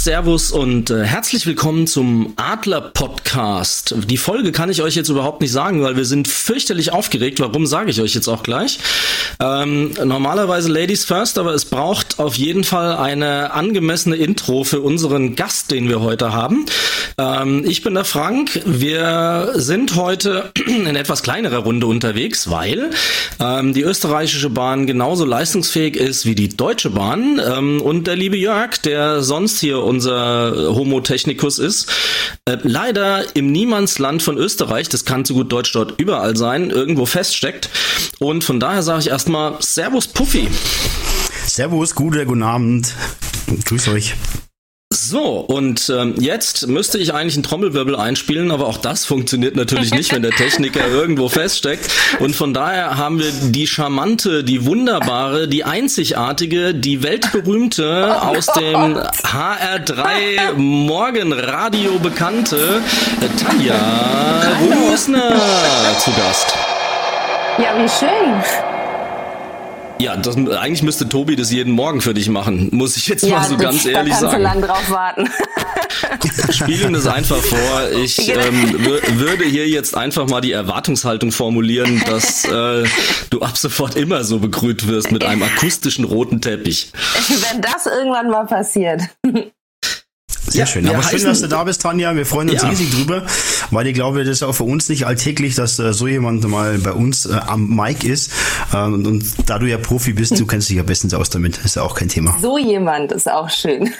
Servus und äh, herzlich willkommen zum Adler Podcast. Die Folge kann ich euch jetzt überhaupt nicht sagen, weil wir sind fürchterlich aufgeregt. Warum sage ich euch jetzt auch gleich? Ähm, normalerweise Ladies first, aber es braucht auf jeden Fall eine angemessene Intro für unseren Gast, den wir heute haben. Ähm, ich bin der Frank. Wir sind heute in etwas kleinerer Runde unterwegs, weil ähm, die österreichische Bahn genauso leistungsfähig ist wie die Deutsche Bahn ähm, und der liebe Jörg, der sonst hier unser Homo Technicus ist, äh, leider im Niemandsland von Österreich, das kann so gut Deutsch dort überall sein, irgendwo feststeckt. Und von daher sage ich erstmal Servus Puffy. Servus, guten Abend. Grüß euch. So, und ähm, jetzt müsste ich eigentlich einen Trommelwirbel einspielen, aber auch das funktioniert natürlich nicht, wenn der Techniker irgendwo feststeckt. Und von daher haben wir die charmante, die wunderbare, die einzigartige, die weltberühmte oh aus dem HR3 Morgenradio bekannte Tanja Rösner zu Gast. Ja, wie schön. Ja, das, eigentlich müsste Tobi das jeden Morgen für dich machen, muss ich jetzt ja, mal so das, ganz ehrlich da sagen. Da lang drauf warten. Spiel ihm das einfach vor. Ich genau. ähm, würde hier jetzt einfach mal die Erwartungshaltung formulieren, dass äh, du ab sofort immer so begrüßt wirst mit einem akustischen roten Teppich. Wenn das irgendwann mal passiert. Sehr ja, schön. Aber schön, dass du da bist, Tanja. Wir freuen uns ja. riesig drüber, weil ich glaube, das ist auch für uns nicht alltäglich, dass äh, so jemand mal bei uns äh, am Mic ist. Ähm, und da du ja Profi bist, du kennst dich ja bestens aus damit. Ist ja auch kein Thema. So jemand ist auch schön.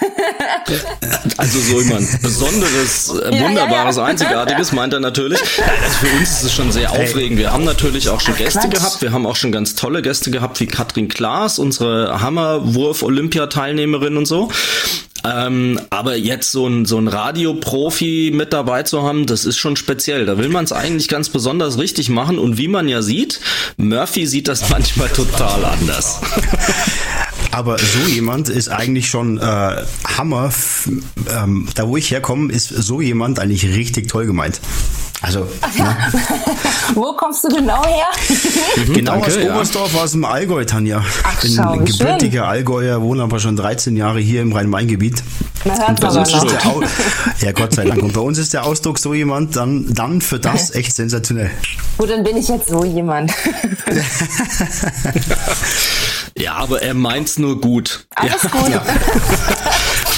also so jemand Besonderes, äh, Wunderbares, ja, Einzigartiges meint er natürlich. Also für uns ist es schon sehr aufregend. Wir haben natürlich auch schon Gäste Quatsch. gehabt. Wir haben auch schon ganz tolle Gäste gehabt, wie Katrin Klaas, unsere Hammerwurf-Olympiateilnehmerin und so. Ähm, aber jetzt so ein, so ein Radioprofi mit dabei zu haben, das ist schon speziell. Da will man es eigentlich ganz besonders richtig machen. Und wie man ja sieht, Murphy sieht das manchmal total anders. Aber so jemand ist eigentlich schon äh, Hammer. Ähm, da wo ich herkomme, ist so jemand eigentlich richtig toll gemeint. Also, ja. Ne? Wo kommst du genau her? Mhm, genau Danke, aus Oberstdorf, ja. aus dem Allgäu, Tanja. Ach, bin schau, gebürtiger schön. Allgäuer, wohne aber schon 13 Jahre hier im Rhein-Main-Gebiet. Man hört aber Ja, Gott sei Dank. Und bei uns ist der Ausdruck so jemand dann, dann für das echt sensationell. Gut, dann bin ich jetzt so jemand. ja, aber er meint's nur gut. Alles ja. gut. Ja.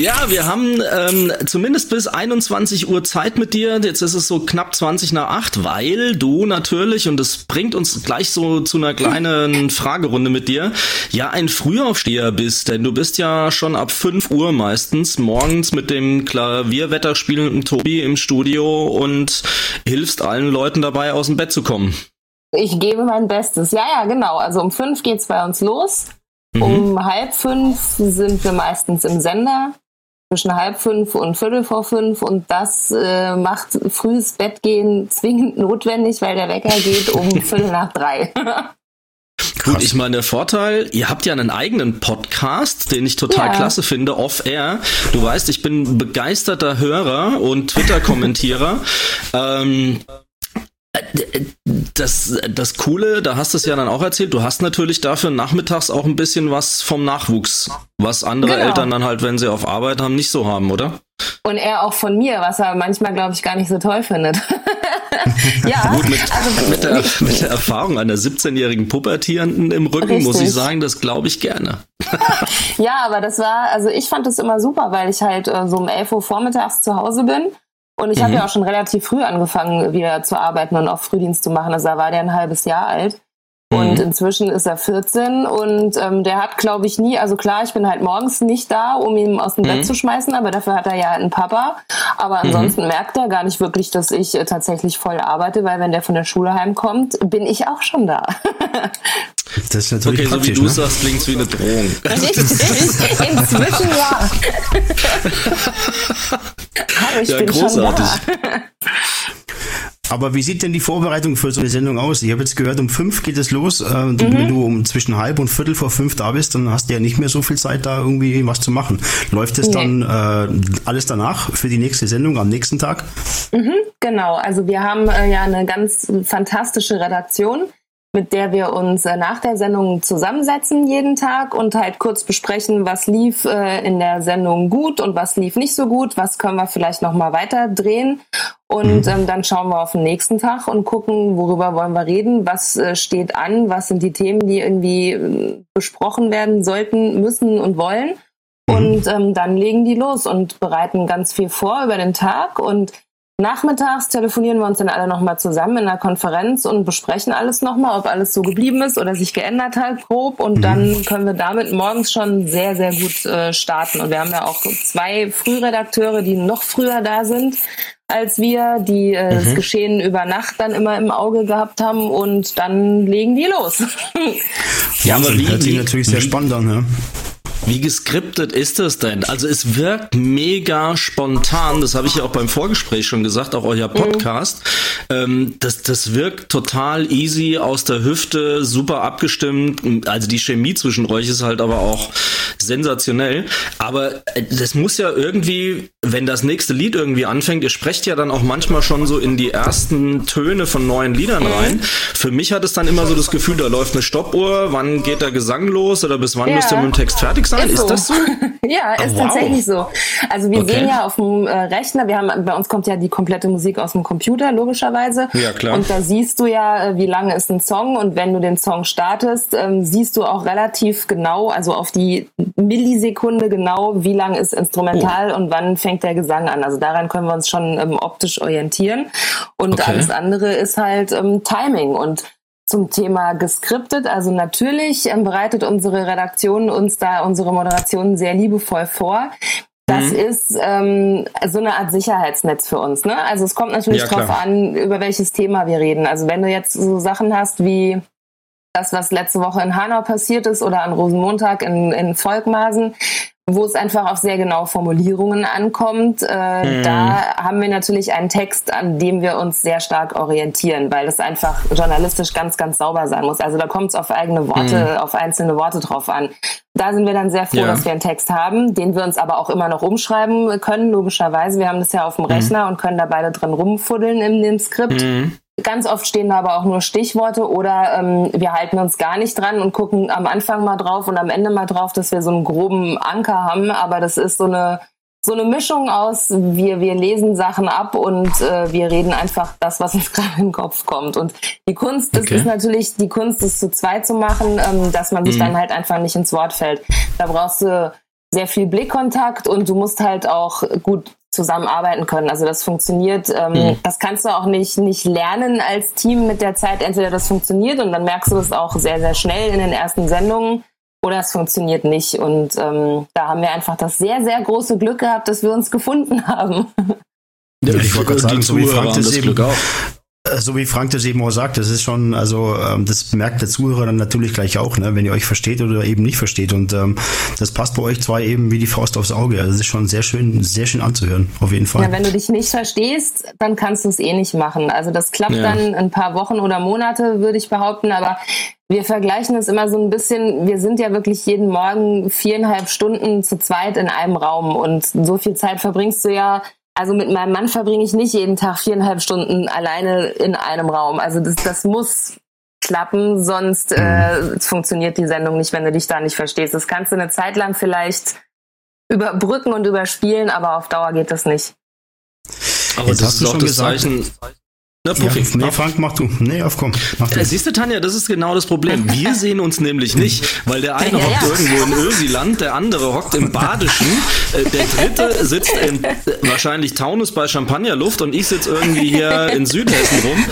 Ja, wir haben ähm, zumindest bis 21 Uhr Zeit mit dir. Jetzt ist es so knapp 20 nach 8, weil du natürlich, und das bringt uns gleich so zu einer kleinen Fragerunde mit dir, ja ein Frühaufsteher bist. Denn du bist ja schon ab 5 Uhr meistens morgens mit dem Klavierwetter spielenden Tobi im Studio und hilfst allen Leuten dabei, aus dem Bett zu kommen. Ich gebe mein Bestes. Ja, ja, genau. Also um fünf geht's bei uns los. Mhm. Um halb fünf sind wir meistens im Sender zwischen halb fünf und viertel vor fünf und das äh, macht frühes Bettgehen zwingend notwendig, weil der Wecker geht um viertel nach drei. Gut, ich meine, der Vorteil, ihr habt ja einen eigenen Podcast, den ich total ja. klasse finde, off-air. Du weißt, ich bin begeisterter Hörer und Twitter-Kommentierer. ähm, das, das Coole, da hast du es ja dann auch erzählt, du hast natürlich dafür nachmittags auch ein bisschen was vom Nachwuchs, was andere genau. Eltern dann halt, wenn sie auf Arbeit haben, nicht so haben, oder? Und er auch von mir, was er manchmal, glaube ich, gar nicht so toll findet. ja, Gut, mit, also, mit, der, mit der Erfahrung einer 17-jährigen Pubertierenden im Rücken richtig. muss ich sagen, das glaube ich gerne. ja, aber das war, also ich fand das immer super, weil ich halt äh, so um 11 Uhr vormittags zu Hause bin und ich mhm. habe ja auch schon relativ früh angefangen, wieder zu arbeiten und auch Frühdienst zu machen. Also da war der ein halbes Jahr alt. Und mhm. inzwischen ist er 14 und ähm, der hat, glaube ich, nie, also klar, ich bin halt morgens nicht da, um ihn aus dem mhm. Bett zu schmeißen, aber dafür hat er ja einen Papa. Aber mhm. ansonsten mhm. merkt er gar nicht wirklich, dass ich äh, tatsächlich voll arbeite, weil wenn der von der Schule heimkommt, bin ich auch schon da. das ist natürlich Okay, so wie du ne? sagst, klingt's wie eine Drohung. Richtig, inzwischen ja. aber ich ja, bin großartig. schon da. Aber wie sieht denn die Vorbereitung für so eine Sendung aus? Ich habe jetzt gehört, um fünf geht es los. Äh, mhm. Wenn du um zwischen halb und viertel vor fünf da bist, dann hast du ja nicht mehr so viel Zeit, da irgendwie was zu machen. Läuft es nee. dann äh, alles danach für die nächste Sendung am nächsten Tag? Mhm, genau. Also wir haben äh, ja eine ganz fantastische Redaktion. Mit der wir uns äh, nach der Sendung zusammensetzen jeden Tag und halt kurz besprechen, was lief äh, in der Sendung gut und was lief nicht so gut, was können wir vielleicht noch mal weiter drehen und mhm. ähm, dann schauen wir auf den nächsten Tag und gucken, worüber wollen wir reden, was äh, steht an, was sind die Themen, die irgendwie äh, besprochen werden sollten, müssen und wollen. Mhm. Und ähm, dann legen die los und bereiten ganz viel vor über den Tag und Nachmittags telefonieren wir uns dann alle nochmal zusammen in einer Konferenz und besprechen alles nochmal, ob alles so geblieben ist oder sich geändert hat, grob. Und mhm. dann können wir damit morgens schon sehr, sehr gut äh, starten. Und wir haben ja auch zwei Frühredakteure, die noch früher da sind als wir, die äh, mhm. das Geschehen über Nacht dann immer im Auge gehabt haben und dann legen die los. ja, aber wie, hört sich natürlich sehr spannend an, ja. Wie geskriptet ist das denn? Also es wirkt mega spontan, das habe ich ja auch beim Vorgespräch schon gesagt, auch euer Podcast. Mhm. Ähm, das, das wirkt total easy aus der Hüfte, super abgestimmt. Also die Chemie zwischen euch ist halt aber auch sensationell. Aber äh, das muss ja irgendwie, wenn das nächste Lied irgendwie anfängt, ihr sprecht ja dann auch manchmal schon so in die ersten Töne von neuen Liedern mhm. rein. Für mich hat es dann immer so das Gefühl, da läuft eine Stoppuhr, wann geht der Gesang los oder bis wann ja. müsst ihr mit dem Text fertig sein? Ist, ist so. das so? ja, ist oh, wow. tatsächlich so. Also wir okay. sehen ja auf dem äh, Rechner, wir haben, bei uns kommt ja die komplette Musik aus dem Computer, logischerweise. Ja, klar. Und da siehst du ja, äh, wie lange ist ein Song und wenn du den Song startest, ähm, siehst du auch relativ genau, also auf die Millisekunde genau, wie lang ist Instrumental oh. und wann fängt der Gesang an. Also daran können wir uns schon ähm, optisch orientieren. Und okay. alles andere ist halt ähm, Timing und zum Thema geskriptet. Also natürlich ähm, bereitet unsere Redaktion uns da unsere Moderation sehr liebevoll vor. Das mhm. ist ähm, so eine Art Sicherheitsnetz für uns. Ne? Also es kommt natürlich ja, drauf an, über welches Thema wir reden. Also wenn du jetzt so Sachen hast wie das, was letzte Woche in Hanau passiert ist oder an Rosenmontag in, in Volkmaßen, wo es einfach auf sehr genaue Formulierungen ankommt. Äh, mhm. Da haben wir natürlich einen Text, an dem wir uns sehr stark orientieren, weil das einfach journalistisch ganz, ganz sauber sein muss. Also da kommt es auf eigene Worte, mhm. auf einzelne Worte drauf an. Da sind wir dann sehr froh, ja. dass wir einen Text haben, den wir uns aber auch immer noch umschreiben können, logischerweise. Wir haben das ja auf dem mhm. Rechner und können da beide drin rumfuddeln in dem Skript. Ganz oft stehen da aber auch nur Stichworte oder ähm, wir halten uns gar nicht dran und gucken am Anfang mal drauf und am Ende mal drauf, dass wir so einen groben Anker haben. Aber das ist so eine so eine Mischung aus, wir, wir lesen Sachen ab und äh, wir reden einfach das, was uns gerade in den Kopf kommt. Und die Kunst okay. ist natürlich, die Kunst ist zu zweit zu machen, ähm, dass man sich mhm. dann halt einfach nicht ins Wort fällt. Da brauchst du sehr viel Blickkontakt und du musst halt auch gut zusammenarbeiten können. Also das funktioniert, ähm, mhm. das kannst du auch nicht, nicht lernen als Team mit der Zeit. Entweder das funktioniert und dann merkst du das auch sehr, sehr schnell in den ersten Sendungen oder es funktioniert nicht. Und ähm, da haben wir einfach das sehr, sehr große Glück gehabt, dass wir uns gefunden haben. Ja, ich wollte gerade sagen, so wie Frank das, eben, Glück auch. So wie Frank das eben auch sagt, das ist schon, also ähm, das merkt der Zuhörer dann natürlich gleich auch, ne, wenn ihr euch versteht oder eben nicht versteht. Und ähm, das passt bei euch zwei eben wie die Faust aufs Auge. Also das ist schon sehr schön, sehr schön anzuhören, auf jeden Fall. Ja, wenn du dich nicht verstehst, dann kannst du es eh nicht machen. Also das klappt ja. dann ein paar Wochen oder Monate, würde ich behaupten, aber wir vergleichen es immer so ein bisschen, wir sind ja wirklich jeden Morgen viereinhalb Stunden zu zweit in einem Raum und so viel Zeit verbringst du ja also mit meinem Mann verbringe ich nicht jeden Tag viereinhalb Stunden alleine in einem Raum. Also das, das muss klappen, sonst äh, mhm. funktioniert die Sendung nicht, wenn du dich da nicht verstehst. Das kannst du eine Zeit lang vielleicht überbrücken und überspielen, aber auf Dauer geht das nicht. Aber Jetzt das ist doch das Zeichen, na, Puffy, ja, nee, Frank, mach du. Nee, auf komm. Mach du. Äh, siehst du, Tanja, das ist genau das Problem. Wir sehen uns nämlich nicht, weil der eine ja, hockt ja. irgendwo in Ösiland, der andere hockt im Badischen, äh, der dritte sitzt in äh, wahrscheinlich Taunus bei Champagnerluft und ich sitze irgendwie hier in Südhessen rum.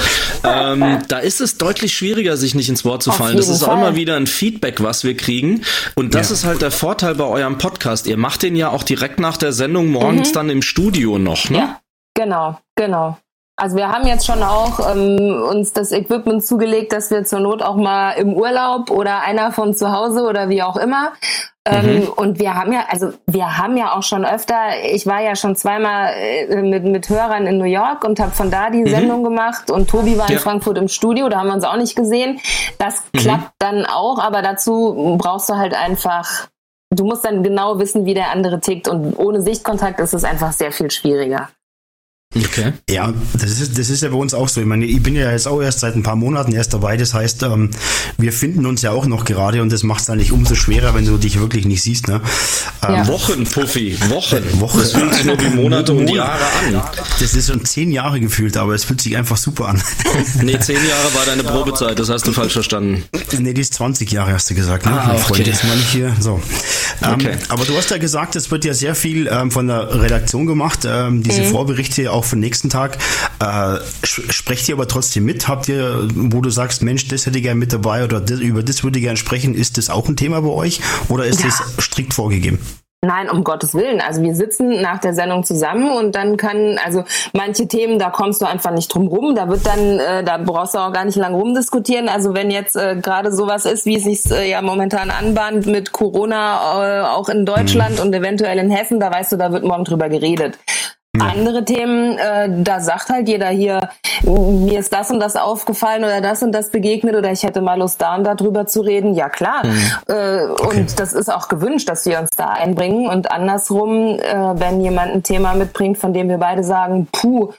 Ähm, da ist es deutlich schwieriger, sich nicht ins Wort zu fallen. Das ist auch immer wieder ein Feedback, was wir kriegen. Und das ja. ist halt der Vorteil bei eurem Podcast. Ihr macht den ja auch direkt nach der Sendung morgens mhm. dann im Studio noch, ne? Ja, genau, genau. Also wir haben jetzt schon auch ähm, uns das Equipment zugelegt, dass wir zur Not auch mal im Urlaub oder einer von zu Hause oder wie auch immer. Ähm, mhm. Und wir haben ja, also wir haben ja auch schon öfter, ich war ja schon zweimal äh, mit, mit Hörern in New York und habe von da die mhm. Sendung gemacht und Tobi war in ja. Frankfurt im Studio, da haben wir uns auch nicht gesehen. Das mhm. klappt dann auch, aber dazu brauchst du halt einfach, du musst dann genau wissen, wie der andere tickt und ohne Sichtkontakt ist es einfach sehr viel schwieriger. Okay. Ja, das ist, das ist ja bei uns auch so. Ich meine, ich bin ja jetzt auch erst seit ein paar Monaten erst dabei. Das heißt, ähm, wir finden uns ja auch noch gerade und das macht es eigentlich umso schwerer, wenn du dich wirklich nicht siehst. Ne? Ähm, ja. Wochen, Puffi, Wochen. Wochen. Das fühlt sich nur wie Monate und Jahre an. Das ist schon zehn Jahre gefühlt, aber es fühlt sich einfach super an. nee, zehn Jahre war deine Probezeit, das hast du falsch verstanden. Nee, die ist 20 Jahre, hast du gesagt. Ne? Ah, okay. Freund, jetzt mal nicht hier. So. Ähm, okay. Aber du hast ja gesagt, es wird ja sehr viel ähm, von der Redaktion gemacht, ähm, diese mhm. Vorberichte auch für den nächsten Tag. Äh, sprecht ihr aber trotzdem mit? Habt ihr, wo du sagst, Mensch, das hätte ich gerne mit dabei oder das, über das würde ich gerne sprechen, ist das auch ein Thema bei euch oder ist ja. das strikt vorgegeben? Nein, um Gottes Willen. Also wir sitzen nach der Sendung zusammen und dann kann, also manche Themen, da kommst du einfach nicht drum rum. Da wird dann, äh, da brauchst du auch gar nicht lang rumdiskutieren. Also wenn jetzt äh, gerade sowas ist, wie es sich äh, ja momentan anbahnt mit Corona äh, auch in Deutschland mhm. und eventuell in Hessen, da weißt du, da wird morgen drüber geredet. Andere Themen, äh, da sagt halt jeder hier, mir ist das und das aufgefallen oder das und das begegnet oder ich hätte mal Lust da und da drüber zu reden. Ja klar. Mhm. Äh, okay. Und das ist auch gewünscht, dass wir uns da einbringen. Und andersrum, äh, wenn jemand ein Thema mitbringt, von dem wir beide sagen, puh,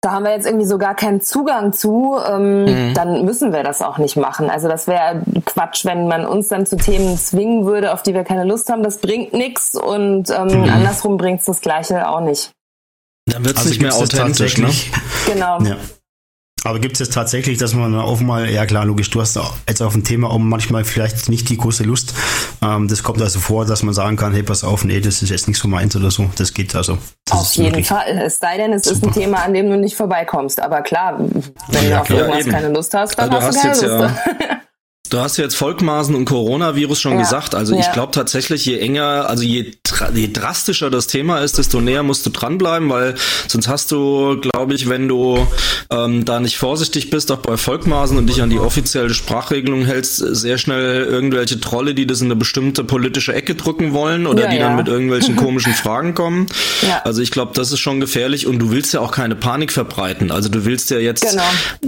da haben wir jetzt irgendwie so gar keinen Zugang zu, ähm, mhm. dann müssen wir das auch nicht machen. Also das wäre Quatsch, wenn man uns dann zu Themen zwingen würde, auf die wir keine Lust haben. Das bringt nichts und ähm, mhm. andersrum bringt es das Gleiche auch nicht. Dann wird es also nicht mehr authentisch, ne? Genau. Ja. Aber gibt es jetzt tatsächlich, dass man auch mal, ja klar, logisch, du hast jetzt auf ein Thema auch manchmal vielleicht nicht die große Lust. Ähm, das kommt also vor, dass man sagen kann, hey, pass auf, nee, das ist jetzt nicht so meins oder so. Das geht also. Das auf jeden Fall. Es sei denn, es super. ist ein Thema, an dem du nicht vorbeikommst. Aber klar, wenn ja, du auf klar, irgendwas eben. keine Lust hast, dann also hast du, hast keine Lust. Ja Du hast jetzt Volkmaßen und Coronavirus schon ja. gesagt. Also ja. ich glaube tatsächlich, je enger, also je, je drastischer das Thema ist, desto näher musst du dranbleiben, weil sonst hast du, glaube ich, wenn du ähm, da nicht vorsichtig bist, auch bei Volkmaßen und dich an die offizielle Sprachregelung hältst, sehr schnell irgendwelche Trolle, die das in eine bestimmte politische Ecke drücken wollen oder ja, die dann mit irgendwelchen komischen Fragen kommen. Also ich glaube, das ist schon gefährlich und du willst ja auch keine Panik verbreiten. Also du willst ja jetzt genau.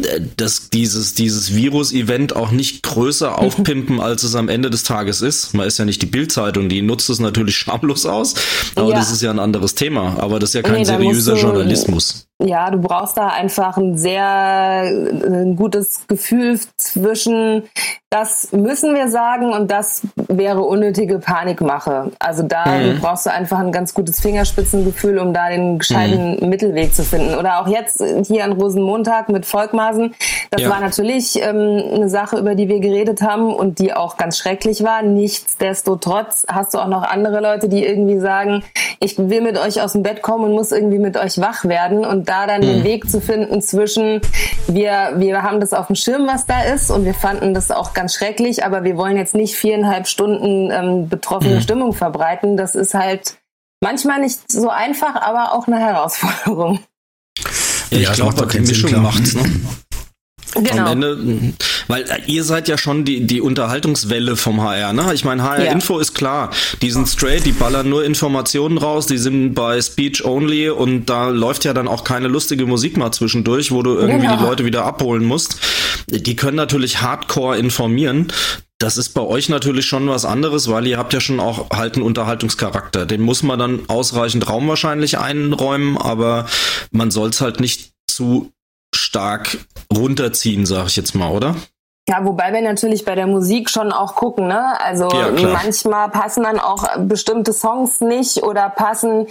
Äh, das, dieses, dieses Virus-Event auch nicht größer größer aufpimpen, als es am Ende des Tages ist. Man ist ja nicht die Bildzeitung, die nutzt es natürlich schamlos aus, aber ja. das ist ja ein anderes Thema. Aber das ist ja kein nee, seriöser Journalismus. Ja, du brauchst da einfach ein sehr ein gutes Gefühl zwischen, das müssen wir sagen und das wäre unnötige Panikmache. Also da mhm. brauchst du einfach ein ganz gutes Fingerspitzengefühl, um da den gescheiten mhm. Mittelweg zu finden. Oder auch jetzt hier an Rosenmontag mit Volkmaßen. Das ja. war natürlich ähm, eine Sache, über die wir geredet haben und die auch ganz schrecklich war. Nichtsdestotrotz hast du auch noch andere Leute, die irgendwie sagen, ich will mit euch aus dem Bett kommen und muss irgendwie mit euch wach werden und da dann mhm. den Weg zu finden zwischen wir, wir haben das auf dem Schirm, was da ist und wir fanden das auch ganz schrecklich, aber wir wollen jetzt nicht viereinhalb Stunden ähm, betroffene mhm. Stimmung verbreiten. Das ist halt manchmal nicht so einfach, aber auch eine Herausforderung. Ja, ich glaube, die Mischung macht's, ne? Genau. Am Ende, weil ihr seid ja schon die, die Unterhaltungswelle vom HR, ne? Ich meine, HR ja. Info ist klar. Die sind straight, die ballern nur Informationen raus, die sind bei Speech only und da läuft ja dann auch keine lustige Musik mal zwischendurch, wo du irgendwie genau. die Leute wieder abholen musst. Die können natürlich hardcore informieren. Das ist bei euch natürlich schon was anderes, weil ihr habt ja schon auch halt einen Unterhaltungscharakter. Den muss man dann ausreichend Raum wahrscheinlich einräumen, aber man soll es halt nicht zu stark runterziehen, sag ich jetzt mal, oder? Ja, wobei wir natürlich bei der Musik schon auch gucken, ne? Also ja, manchmal passen dann auch bestimmte Songs nicht oder passen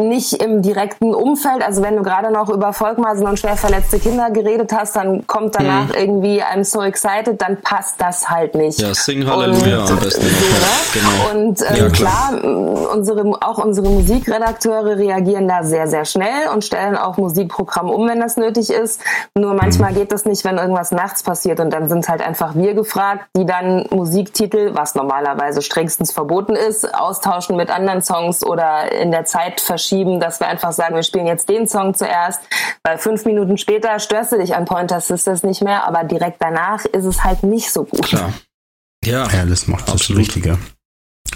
nicht im direkten Umfeld. Also wenn du gerade noch über Volkmaßen und schwer verletzte Kinder geredet hast, dann kommt danach mhm. irgendwie I'm so excited, dann passt das halt nicht. Ja, sing Halleluja am besten. So, ne? genau. Und ähm, ja, klar. klar, unsere, auch unsere Musikredakteure reagieren da sehr, sehr schnell und stellen auch Musikprogramm um, wenn das nötig ist. Nur manchmal mhm. geht das nicht, wenn irgendwas nachts passiert und dann sind halt einfach wir gefragt, die dann Musiktitel, was normalerweise strengstens verboten ist, austauschen mit anderen Songs oder in der Zeit verschieben verschieben, dass wir einfach sagen, wir spielen jetzt den Song zuerst, weil fünf Minuten später störst du dich an Pointer Sisters nicht mehr, aber direkt danach ist es halt nicht so gut. Klar. Ja, ja das macht das Richtige.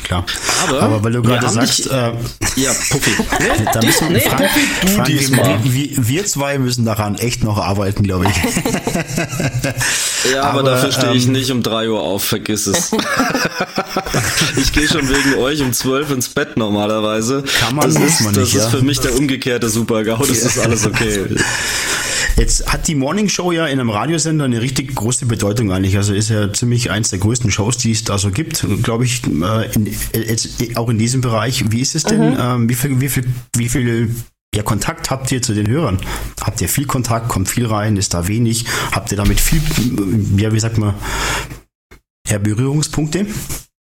Klar. Aber, Aber weil du gerade sagst, äh, ja, Puffy. Nee, da müssen nee, Frank, Puffy, du Frank, diesmal. Wir, wir, zwei müssen daran echt noch arbeiten, glaube ich. ja, aber, aber dafür stehe ich ähm, nicht um drei Uhr auf, vergiss es. ich gehe schon wegen euch um zwölf ins Bett normalerweise. Kann man, das ist, man nicht, Das ist für mich der umgekehrte Super-GAU, das ist alles okay. Jetzt hat die Morning Show ja in einem Radiosender eine richtig große Bedeutung eigentlich. Also ist ja ziemlich eins der größten Shows, die es da so gibt, glaube ich, äh, in, jetzt auch in diesem Bereich. Wie ist es denn? Mhm. Ähm, wie viel, wie viel, wie viel ja, Kontakt habt ihr zu den Hörern? Habt ihr viel Kontakt? Kommt viel rein? Ist da wenig? Habt ihr damit viel, ja, wie sagt man, ja, Berührungspunkte?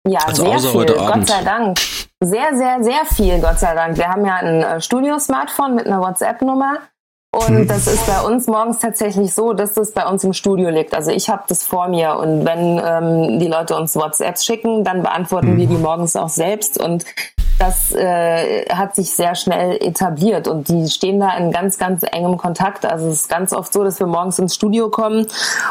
Ja, also sehr viel, Gott sei Dank. Sehr, sehr, sehr viel, Gott sei Dank. Wir haben ja ein äh, Studio-Smartphone mit einer WhatsApp-Nummer und hm. das ist bei uns morgens tatsächlich so, dass das bei uns im Studio liegt. Also ich habe das vor mir und wenn ähm, die Leute uns WhatsApps schicken, dann beantworten mhm. wir die morgens auch selbst und das äh, hat sich sehr schnell etabliert und die stehen da in ganz, ganz engem Kontakt. Also es ist ganz oft so, dass wir morgens ins Studio kommen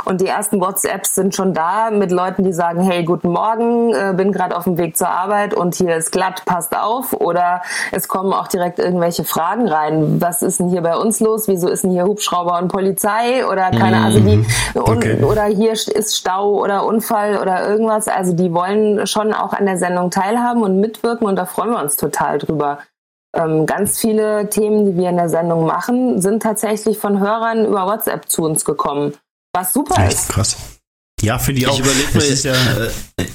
und die ersten WhatsApps sind schon da mit Leuten, die sagen, hey, guten Morgen, äh, bin gerade auf dem Weg zur Arbeit und hier ist glatt, passt auf. Oder es kommen auch direkt irgendwelche Fragen rein. Was ist denn hier bei uns los? Wieso ist denn hier Hubschrauber und Polizei? Oder keine, mhm. also die, okay. oder hier ist Stau oder Unfall oder irgendwas. Also die wollen schon auch an der Sendung teilhaben und mitwirken und da freuen wir uns total drüber. Ähm, ganz viele Themen, die wir in der Sendung machen, sind tatsächlich von Hörern über WhatsApp zu uns gekommen. Was super Echt? ist. Krass. Ja, für die ich auch. Überleg mir, ist ja, äh,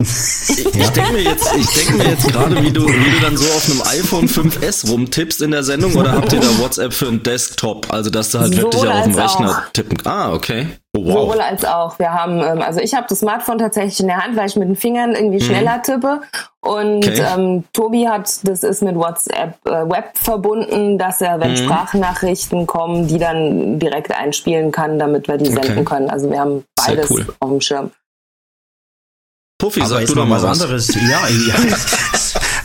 ich, ich denke mir jetzt, ich mir jetzt gerade, wie du, wie du dann so auf einem iPhone 5S rumtippst in der Sendung oder habt ihr da WhatsApp für einen Desktop? Also dass du halt Sowohl wirklich auch auf dem Rechner auch. tippen. Ah, okay. Oh, wow. Sowohl als auch. Wir haben, ähm, also ich habe das Smartphone tatsächlich in der Hand, weil ich mit den Fingern irgendwie mhm. schneller tippe. Und okay. ähm, Tobi hat, das ist mit WhatsApp äh, Web verbunden, dass er, wenn mhm. Sprachnachrichten kommen, die dann direkt einspielen kann, damit wir die okay. senden können. Also wir haben beides cool. auf dem Schirm. Puffy, sag du doch mal was anderes. Ja, ja.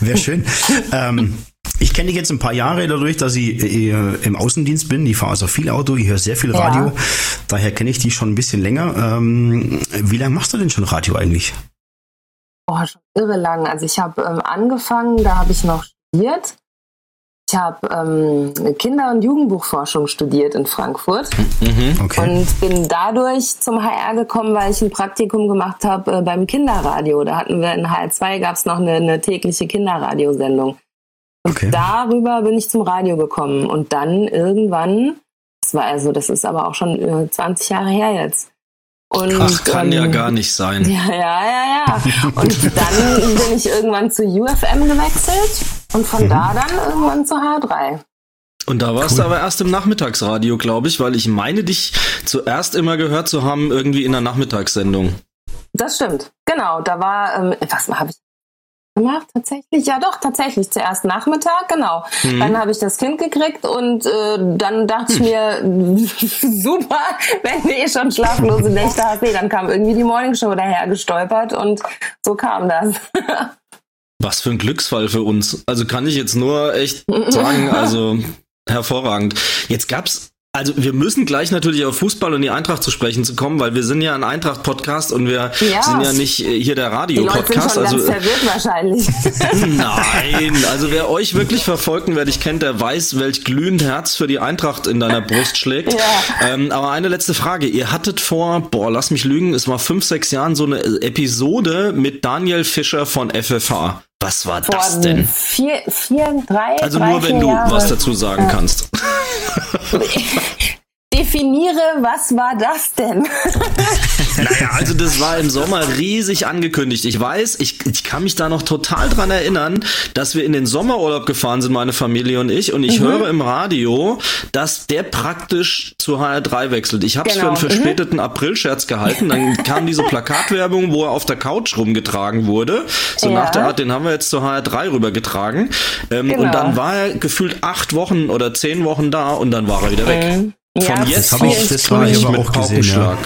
wäre schön. Ähm, ich kenne dich jetzt ein paar Jahre dadurch, dass ich äh, im Außendienst bin. Ich fahre also viel Auto, ich höre sehr viel Radio. Ja. Daher kenne ich dich schon ein bisschen länger. Ähm, wie lange machst du denn schon Radio eigentlich? Boah, schon irre lang. Also ich habe ähm, angefangen, da habe ich noch studiert. Ich habe ähm, Kinder- und Jugendbuchforschung studiert in Frankfurt mhm, okay. und bin dadurch zum HR gekommen, weil ich ein Praktikum gemacht habe äh, beim Kinderradio. Da hatten wir in HR2 gab es noch eine, eine, tägliche Kinderradiosendung. Und okay. darüber bin ich zum Radio gekommen. Und dann irgendwann, das war also, das ist aber auch schon äh, 20 Jahre her jetzt. Und, Ach, kann ähm, ja gar nicht sein. Ja, ja, ja, ja. Und dann bin ich irgendwann zu UFM gewechselt und von mhm. da dann irgendwann zu H3. Und da warst cool. du aber erst im Nachmittagsradio, glaube ich, weil ich meine, dich zuerst immer gehört zu haben, irgendwie in der Nachmittagssendung. Das stimmt, genau. Da war, ähm, was habe ich gemacht? Tatsächlich? Ja, doch, tatsächlich. Zuerst Nachmittag, genau. Mhm. Dann habe ich das Kind gekriegt und äh, dann dachte ich mir, super, wenn du eh schon schlaflose Nächte hast. Nee, dann kam irgendwie die Morningshow daher gestolpert und so kam das. Was für ein Glücksfall für uns. Also kann ich jetzt nur echt sagen, also hervorragend. Jetzt gab's also wir müssen gleich natürlich auf Fußball und die Eintracht zu sprechen zu kommen, weil wir sind ja ein Eintracht-Podcast und wir ja. sind ja nicht äh, hier der Radio-Podcast. Also ganz verwirrt wahrscheinlich. Nein, also wer euch wirklich verfolgt und wer dich kennt, der weiß, welch glühend Herz für die Eintracht in deiner Brust schlägt. Ja. Ähm, aber eine letzte Frage: Ihr hattet vor, boah, lass mich lügen, es war fünf, sechs Jahren so eine Episode mit Daniel Fischer von FFH. Was war Vor das denn? Vier, vier, drei, Also drei, nur wenn du Jahre. was dazu sagen kannst. Definiere, was war das denn? naja, also das war im Sommer riesig angekündigt. Ich weiß, ich, ich kann mich da noch total dran erinnern, dass wir in den Sommerurlaub gefahren sind, meine Familie und ich, und ich mhm. höre im Radio, dass der praktisch zu HR3 wechselt. Ich habe es genau. für einen genau. verspäteten mhm. Aprilscherz gehalten. Dann kam diese Plakatwerbung, wo er auf der Couch rumgetragen wurde. So ja. nach der Art, den haben wir jetzt zu HR3 rübergetragen. Ähm, genau. Und dann war er gefühlt acht Wochen oder zehn Wochen da und dann war er wieder weg. Mhm. Von ja, jetzt das ich, das war ich aber auch gesehen, ja.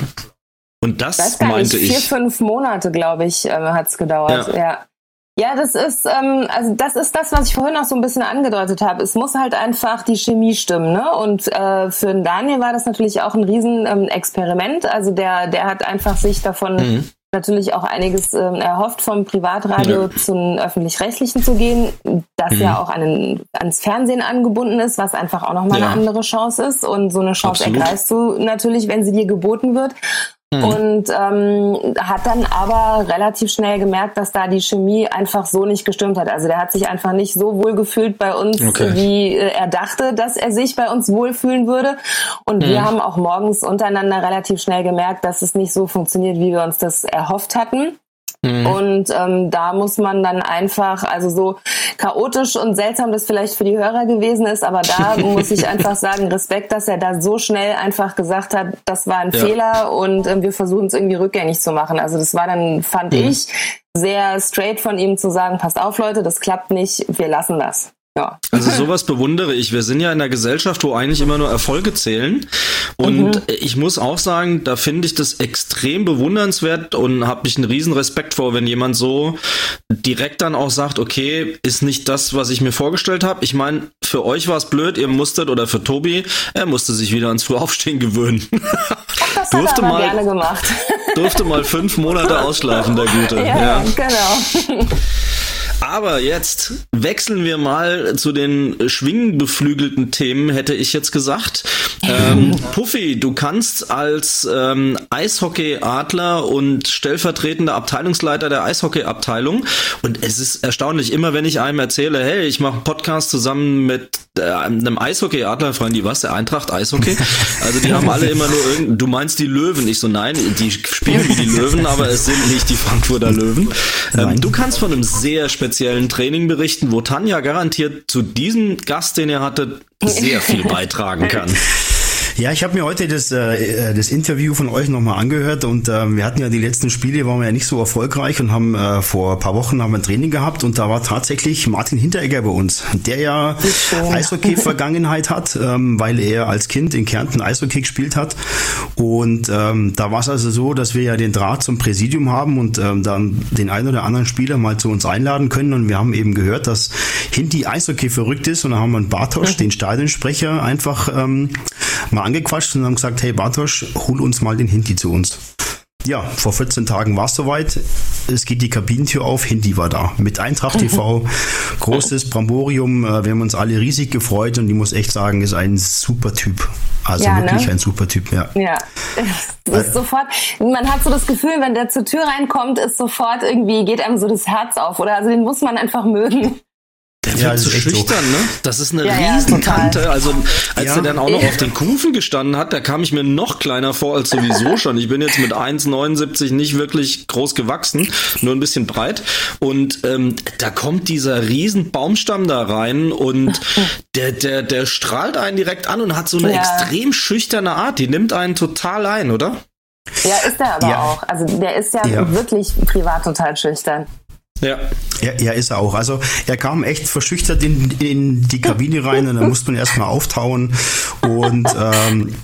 Und das meinte nicht, ich. Vier, fünf Monate, glaube ich, äh, hat es gedauert. Ja. ja. Ja, das ist, ähm, also das ist das, was ich vorhin auch so ein bisschen angedeutet habe. Es muss halt einfach die Chemie stimmen, ne? Und äh, für Daniel war das natürlich auch ein Riesenexperiment. Ähm, also der, der hat einfach sich davon mhm. Natürlich auch einiges äh, erhofft, vom Privatradio ja. zum öffentlich-rechtlichen zu gehen, das mhm. ja auch an den, ans Fernsehen angebunden ist, was einfach auch nochmal ja. eine andere Chance ist. Und so eine Chance Absolut. ergreifst du natürlich, wenn sie dir geboten wird. Mhm. Und ähm, hat dann aber relativ schnell gemerkt, dass da die Chemie einfach so nicht gestimmt hat. Also der hat sich einfach nicht so wohl gefühlt bei uns, okay. wie äh, er dachte, dass er sich bei uns wohlfühlen würde. Und mhm. wir haben auch morgens untereinander relativ schnell gemerkt, dass es nicht so funktioniert, wie wir uns das erhofft hatten. Mhm. Und ähm, da muss man dann einfach, also so chaotisch und seltsam das vielleicht für die Hörer gewesen ist, aber da muss ich einfach sagen, Respekt, dass er da so schnell einfach gesagt hat, das war ein ja. Fehler und äh, wir versuchen es irgendwie rückgängig zu machen. Also das war dann, fand mhm. ich, sehr straight von ihm zu sagen, passt auf Leute, das klappt nicht, wir lassen das. Ja. Also sowas bewundere ich. Wir sind ja in einer Gesellschaft, wo eigentlich immer nur Erfolge zählen. Und mhm. ich muss auch sagen, da finde ich das extrem bewundernswert und habe ich einen riesen Respekt vor, wenn jemand so direkt dann auch sagt, okay, ist nicht das, was ich mir vorgestellt habe. Ich meine, für euch war es blöd, ihr musstet, oder für Tobi, er musste sich wieder ans Frühaufstehen gewöhnen. Das durfte mal, gerne gemacht. durfte mal fünf Monate ausschlafen, der Gute. Ja, ja. genau. Aber jetzt wechseln wir mal zu den schwingenbeflügelten Themen, hätte ich jetzt gesagt. Ähm, Puffy, du kannst als ähm, Eishockey-Adler und stellvertretender Abteilungsleiter der Eishockey-Abteilung und es ist erstaunlich, immer wenn ich einem erzähle, hey, ich mache einen Podcast zusammen mit äh, einem Eishockey-Adler, fragen die, was, der Eintracht Eishockey? Also die haben alle immer nur irgend, du meinst die Löwen, ich so, nein, die spielen wie die Löwen, aber es sind nicht die Frankfurter Löwen. Ähm, du kannst von einem sehr speziellen Training berichten, wo Tanja garantiert zu diesem Gast, den ihr hattet, sehr viel beitragen kann. Ja, ich habe mir heute das, äh, das Interview von euch nochmal angehört und äh, wir hatten ja die letzten Spiele, waren wir ja nicht so erfolgreich und haben äh, vor ein paar Wochen haben wir ein Training gehabt und da war tatsächlich Martin Hinteregger bei uns, der ja Eishockey-Vergangenheit hat, ähm, weil er als Kind in Kärnten Eishockey gespielt hat und ähm, da war es also so, dass wir ja den Draht zum Präsidium haben und ähm, dann den einen oder anderen Spieler mal zu uns einladen können und wir haben eben gehört, dass Hinti Eishockey verrückt ist und da haben wir einen Bartosch, den Stadionsprecher, einfach ähm, mal angequatscht und haben gesagt, hey Bartosch, hol uns mal den Hinti zu uns. Ja, vor 14 Tagen war es soweit. Es geht die Kabinentür auf, Hindi war da. Mit Eintracht TV, großes Bramborium. Äh, wir haben uns alle riesig gefreut und ich muss echt sagen, ist ein super Typ. Also ja, wirklich ne? ein super Typ, ja. Ja, ist sofort, man hat so das Gefühl, wenn der zur Tür reinkommt, ist sofort irgendwie, geht einem so das Herz auf, oder? Also den muss man einfach mögen. Der wird ja, zu schüchtern, so. ne? Das ist eine ja, Riesenkante. Ja, also als ja. er dann auch noch auf den Kufen gestanden hat, da kam ich mir noch kleiner vor als sowieso schon. Ich bin jetzt mit 1,79 nicht wirklich groß gewachsen, nur ein bisschen breit. Und ähm, da kommt dieser riesen Baumstamm da rein und der, der, der strahlt einen direkt an und hat so eine extrem schüchterne Art. Die nimmt einen total ein, oder? Ja, ist er aber auch. Also der ist ja, wirklich privat total schüchtern. Ja. ja. Ja, ist er auch. Also er kam echt verschüchtert in, in die Kabine rein und da musste man erstmal auftauen. Und ähm,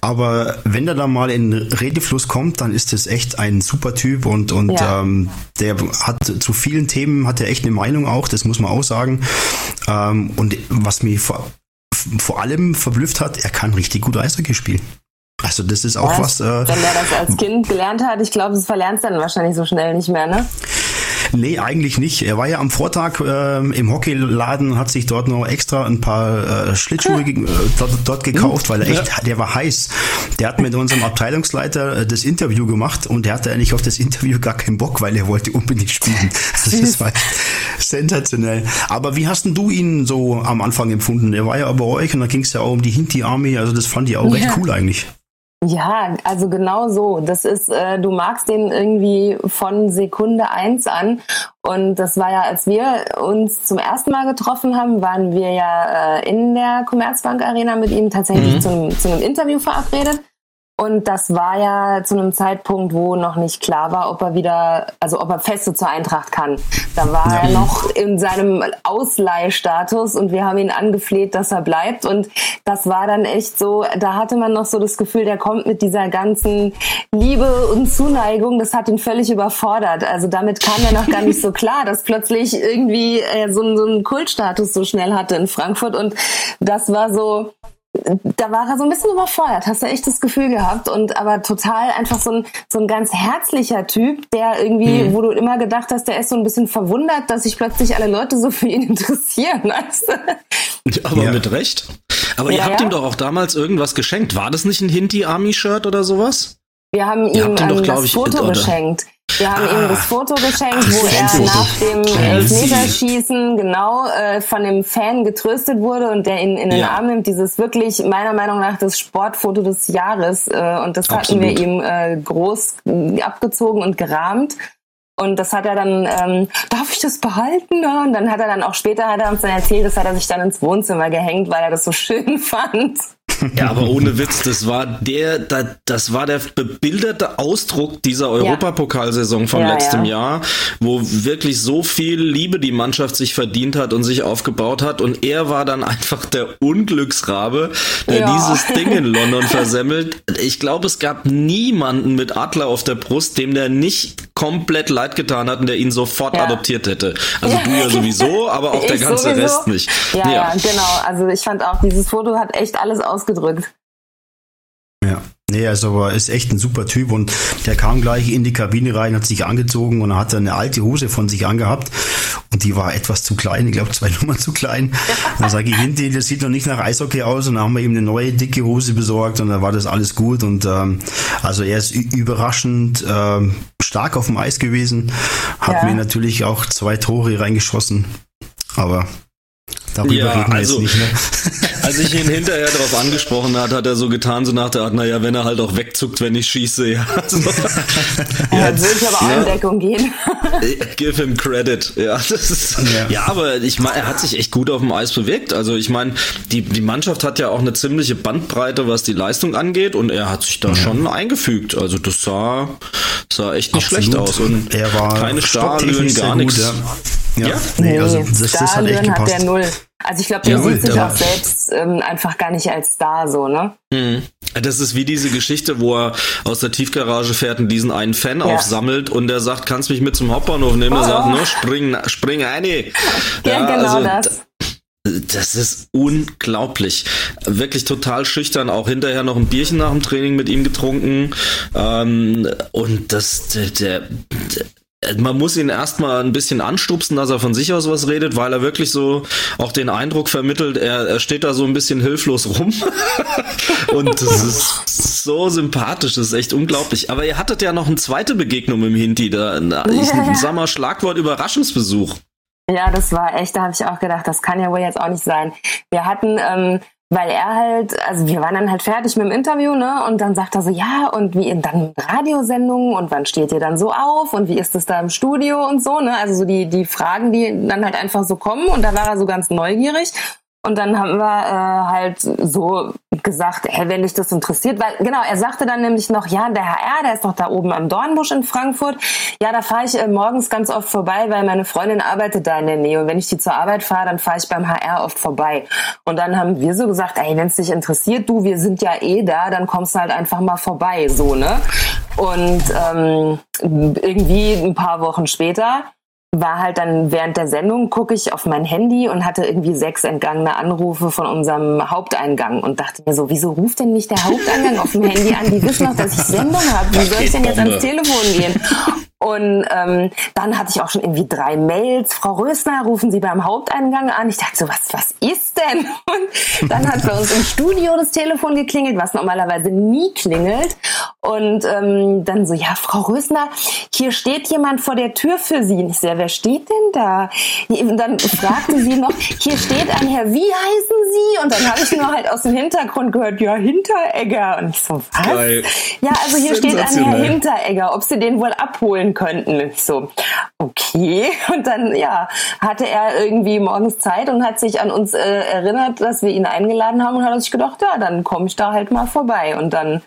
aber wenn er da mal in Redefluss kommt, dann ist es echt ein super Typ und, und ja. ähm, der hat zu vielen Themen hat er echt eine Meinung auch, das muss man auch sagen. Ähm, und was mich vor, vor allem verblüfft hat, er kann richtig gut Eishockey spielen. Also das ist auch was. was äh, wenn er das als Kind gelernt hat, ich glaube, das verlernt dann wahrscheinlich so schnell nicht mehr, ne? Nee, eigentlich nicht. Er war ja am Vortag äh, im Hockeyladen, hat sich dort noch extra ein paar äh, Schlittschuhe äh, dort, dort, gekauft, weil er echt, ja. der war heiß. Der hat mit unserem Abteilungsleiter äh, das Interview gemacht und der hatte eigentlich auf das Interview gar keinen Bock, weil er wollte unbedingt spielen. Also das war sensationell. Aber wie hast denn du ihn so am Anfang empfunden? Er war ja bei euch und da ging es ja auch um die Hinti-Army, also das fand ich auch ja. recht cool eigentlich. Ja, also genau so. Das ist, äh, du magst den irgendwie von Sekunde eins an. Und das war ja, als wir uns zum ersten Mal getroffen haben, waren wir ja äh, in der Commerzbank Arena mit ihm tatsächlich mhm. zu, einem, Interview verabredet. Und das war ja zu einem Zeitpunkt, wo noch nicht klar war, ob er wieder, also ob er feste zur Eintracht kann. Da war ja. er noch in seinem Ausleihstatus und wir haben ihn angefleht, dass er bleibt. Und das war dann echt so, da hatte man noch so das Gefühl, der kommt mit dieser ganzen Liebe und Zuneigung, das hat ihn völlig überfordert. Also damit kam er noch gar nicht so klar, dass plötzlich irgendwie äh, so, so einen Kultstatus so schnell hatte in Frankfurt. Und das war so, da war er so ein bisschen überfordert, hast du echt das Gefühl gehabt und aber total einfach so ein, so ein ganz herzlicher Typ, der irgendwie, mhm. wo du immer gedacht hast, der ist so ein bisschen verwundert, dass sich plötzlich alle Leute so für ihn interessieren, weißt du? Aber ja. mit Recht. Aber ja, ihr habt ja. ihm doch auch damals irgendwas geschenkt. War das nicht ein Hinti-Army-Shirt oder sowas? Wir haben ihm, ihm doch, das ich, Foto oder? geschenkt. Wir haben ah, ihm das Foto geschenkt, wo er nach dem Elfmeterschießen genau äh, von dem Fan getröstet wurde und der ihn in den ja. Arm nimmt. Dieses wirklich meiner Meinung nach das Sportfoto des Jahres. Äh, und das Absolut. hatten wir ihm äh, groß abgezogen und gerahmt. Und das hat er dann, ähm, darf ich das behalten? Und dann hat er dann auch später hat er uns dann erzählt, das hat er sich dann ins Wohnzimmer gehängt, weil er das so schön fand. Ja, aber ohne Witz, das war der, das war der bebilderte Ausdruck dieser Europapokalsaison von ja, letztem ja. Jahr, wo wirklich so viel Liebe die Mannschaft sich verdient hat und sich aufgebaut hat. Und er war dann einfach der Unglücksrabe, der ja. dieses Ding in London versemmelt. Ich glaube, es gab niemanden mit Adler auf der Brust, dem der nicht komplett leid getan hat und der ihn sofort adoptiert hätte. Also du ja sowieso, aber auch der ganze sowieso. Rest nicht. Ja, ja, genau. Also ich fand auch, dieses Foto hat echt alles aus ausgedrückt. Ja. Nee, also er ist echt ein super Typ und der kam gleich in die Kabine rein, hat sich angezogen und hat eine alte Hose von sich angehabt und die war etwas zu klein, ich glaube zwei Nummern zu klein. Dann sage ich, Hindi, das sieht noch nicht nach Eishockey aus und dann haben wir ihm eine neue dicke Hose besorgt und dann war das alles gut und ähm, also er ist überraschend ähm, stark auf dem Eis gewesen, hat ja. mir natürlich auch zwei Tore reingeschossen, aber Darüber ja, reden wir also, jetzt nicht mehr. Als ich ihn hinterher darauf angesprochen hat, hat er so getan, so nach der Art, naja, wenn er halt auch wegzuckt, wenn ich schieße, ja. So. ja, jetzt würde ich aber auch in Deckung gehen. Give him credit, ja. Das ist, ja. ja, aber ich meine, er hat sich echt gut auf dem Eis bewegt. Also ich meine, die, die Mannschaft hat ja auch eine ziemliche Bandbreite, was die Leistung angeht und er hat sich da ja. schon eingefügt. Also das sah, sah echt nicht Absolut. schlecht aus und er war keine Starlöhnen, gar nichts. Ja. Ja, ja? nee, also das, das hat echt gepasst. hat der null. Also ich glaube, der sieht sich auch selbst ähm, einfach gar nicht als Star so, ne? Mhm. Das ist wie diese Geschichte, wo er aus der Tiefgarage fährt und diesen einen Fan ja. aufsammelt und der sagt, kannst mich mit zum Hauptbahnhof nehmen? Oh. Er sagt, no, spring, spring eine. Ja, ja genau also, das. Das ist unglaublich. Wirklich total schüchtern. Auch hinterher noch ein Bierchen nach dem Training mit ihm getrunken. Ähm, und das, der, der, man muss ihn erstmal ein bisschen anstupsen, dass er von sich aus was redet, weil er wirklich so auch den Eindruck vermittelt, er, er steht da so ein bisschen hilflos rum. und das ist so sympathisch, das ist echt unglaublich. Aber ihr hattet ja noch eine zweite Begegnung im Hinti, da, ich sag mal Schlagwort Überraschungsbesuch. Ja, das war echt, da habe ich auch gedacht, das kann ja wohl jetzt auch nicht sein. Wir hatten ähm, weil er halt, also wir waren dann halt fertig mit dem Interview, ne? Und dann sagt er so, ja, und wie in dann Radiosendungen und wann steht ihr dann so auf und wie ist es da im Studio und so, ne? Also so die, die Fragen, die dann halt einfach so kommen und da war er so ganz neugierig. Und dann haben wir äh, halt so gesagt, hey, wenn dich das interessiert, weil genau, er sagte dann nämlich noch, ja, der HR, der ist doch da oben am Dornbusch in Frankfurt. Ja, da fahre ich äh, morgens ganz oft vorbei, weil meine Freundin arbeitet da in der Nähe. Und wenn ich die zur Arbeit fahre, dann fahre ich beim HR oft vorbei. Und dann haben wir so gesagt, ey, wenn es dich interessiert, du, wir sind ja eh da, dann kommst du halt einfach mal vorbei, so, ne? Und ähm, irgendwie ein paar Wochen später war halt dann während der Sendung, gucke ich auf mein Handy und hatte irgendwie sechs entgangene Anrufe von unserem Haupteingang und dachte mir so, wieso ruft denn mich der Haupteingang auf dem Handy an? Die wissen doch, dass ich Sendung habe. Wie soll ich denn jetzt ans Telefon gehen? Und ähm, dann hatte ich auch schon irgendwie drei Mails. Frau Rösner, rufen Sie beim Haupteingang an. Ich dachte so, was, was ist denn? Und dann hat bei uns im Studio das Telefon geklingelt, was normalerweise nie klingelt. Und ähm, dann so, ja, Frau Rösner, hier steht jemand vor der Tür für Sie. Und ich so, ja, wer steht denn da? Und dann fragte sie noch, hier steht ein Herr, wie heißen Sie? Und dann habe ich nur halt aus dem Hintergrund gehört, ja, Hinteregger. Und ich so, was? Geil. Ja, also hier steht ein Herr Hinteregger, ob Sie den wohl abholen könnten. Und ich so, okay. Und dann, ja, hatte er irgendwie morgens Zeit und hat sich an uns äh, erinnert, dass wir ihn eingeladen haben und hat sich gedacht, ja, dann komme ich da halt mal vorbei. Und dann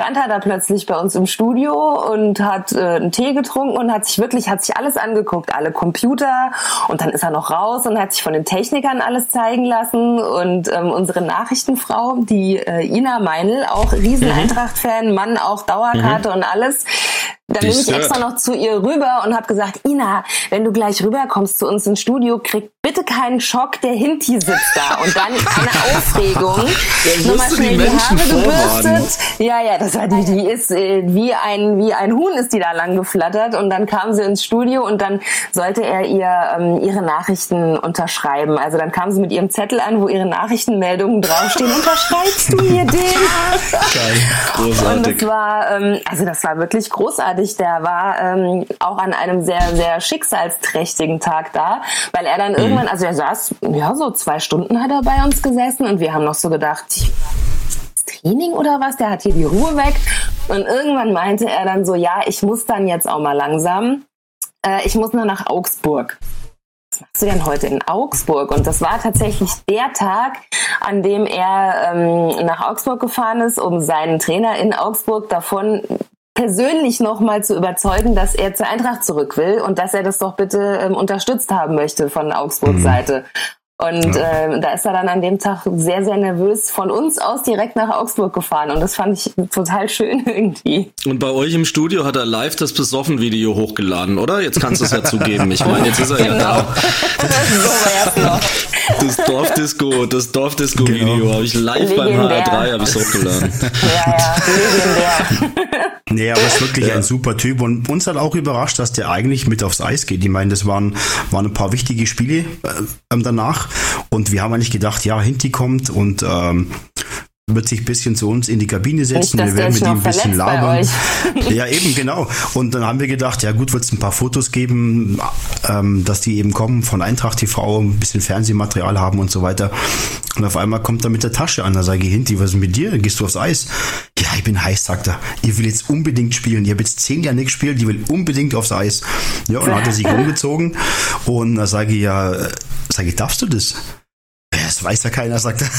stand er da plötzlich bei uns im Studio und hat äh, einen Tee getrunken und hat sich wirklich, hat sich alles angeguckt, alle Computer. Und dann ist er noch raus und hat sich von den Technikern alles zeigen lassen. Und ähm, unsere Nachrichtenfrau, die äh, Ina Meinl, auch riesen Eintracht-Fan, Mann auch Dauerkarte mhm. und alles, dann bin ich extra noch zu ihr rüber und habe gesagt, Ina, wenn du gleich rüberkommst zu uns ins Studio, krieg bitte keinen Schock, der Hinti sitzt da. Und dann eine Aufregung. Nochmal schnell die, die Haare gebürstet. Ja, ja, das war die, die ist äh, wie ein, wie ein Huhn ist die da lang geflattert. Und dann kam sie ins Studio und dann sollte er ihr ähm, ihre Nachrichten unterschreiben. Also dann kam sie mit ihrem Zettel an, wo ihre Nachrichtenmeldungen draufstehen. Unterschreibst du mir den? Geil. Großartig. Und das war, ähm, also das war wirklich großartig großartig. Der war ähm, auch an einem sehr, sehr schicksalsträchtigen Tag da, weil er dann mhm. irgendwann, also er saß, ja, so zwei Stunden hat er bei uns gesessen und wir haben noch so gedacht, Training oder was? Der hat hier die Ruhe weg. Und irgendwann meinte er dann so, ja, ich muss dann jetzt auch mal langsam. Äh, ich muss nur nach Augsburg was machst du denn heute in Augsburg? Und das war tatsächlich der Tag, an dem er ähm, nach Augsburg gefahren ist, um seinen Trainer in Augsburg davon persönlich nochmal zu überzeugen, dass er zur Eintracht zurück will und dass er das doch bitte ähm, unterstützt haben möchte von Augsburg mhm. Seite. Und ja. äh, da ist er dann an dem Tag sehr, sehr nervös von uns aus direkt nach Augsburg gefahren. Und das fand ich total schön irgendwie. Und bei euch im Studio hat er live das Besoffen-Video hochgeladen, oder? Jetzt kannst du es ja zugeben. Ich meine, jetzt ist er genau. ja da. Das Dorfdisco, das Dorfdisco-Video genau. habe ich live legendär. beim HR3 habe ich hochgeladen. Ja, ja, legendär. Nee, aber ist wirklich ja. ein super Typ und uns hat auch überrascht, dass der eigentlich mit aufs Eis geht. Ich meine, das waren, waren ein paar wichtige Spiele äh, danach und wir haben eigentlich gedacht, ja, Hinti kommt und ähm, wird sich ein bisschen zu uns in die Kabine setzen. Nicht, wir werden mit ihm ein bisschen labern. ja, eben, genau. Und dann haben wir gedacht, ja gut, wird es ein paar Fotos geben, ähm, dass die eben kommen von Eintracht TV, ein bisschen Fernsehmaterial haben und so weiter. Und auf einmal kommt er mit der Tasche an. Da sage ich, Hinti, was ist mit dir? Gehst du aufs Eis? Ja, ich bin heiß, sagt er. Ich will jetzt unbedingt spielen. Ich habe jetzt zehn Jahre nicht gespielt, ich will unbedingt aufs Eis. Ja, und dann hat er sich umgezogen. Und da sage ich, ja, sage ich, darfst du das? Das weiß ja keiner, sagt er.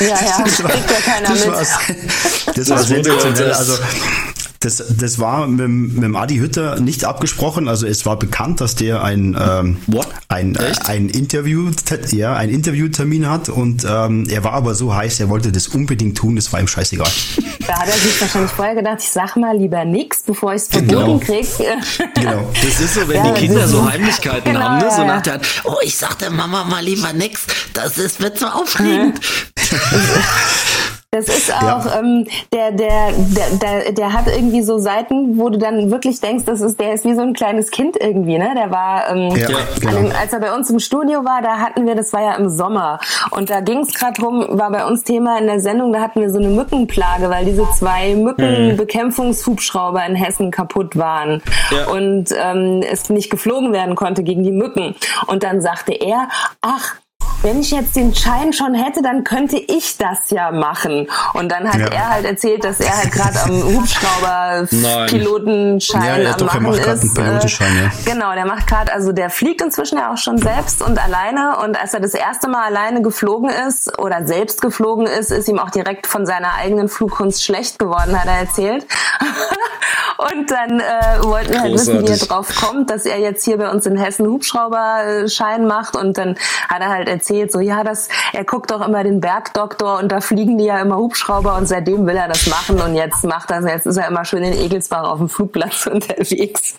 Ja, ja, das war, kriegt ja keiner das mit. War, das war sensationell. Also, das, das war mit, mit dem Adi Hütter nicht abgesprochen. Also es war bekannt, dass der ein, ähm, ein, äh, ein, Interview, ja, ein Interviewtermin hat und ähm, er war aber so heiß, er wollte das unbedingt tun, das war ihm scheißegal. Da hat er sich wahrscheinlich vorher gedacht, ich sag mal lieber nichts, bevor ich es verboten genau. krieg. Genau. Das ist so, wenn ja, die Kinder so Heimlichkeiten genau, haben, ne? so nach der oh, ich sag der Mama mal lieber nichts, das ist, wird so aufregend. Das ist auch, ja. ähm, der, der, der, der, der hat irgendwie so Seiten, wo du dann wirklich denkst, das ist, der ist wie so ein kleines Kind irgendwie, ne? Der war, ähm, ja, genau. dem, als er bei uns im Studio war, da hatten wir, das war ja im Sommer. Und da ging es gerade drum, war bei uns Thema in der Sendung, da hatten wir so eine Mückenplage, weil diese zwei Mückenbekämpfungshubschrauber in Hessen kaputt waren. Ja. Und ähm, es nicht geflogen werden konnte gegen die Mücken. Und dann sagte er, ach, wenn ich jetzt den Schein schon hätte, dann könnte ich das ja machen. Und dann hat ja. er halt erzählt, dass er halt gerade am Hubschrauber-Pilotenschein ja, am doch, machen ist. Pilotenschein, ja. Genau, der macht gerade, also der fliegt inzwischen ja auch schon selbst und alleine. Und als er das erste Mal alleine geflogen ist oder selbst geflogen ist, ist ihm auch direkt von seiner eigenen Flugkunst schlecht geworden, hat er erzählt. und dann äh, wollten wir halt wissen, wie er drauf kommt, dass er jetzt hier bei uns in Hessen Hubschrauberschein macht. Und dann hat er halt erzählt, erzählt, so ja, das, er guckt doch immer den Bergdoktor und da fliegen die ja immer Hubschrauber und seitdem will er das machen und jetzt macht er, jetzt ist er immer schön in Egelsbach auf dem Flugplatz unterwegs.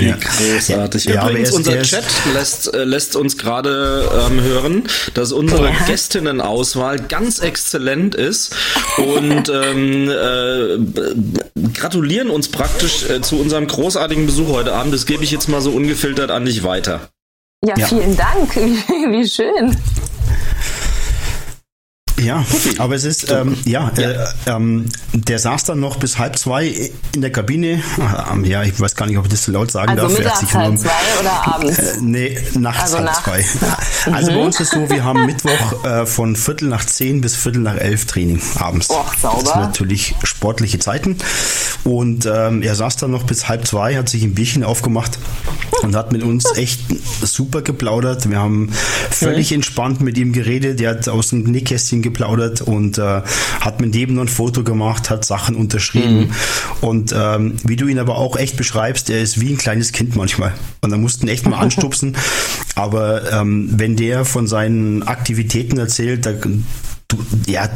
Ja. Großartig. Ja, Übrigens, unser Chat lässt, äh, lässt uns gerade ähm, hören, dass unsere ja. Gästinnenauswahl ganz exzellent ist und ähm, äh, gratulieren uns praktisch äh, zu unserem großartigen Besuch heute Abend. Das gebe ich jetzt mal so ungefiltert an dich weiter. Ja, ja, vielen Dank. Wie schön. Ja, aber es ist, ähm, ja, ja. Äh, ähm, der saß dann noch bis halb zwei in der Kabine. Ähm, ja, ich weiß gar nicht, ob ich das so laut sagen also darf. Mittags halb zwei oder abends? Äh, nee, nachts also halb nachts. zwei. Also mhm. bei uns ist so, wir haben Mittwoch äh, von Viertel nach zehn bis Viertel nach elf Training abends. Och, sauber. Das sind natürlich sportliche Zeiten. Und ähm, er saß dann noch bis halb zwei, hat sich ein Bierchen aufgemacht und hat mit uns echt super geplaudert. Wir haben völlig entspannt mit ihm geredet. Der hat aus dem Nähkästchen geplaudert und äh, hat mit jedem noch ein Foto gemacht, hat Sachen unterschrieben. Mhm. Und ähm, wie du ihn aber auch echt beschreibst, er ist wie ein kleines Kind manchmal. Und da mussten echt mal anstupsen. Aber ähm, wenn der von seinen Aktivitäten erzählt, da du, ja,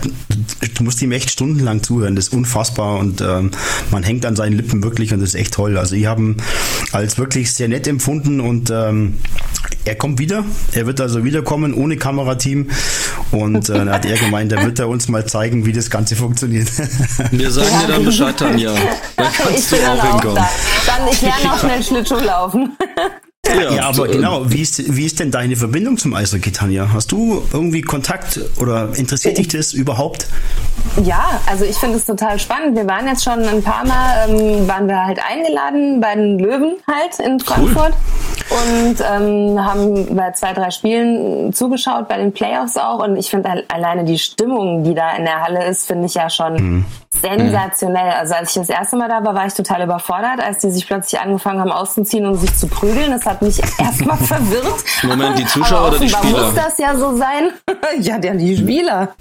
du musst ihm echt stundenlang zuhören. Das ist unfassbar und ähm, man hängt an seinen Lippen wirklich und das ist echt toll. Also ich habe ihn als wirklich sehr nett empfunden und ähm, er kommt wieder. Er wird also wiederkommen ohne Kamerateam und äh, hat er gemeint, er wird er uns mal zeigen, wie das Ganze funktioniert. Wir sagen ja. dir dann Bescheid, Tanja. Dann kannst ich du auch hinkommen. Da. Dann ich lerne auch schnell Schlittschuh laufen. Ja, ja, aber genau, wie ist, wie ist denn deine Verbindung zum Eishockey, Tanja? Hast du irgendwie Kontakt oder interessiert dich das überhaupt? Ja, also ich finde es total spannend. Wir waren jetzt schon ein paar Mal, ähm, waren wir halt eingeladen bei den Löwen halt in Frankfurt cool. und ähm, haben bei zwei, drei Spielen zugeschaut, bei den Playoffs auch. Und ich finde alleine die Stimmung, die da in der Halle ist, finde ich ja schon mhm. sensationell. Also als ich das erste Mal da war, war ich total überfordert, als die sich plötzlich angefangen haben auszuziehen und sich zu prügeln. Das hat mich erstmal verwirrt. Moment, die Zuschauer oder die Spieler? muss das ja so sein. ja, die Spieler.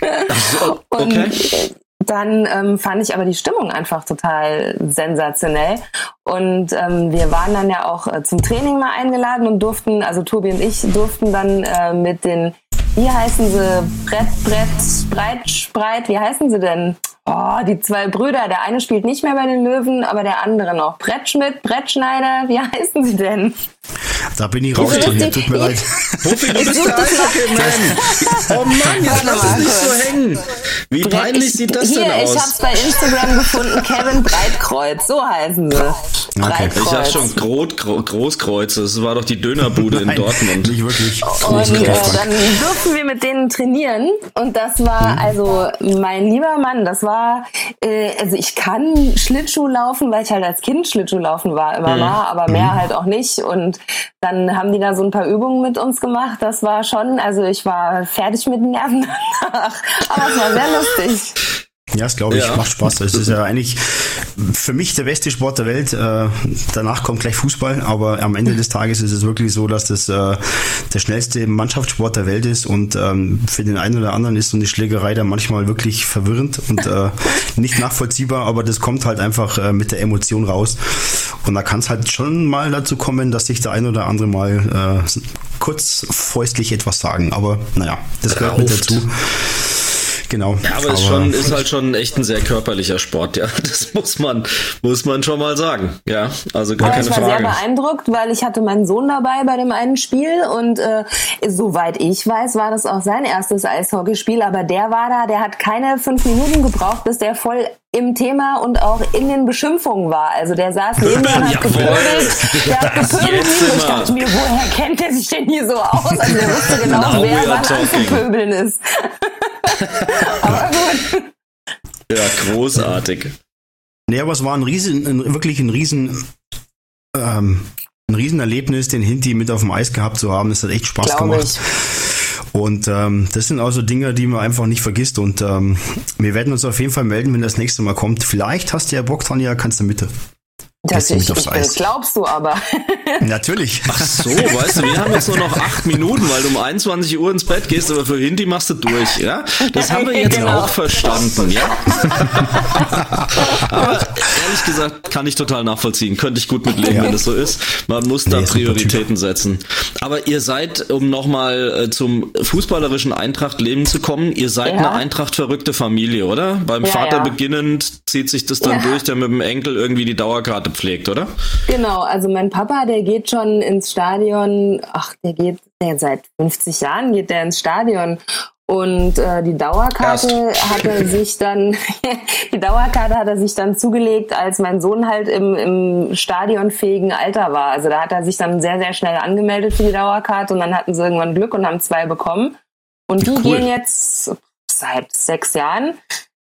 So, okay. Und dann ähm, fand ich aber die Stimmung einfach total sensationell. Und ähm, wir waren dann ja auch äh, zum Training mal eingeladen und durften, also Tobi und ich durften dann äh, mit den, wie heißen sie, Brett, Brett, Breit, Spreit, wie heißen sie denn? Oh, die zwei Brüder. Der eine spielt nicht mehr bei den Löwen, aber der andere noch. Brettschmidt, Brettschneider, wie heißen sie denn? Da bin ich raus, Tanja, tut mir leid. Profi, du bist der Eishockey-Man. Oh Mann, jetzt lass es nicht so hängen. Wie peinlich sieht das Hier, denn aus? ich hab's bei Instagram gefunden, Kevin Breitkreuz, so heißen sie. Okay. Ich hab schon Grot, Gro Großkreuze, das war doch die Dönerbude in Dortmund. Nicht wirklich. Und äh, dann durften wir mit denen trainieren und das war also mein lieber Mann, das war, äh, also ich kann Schlittschuh laufen, weil ich halt als Kind Schlittschuh laufen war, immer mal, aber mehr halt auch nicht und dann haben die da so ein paar Übungen mit uns gemacht. Das war schon, also ich war fertig mit den Nerven danach. Aber es war sehr lustig. Ja, das glaube ich, Ja. macht Spaß. Es ist ja eigentlich für mich der beste Sport der Welt. Äh, danach kommt gleich Fußball, aber am Ende des Tages ist es wirklich so, dass das äh, der schnellste Mannschaftssport der Welt ist und ähm, für den einen oder anderen ist so eine Schlägerei da manchmal wirklich verwirrend und äh, nicht nachvollziehbar, aber das kommt halt einfach mit der Emotion raus. Und da kann es halt schon mal dazu kommen, dass sich der ein oder andere mal kurz fäustlich etwas sagen. Aber naja, das gehört mit Rauft. dazu. Genau. Ja, aber ist, schon, ist halt schon echt ein sehr körperlicher Sport, ja. Das muss man, muss man schon mal sagen. Ja, also gar Aber keine ich war Frage. sehr beeindruckt, weil ich hatte meinen Sohn dabei bei dem einen Spiel und äh, soweit ich weiß, war das auch sein erstes Eishockeyspiel. Aber der war da, der hat keine fünf Minuten gebraucht, bis der voll im Thema und auch in den Beschimpfungen war. Also der saß neben mir und hat gepöbelt. Der hat gepöbelt. Ich dachte mir, woher kennt der sich denn hier so aus? Also der wusste genau, Now we wer wann anzupöbeln ist. Aber gut. Ja, großartig. Nee, aber es war ein riesen, ein, wirklich ein riesen, ähm, ein Riesenerlebnis, den Hinti mit auf dem Eis gehabt zu haben. Es hat echt Spaß Glaube gemacht. ich. Und ähm, das sind also Dinge, die man einfach nicht vergisst. Und ähm, wir werden uns auf jeden Fall melden, wenn das nächste Mal kommt. Vielleicht hast du ja Bock, Tanja, kannst du mit. Das, ich, aufs ich, Eis? das glaubst du aber. Natürlich. Ach so, weißt du, wir haben jetzt nur noch acht Minuten, weil du um 21 Uhr ins Bett gehst, aber für Hindi machst du durch, ja? Das haben wir jetzt Genau. auch verstanden, ja? aber ehrlich gesagt, kann ich total nachvollziehen. Könnte ich gut mitleben, Ja. wenn das so ist. Man muss da Nee, Prioritäten setzen. Aber ihr seid, um nochmal äh, zum fußballerischen Eintracht-Leben zu kommen, ihr seid Ja. eine Eintracht-verrückte Familie, oder? Beim Ja, Vater ja. beginnend zieht sich das dann Ja. durch, der mit dem Enkel irgendwie die Dauerkarte pflegt, oder? Genau, also mein Papa, der geht schon ins Stadion, ach, der geht der seit 50 Jahren geht der ins Stadion. Und äh, die Dauerkarte hat er sich dann, die Dauerkarte hat er sich dann zugelegt, als mein Sohn halt im, im stadionfähigen Alter war. Also da hat er sich dann sehr, sehr schnell angemeldet für die Dauerkarte und dann hatten sie irgendwann Glück und haben zwei bekommen. Und die Cool. gehen jetzt seit sechs Jahren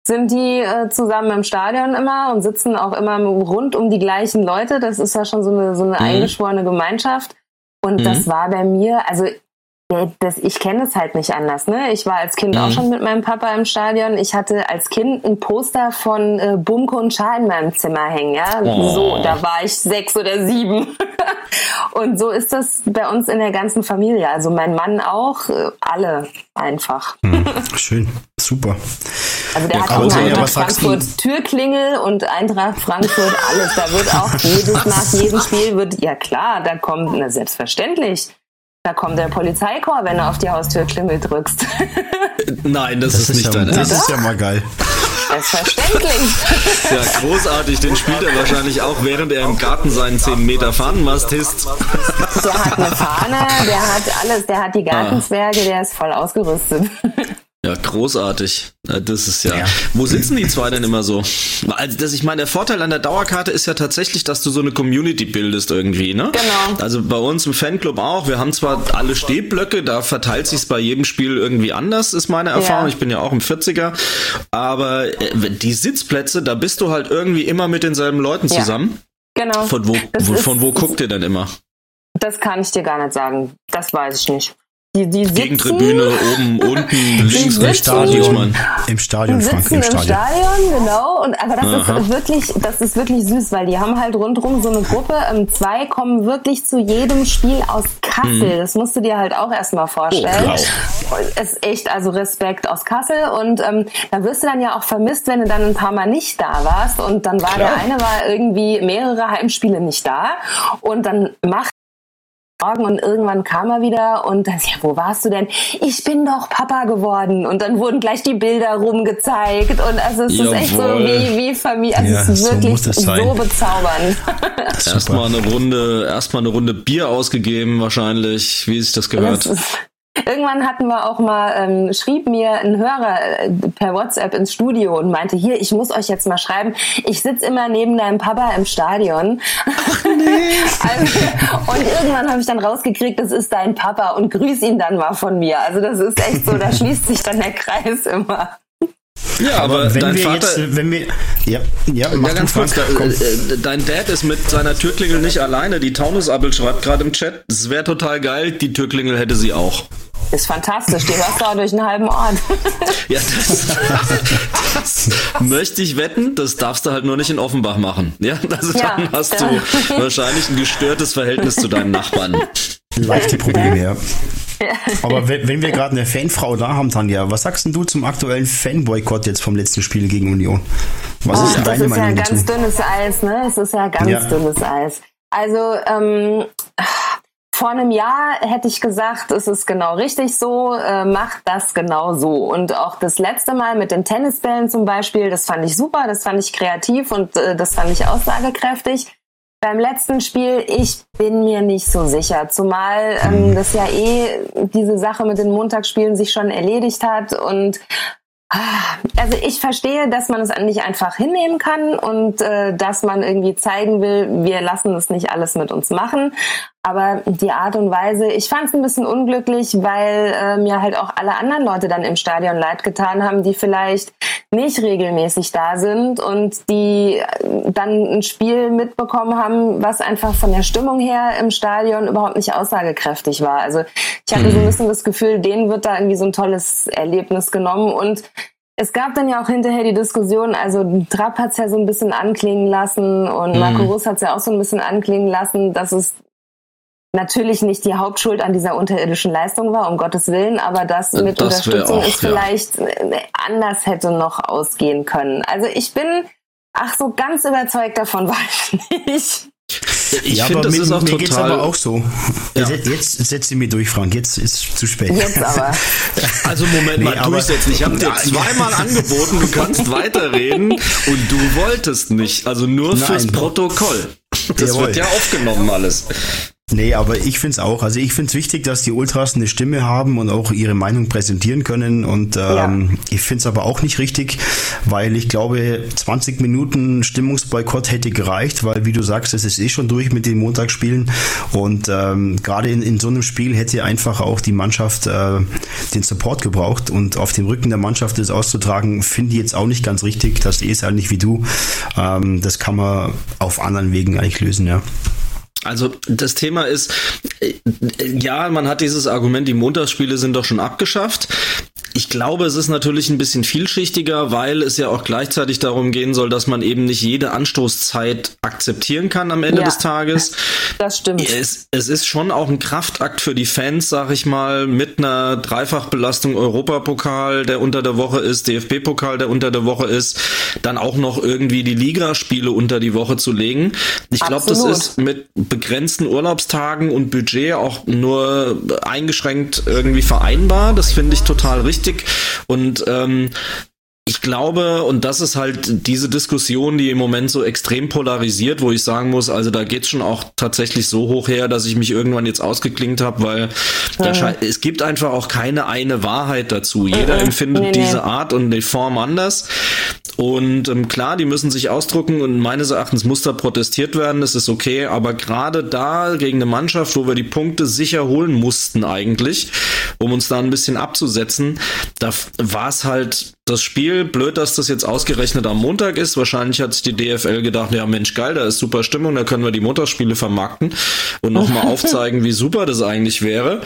sind die äh, zusammen im Stadion immer und sitzen auch immer rund um die gleichen Leute. Das ist ja schon so eine, so eine Mhm. eingeschworene Gemeinschaft. Und Mhm. das war bei mir, also ja, das, ich kenne es halt nicht anders. Ne? Ich war als Kind Mhm. auch schon mit meinem Papa im Stadion. Ich hatte als Kind ein Poster von äh, Bumko und Schar in meinem Zimmer hängen. Ja? Oh. So, da war ich sechs oder sieben. und so ist das bei uns in der ganzen Familie. Also mein Mann auch, äh, alle einfach. Schön. Super. Also der Ja, hat auch eine Eintracht? Frankfurt Türklingel und Eintracht Frankfurt alles. Da wird auch jedes nach jedem Spiel wird, ja klar, da kommt, na selbstverständlich. Da kommt der Polizeikorps, wenn du auf die Haustürklingel drückst. Nein, das, das ist, ist, nicht ja, dein. Das ist ja mal geil. Selbstverständlich. Ja, großartig. Den spielt er wahrscheinlich auch, während er im Garten seinen 10 Meter Fahnenmast hisst. Der hat eine Fahne, der hat alles, der hat die Gartenzwerge, der ist voll ausgerüstet. Ja, großartig. Das ist ja. ja. Wo sitzen die zwei denn immer so? Also, das, ich meine, der Vorteil an der Dauerkarte ist ja tatsächlich, dass du so eine Community bildest irgendwie, ne? Genau. Also bei uns im Fanclub auch. Wir haben zwar alle Stehblöcke, da verteilt sich's bei jedem Spiel irgendwie anders, ist meine Erfahrung. Ja. Ich bin ja auch im 40er. Aber äh, die Sitzplätze, da bist du halt irgendwie immer mit denselben Leuten zusammen. Ja. Genau. Von wo, wo von wo guckt ihr denn immer? Das kann ich dir gar nicht sagen. Das weiß ich nicht. Die, die sitzen, Gegentribüne, oben, unten, links, rechts, Stadion. Im Stadion, Frank, im Stadion. Im Stadion, genau. Und, aber das Aha. ist wirklich, das ist wirklich süß, weil die haben halt rundherum so eine Gruppe. Ähm, zwei kommen wirklich zu jedem Spiel aus Kassel. Hm. Das musst du dir halt auch erstmal vorstellen. Oh, es ist echt, also Respekt aus Kassel. Und ähm, da wirst du dann ja auch vermisst, wenn du dann ein paar Mal nicht da warst. Und dann war klar. der eine war irgendwie mehrere Heimspiele nicht da. Und dann macht und irgendwann kam er wieder und dann, ja, wo warst du denn? Ich bin doch Papa geworden. Und dann wurden gleich die Bilder rumgezeigt. Und also es Jawohl. ist echt so wie, wie Familie. Also ja, es ist wirklich so, so bezaubernd. Erstmal eine Runde, erstmal eine Runde Bier ausgegeben, wahrscheinlich, wie sich das gehört. Das Irgendwann hatten wir auch mal, ähm, schrieb mir ein Hörer äh, per WhatsApp ins Studio und meinte, hier, ich muss euch jetzt mal schreiben, ich sitze immer neben deinem Papa im Stadion. Ach, nee. also, und irgendwann habe ich dann rausgekriegt, das ist dein Papa und grüß ihn dann mal von mir. Also das ist echt so, da schließt sich dann der Kreis immer. Ja, aber, aber wenn dein wir Vater, jetzt, wenn wir, ja, ja, ja ganz kurz, da, äh, dein Dad ist mit seiner Türklingel nicht alleine. Die Taunus-Appel schreibt gerade im Chat, es wäre total geil, die Türklingel hätte sie auch. Ist fantastisch, die hörst du auch durch einen halben Ort. ja, das, das möchte ich wetten, das darfst du halt nur nicht in Offenbach machen. Ja, also ja, dann hast ja. du wahrscheinlich ein gestörtes Verhältnis zu deinen Nachbarn. Leichte Probleme, ja. Aber wenn, wenn wir gerade eine Fanfrau da haben, Tanja, was sagst du zum aktuellen Fanboykott jetzt vom letzten Spiel gegen Union? Was oh, ist denn deine das ist Meinung ja ganz dazu? dünnes Eis, ne? Es ist ja ganz ja. dünnes Eis. Also, ähm, vor einem Jahr hätte ich gesagt, es ist genau richtig so, äh, macht das genau so. Und auch das letzte Mal mit den Tennisbällen zum Beispiel, das fand ich super, das fand ich kreativ und äh, das fand ich aussagekräftig. Beim letzten Spiel, ich bin mir nicht so sicher, zumal ähm, das ja eh diese Sache mit den Montagsspielen sich schon erledigt hat und Ah, also ich verstehe, dass man es nicht einfach hinnehmen kann und äh, dass man irgendwie zeigen will, wir lassen es nicht alles mit uns machen. Aber die Art und Weise, ich fand es ein bisschen unglücklich, weil äh, mir halt auch alle anderen Leute dann im Stadion leid getan haben, die vielleicht nicht regelmäßig da sind und die äh, dann ein Spiel mitbekommen haben, was einfach von der Stimmung her im Stadion überhaupt nicht aussagekräftig war. Also ich hatte so ein mhm. bisschen das Gefühl, denen wird da irgendwie so ein tolles Erlebnis genommen und es gab dann ja auch hinterher die Diskussion, also Trapp hat es ja so ein bisschen anklingen lassen und mhm. Marco Russ hat es ja auch so ein bisschen anklingen lassen, dass es natürlich nicht die Hauptschuld an dieser unterirdischen Leistung war, um Gottes Willen, aber das mit das Unterstützung auch, ist vielleicht ja. anders hätte noch ausgehen können. Also ich bin, ach so ganz überzeugt davon war ich nicht. Ich ja, finde, das mit, ist auch mir total. Geht's aber auch so. Ja. Jetzt, setzt sie mir durch, Frank. Jetzt ist es zu spät. Jetzt aber. Also Moment nee, mal, durchsetzen. Ich habe dir zweimal angeboten, du kannst weiterreden und du wolltest nicht. Also nur Nein. fürs Protokoll. Das Jawohl. wird ja aufgenommen alles. Nee, aber ich finde es auch. Also ich finde es wichtig, dass die Ultras eine Stimme haben und auch ihre Meinung präsentieren können. Und ähm, ja. ich finde es aber auch nicht richtig, weil ich glaube, 20 Minuten Stimmungsboykott hätte gereicht, weil wie du sagst, es ist eh schon durch mit den Montagsspielen. Und ähm, gerade in, in so einem Spiel hätte einfach auch die Mannschaft äh, den Support gebraucht. Und auf dem Rücken der Mannschaft das auszutragen, finde ich jetzt auch nicht ganz richtig. Das ist halt nicht wie du. Ähm, das kann man auf anderen Wegen eigentlich lösen, ja. Also das Thema ist, äh, ja, man hat dieses Argument, die Montagsspiele sind doch schon abgeschafft. Ich glaube, es ist natürlich ein bisschen vielschichtiger, weil es ja auch gleichzeitig darum gehen soll, dass man eben nicht jede Anstoßzeit akzeptieren kann am Ende ja, des Tages. Das stimmt. Es, es ist schon auch ein Kraftakt für die Fans, sag ich mal, mit einer Dreifachbelastung Europapokal, der unter der Woche ist, DFB-Pokal, der unter der Woche ist, dann auch noch irgendwie die Ligaspiele unter die Woche zu legen. Ich glaube, das ist mit begrenzten Urlaubstagen und Budget auch nur eingeschränkt irgendwie vereinbar. Das finde ich total richtig. Und ähm, ich glaube, und das ist halt diese Diskussion, die im Moment so extrem polarisiert, wo ich sagen muss, also da geht's schon auch tatsächlich so hoch her, dass ich mich irgendwann jetzt ausgeklingt habe, weil ja. es gibt einfach auch keine eine Wahrheit dazu. Jeder mhm. empfindet nee, diese Art und die Form anders. Und ähm, klar, die müssen sich ausdrucken und meines Erachtens muss da protestiert werden, das ist okay, aber gerade da gegen eine Mannschaft, wo wir die Punkte sicher holen mussten eigentlich, um uns da ein bisschen abzusetzen, da war es halt das Spiel, blöd, dass das jetzt ausgerechnet am Montag ist. Wahrscheinlich hat sich die DFL gedacht, ja Mensch, geil, da ist super Stimmung, da können wir die Montagsspiele vermarkten und nochmal aufzeigen, wie super das eigentlich wäre.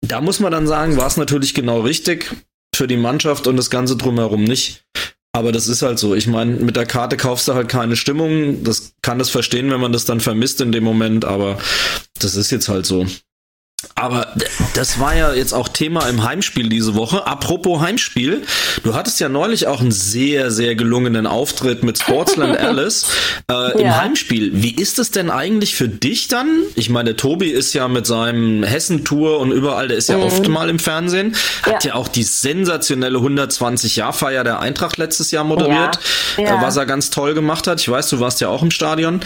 Da muss man dann sagen, war es natürlich genau richtig für die Mannschaft und das Ganze drumherum nicht. Aber das ist halt so. Ich meine, mit der Karte kaufst du halt keine Stimmung. Das kann das verstehen, wenn man das dann vermisst in dem Moment, aber das ist jetzt halt so. Aber das war ja jetzt auch Thema im Heimspiel diese Woche. Apropos Heimspiel, du hattest ja neulich auch einen sehr, sehr gelungenen Auftritt mit Sportsland Alice äh, im Heimspiel. Wie ist es denn eigentlich für dich dann? Ich meine, Tobi ist ja mit seinem Hessen-Tour und überall, der ist ja mhm. oft mal im Fernsehen, hat ja, ja auch die sensationelle 120-Jahr-Feier der Eintracht letztes Jahr moderiert, ja. Ja. Äh, was er ganz toll gemacht hat. Ich weiß, du warst ja auch im Stadion.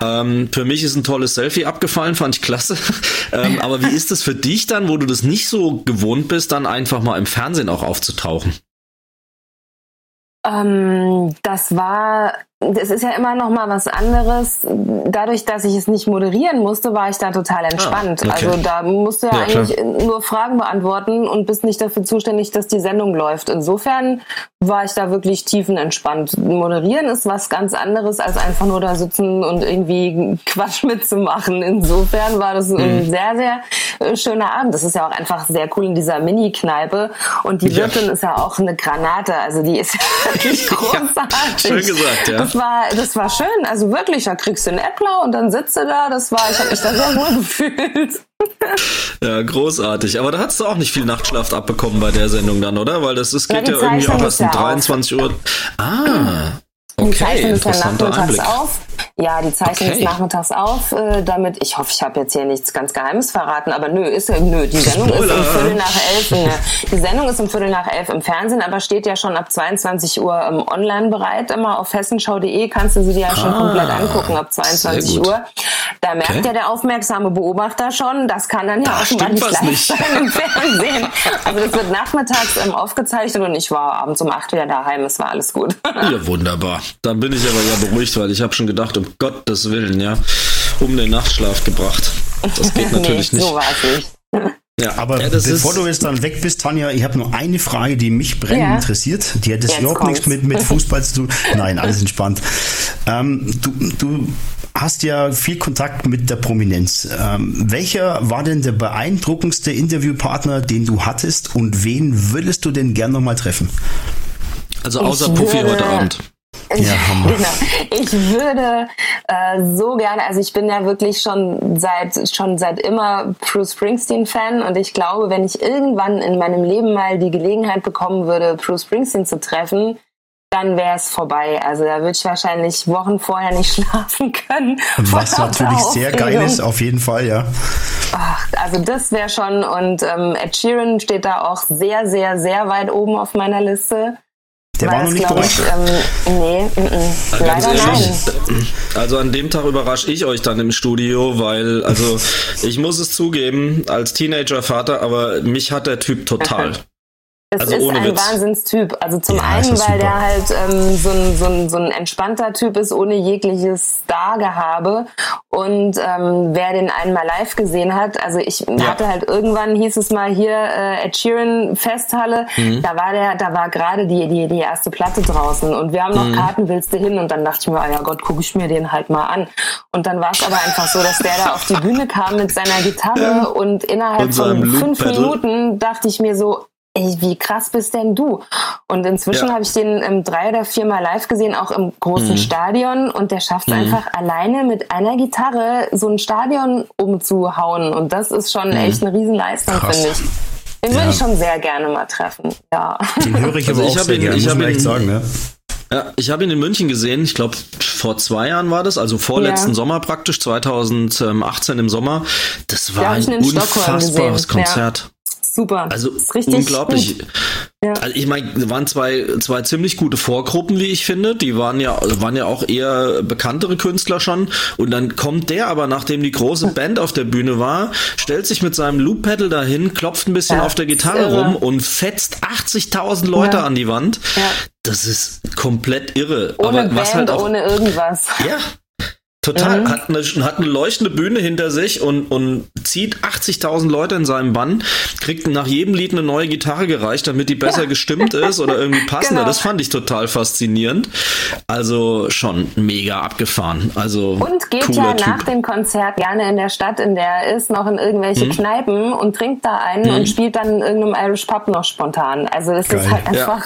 Ähm, für mich ist ein tolles Selfie abgefallen, fand ich klasse. ähm, aber wie ist ist es für dich dann, wo du das nicht so gewohnt bist, dann einfach mal im Fernsehen auch aufzutauchen? Ähm, das war es ist ja immer noch mal was anderes. Dadurch, dass ich es nicht moderieren musste, war ich da total entspannt. Ah, okay. Also da musst du ja, ja eigentlich klar. nur Fragen beantworten und bist nicht dafür zuständig, dass die Sendung läuft. Insofern war ich da wirklich tiefenentspannt. Moderieren ist was ganz anderes, als einfach nur da sitzen und irgendwie Quatsch mitzumachen. Insofern war das mhm. ein sehr, sehr äh, schöner Abend. Das ist ja auch einfach sehr cool in dieser Mini-Kneipe. Und die Wirtin ja. ist ja auch eine Granate. Also die ist ja wirklich großartig. Ja, schön gesagt, ja das war, das war schön. Also wirklich, da kriegst du einen Äppler und dann sitzt du da. Das war, ich habe mich da sehr wohl gefühlt. Ja, großartig. Aber da hast du auch nicht viel Nachtschlaf abbekommen bei der Sendung dann, oder? Weil das ist, geht ja, ja irgendwie auch erst um 23 Uhr. Ah, Okay, die zeichnen es ja nachmittags Einblick. auf. Ja, die zeichnen okay. es nachmittags auf, äh, damit, ich hoffe, ich habe jetzt hier nichts ganz Geheimes verraten, aber nö, ist nö, die Sendung Spoiler. ist um Viertel nach elf. Ne, die Sendung ist um Viertel nach elf im Fernsehen, aber steht ja schon ab 22 Uhr im Online bereit. Immer auf hessenschau.de kannst du sie dir ja schon ah, komplett angucken ab 22 Uhr. Da merkt okay. ja der aufmerksame Beobachter schon, das kann dann ja da auch mal nicht live nicht. sein im Fernsehen. Also das wird nachmittags ähm, aufgezeichnet und ich war abends um acht wieder daheim, es war alles gut. Ja, wunderbar. Dann bin ich aber ja beruhigt, weil ich habe schon gedacht, um Gottes Willen, ja, um den Nachtschlaf gebracht. Das geht natürlich nee, nicht. So war es nicht. Ja, aber ja, bevor du jetzt dann weg bist, Tanja, ich habe noch eine Frage, die mich brennend ja. interessiert. Die hat jetzt überhaupt nichts mit, mit Fußball zu tun. Nein, alles entspannt. Ähm, du, du hast ja viel Kontakt mit der Prominenz. Ähm, welcher war denn der beeindruckendste Interviewpartner, den du hattest und wen würdest du denn gern nochmal treffen? Also außer Puffy heute Abend. Ja, genau. Ich würde äh, so gerne, also ich bin ja wirklich schon seit schon seit immer Bruce Springsteen Fan und ich glaube, wenn ich irgendwann in meinem Leben mal die Gelegenheit bekommen würde, Bruce Springsteen zu treffen, dann wäre es vorbei. Also da würde ich wahrscheinlich Wochen vorher nicht schlafen können. Was natürlich sehr geil ist, auf jeden Fall, ja. Ach, also das wäre schon und ähm, Ed Sheeran steht da auch sehr, sehr, sehr weit oben auf meiner Liste. Der war, war noch nicht euch? Ähm, nee, m -m, leider ehrlich, nein. Also an dem Tag überrasche ich euch dann im Studio, weil, also ich muss es zugeben, als Teenager-Vater, aber mich hat der Typ total. Das also ist ein Witz. Wahnsinnstyp. Also zum ja, einen, weil der halt ähm, so, ein, so, ein, so ein entspannter Typ ist, ohne jegliches Stargehabe. Und ähm, wer den einmal live gesehen hat, also ich ja. hatte halt irgendwann, hieß es mal hier, äh, Ed Sheeran Festhalle, mhm. da war der, da war gerade die, die, die erste Platte draußen und wir haben noch mhm. Karten, willst du hin? Und dann dachte ich mir, oh ja Gott, gucke ich mir den halt mal an. Und dann war es aber einfach so, dass der da auf die Bühne kam mit seiner Gitarre und innerhalb und von fünf Minuten dachte ich mir so, ey, wie krass bist denn du? Und inzwischen Ja. habe ich den ähm, drei oder viermal live gesehen, auch im großen Mhm. Stadion. Und der schafft es Mhm. einfach alleine mit einer Gitarre so ein Stadion umzuhauen. Und das ist schon Mhm. echt eine Riesenleistung, finde ich. Den Ja. würde ich schon sehr gerne mal treffen. Ja. Den höre ich Also aber ich auch hab sehr ihn- gerne, ich muss man echt sagen. Ne? Ja, ich habe ihn in München gesehen, ich glaube vor zwei Jahren war das, also vorletzten Ja. Sommer praktisch, 2018 im Sommer. Das war ein ich unfassbares gesehen, ja. Super. Also unglaublich. Ja. Also ich meine, waren zwei, zwei ziemlich gute Vorgruppen, wie ich finde. Die waren ja, waren ja auch eher bekanntere Künstler schon. Und dann kommt der aber, nachdem die große Band auf der Bühne war, stellt sich mit seinem Loop-Pedal dahin, klopft ein bisschen Ja, auf der Gitarre rum und fetzt 80.000 Leute Ja. an die Wand. Ja. Das ist komplett irre. Ohne aber was Band, halt auch ohne irgendwas. ja. Total. Mhm. Hat, eine, hat eine leuchtende Bühne hinter sich und, und zieht 80.000 Leute in seinem Bann, kriegt nach jedem Lied eine neue Gitarre gereicht, damit die besser Ja. gestimmt ist oder irgendwie passender. Genau. Das fand ich total faszinierend. Also schon mega abgefahren. Also Und geht ja nach Typ. dem Konzert gerne in der Stadt, in der er ist, noch in irgendwelche Mhm. Kneipen und trinkt da einen und spielt dann in irgendeinem Irish Pub noch spontan. Also das Geil. ist halt Ja. einfach.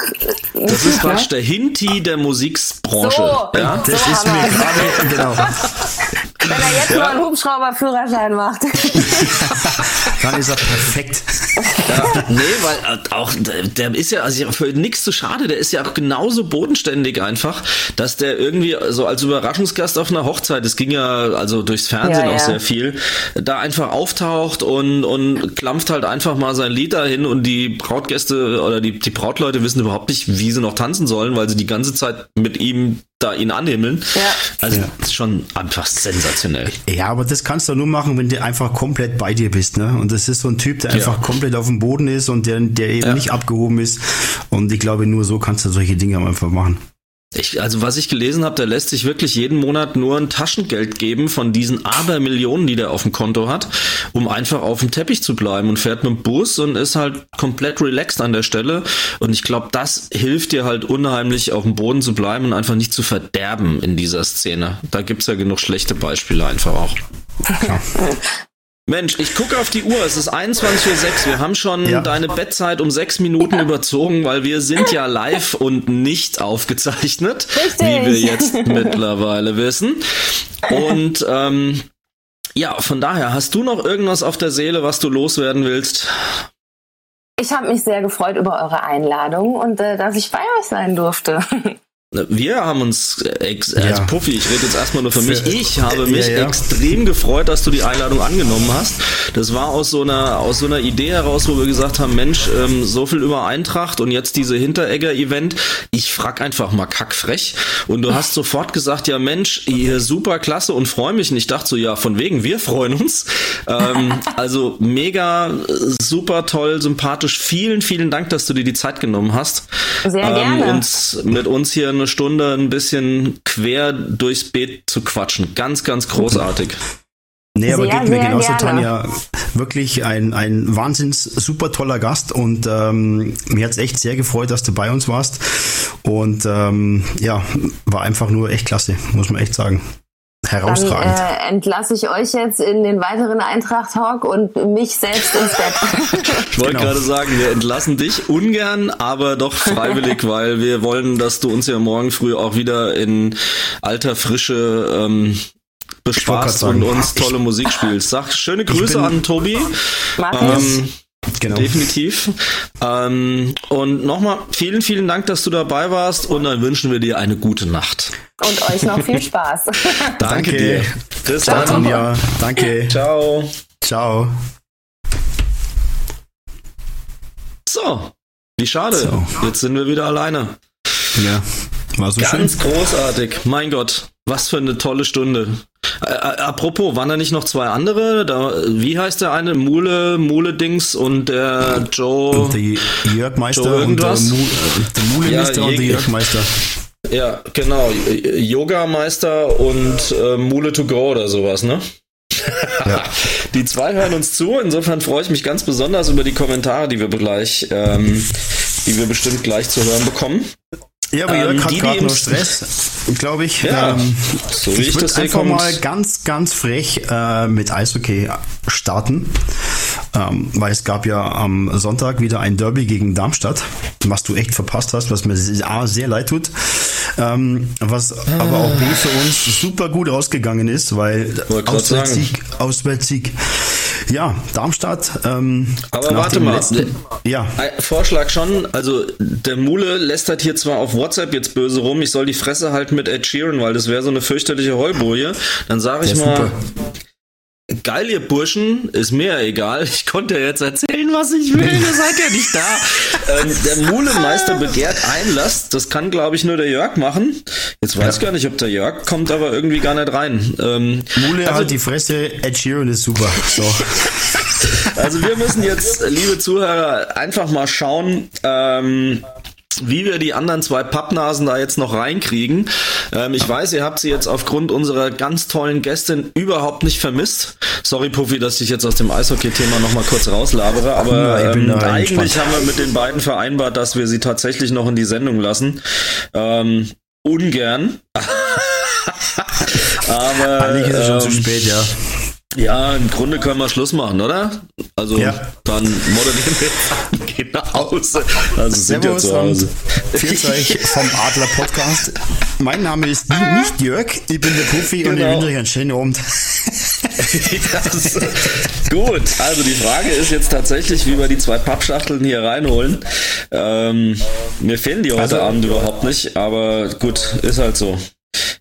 Das ist ne? praktisch der Hinti der Musikbranche. So. Ja? Das So ist mir gerade, genau. Wenn er jetzt mal einen Hubschrauberführerschein macht. Dann ist er perfekt. Ja, nee, weil äh, auch der der ist ja also für nichts zu schade, der ist ja auch genauso bodenständig einfach, dass der irgendwie so als Überraschungsgast auf einer Hochzeit, das ging ja also durchs Fernsehen Ja, auch ja. sehr viel, da einfach auftaucht und und klampft halt einfach mal sein Lied dahin und die Brautgäste oder die die Brautleute wissen überhaupt nicht, wie sie noch tanzen sollen, weil sie die ganze Zeit mit ihm da ihn anhimmeln. Ja. Also Ja. das ist schon einfach sensationell. Ja, aber das kannst du nur machen, wenn du einfach komplett bei dir bist, ne? Und das ist so ein Typ, der Ja. einfach komplett auf dem Boden ist und der, der eben Ja. nicht abgehoben ist. Und ich glaube, nur so kannst du solche Dinge einfach machen. Ich, also was ich gelesen habe, der lässt sich wirklich jeden Monat nur ein Taschengeld geben von diesen Abermillionen, die der auf dem Konto hat, um einfach auf dem Teppich zu bleiben und fährt mit dem Bus und ist halt komplett relaxed an der Stelle. Und ich glaube, das hilft dir halt unheimlich auf dem Boden zu bleiben und einfach nicht zu verderben in dieser Szene. Da gibt's ja genug schlechte Beispiele einfach auch. Mensch, ich gucke auf die Uhr, es ist 21.06 Uhr. Wir haben schon Ja. deine Bettzeit um sechs Minuten überzogen, weil wir sind ja live und nicht aufgezeichnet, Richtig. wie wir jetzt mittlerweile wissen. Und ähm, ja, von daher, hast du noch irgendwas auf der Seele, was du loswerden willst? Ich habe mich sehr gefreut über eure Einladung und äh, dass ich bei euch sein durfte. Wir haben uns, äh, ex als Ja. Puffi, ich rede jetzt erstmal nur für mich, ich habe Ja, mich ja. extrem gefreut, dass du die Einladung angenommen hast. Das war aus so einer, aus so einer Idee heraus, wo wir gesagt haben, Mensch, ähm, so viel über Eintracht und jetzt diese Hinteregger-Event, ich frag einfach mal kackfrech. Und du hast sofort gesagt, ja Mensch, ihr super klasse und freue mich. Und ich dachte so, ja, von wegen, wir freuen uns. Ähm, also mega, äh, super toll, sympathisch. Vielen, vielen Dank, dass du dir die Zeit genommen hast. Sehr ähm, gerne. uns mit uns hier eine Stunde ein bisschen quer durchs Beet zu quatschen. Ganz, ganz großartig. Nee, aber Sehr, geht mir genauso, gerne. Tanja. Wirklich ein, ein wahnsinns super toller Gast und ähm, mir hat's echt sehr gefreut, dass du bei uns warst. Und ähm, ja, war einfach nur echt klasse, muss man echt sagen. Dann Herausragend. äh, entlasse ich euch jetzt in den weiteren Eintracht-Talk und mich selbst ins Bett. Ich wollte Genau. gerade sagen, wir entlassen dich ungern, aber doch freiwillig, weil wir wollen, dass du uns ja morgen früh auch wieder in alter Frische ähm, bespaßt und uns tolle Musik spielst. Sag schöne Grüße an Tobi. Mach ich. Ähm, genau. Definitiv. Ähm, und nochmal vielen, vielen Dank, dass du dabei warst und dann wünschen wir dir eine gute Nacht. Und euch noch viel Spaß. Danke, Danke. dir. Bis Ciao. dann. Tanja, danke. Ciao. Ciao. So. Wie schade. So. Jetzt sind wir wieder alleine. Ja, war so Ganz schön. großartig. Mein Gott. Was für eine tolle Stunde. Äh, äh, apropos, waren da nicht noch zwei andere? Da, wie heißt der eine? Mule, Mule Dings und der Joe. Der Jörg Meister Joe und der? Mu äh, der Mulemister Ja, und der Jörg Meister. Ja, genau. Yoga-Meister und äh, Mule to go oder sowas, ne? Die zwei hören uns zu. Insofern freue ich mich ganz besonders über die Kommentare, die wir gleich, ähm, die wir bestimmt gleich zu hören bekommen. Ja, aber Ähm, Jörg hat die, die gerade noch Stress, glaube ich. Ja, Ähm, so ich ich würde einfach mal ganz, ganz frech äh, mit Eishockey starten. ähm, weil es gab ja am Sonntag wieder ein Derby gegen Darmstadt, was du echt verpasst hast, was mir A, sehr leid tut, ähm, was aber auch B für uns super gut ausgegangen ist, weil Auswärtssieg, Auswärtssieg. Ja, Darmstadt. Ähm, aber warte mal, letzten, ja. Vorschlag schon, also der Mule lästert hier zwar auf WhatsApp jetzt böse rum, ich soll die Fresse halten mit Ed Sheeran, weil das wäre so eine fürchterliche Heuboje. Dann sage ich mal, super. Geil, ihr Burschen, ist mir egal. Ich konnte ja jetzt erzählen, was ich will. Ihr seid ja nicht da. ähm, der Muhlenmeister begehrt Einlass. Das kann, glaube ich, nur der Jörg machen. Jetzt weiß ich gar nicht, ob der Jörg kommt, aber irgendwie gar nicht rein. Ähm, Mule also, halt die Fresse. Ed Sheeran ist super. So. also wir müssen jetzt, liebe Zuhörer, einfach mal schauen. Ähm, wie wir die anderen zwei Pappnasen da jetzt noch reinkriegen. Ähm, ich weiß, ihr habt sie jetzt aufgrund unserer ganz tollen Gästin überhaupt nicht vermisst. Sorry, Puffy, dass ich jetzt aus dem Eishockey-Thema nochmal kurz rauslabere, aber ähm, eigentlich haben wir mit den beiden vereinbart, dass wir sie tatsächlich noch in die Sendung lassen. Ähm, ungern. aber eigentlich ist es schon zu ähm, spät, ja. Ja, im Grunde können wir Schluss machen, oder? Also ja. dann moderieren wir jetzt an, gehen nach Hause. Also sind wir zu Hause. Grüß euch vom Adler Podcast. Mein Name ist nicht Jörg, ich bin der Puffy genau. und ich genau. wünsche euch einen schönen Abend. gut, also die Frage ist jetzt tatsächlich, wie wir die zwei Pappschachteln hier reinholen. Ähm, mir fehlen die heute also, Abend überhaupt nicht, aber gut, ist halt so.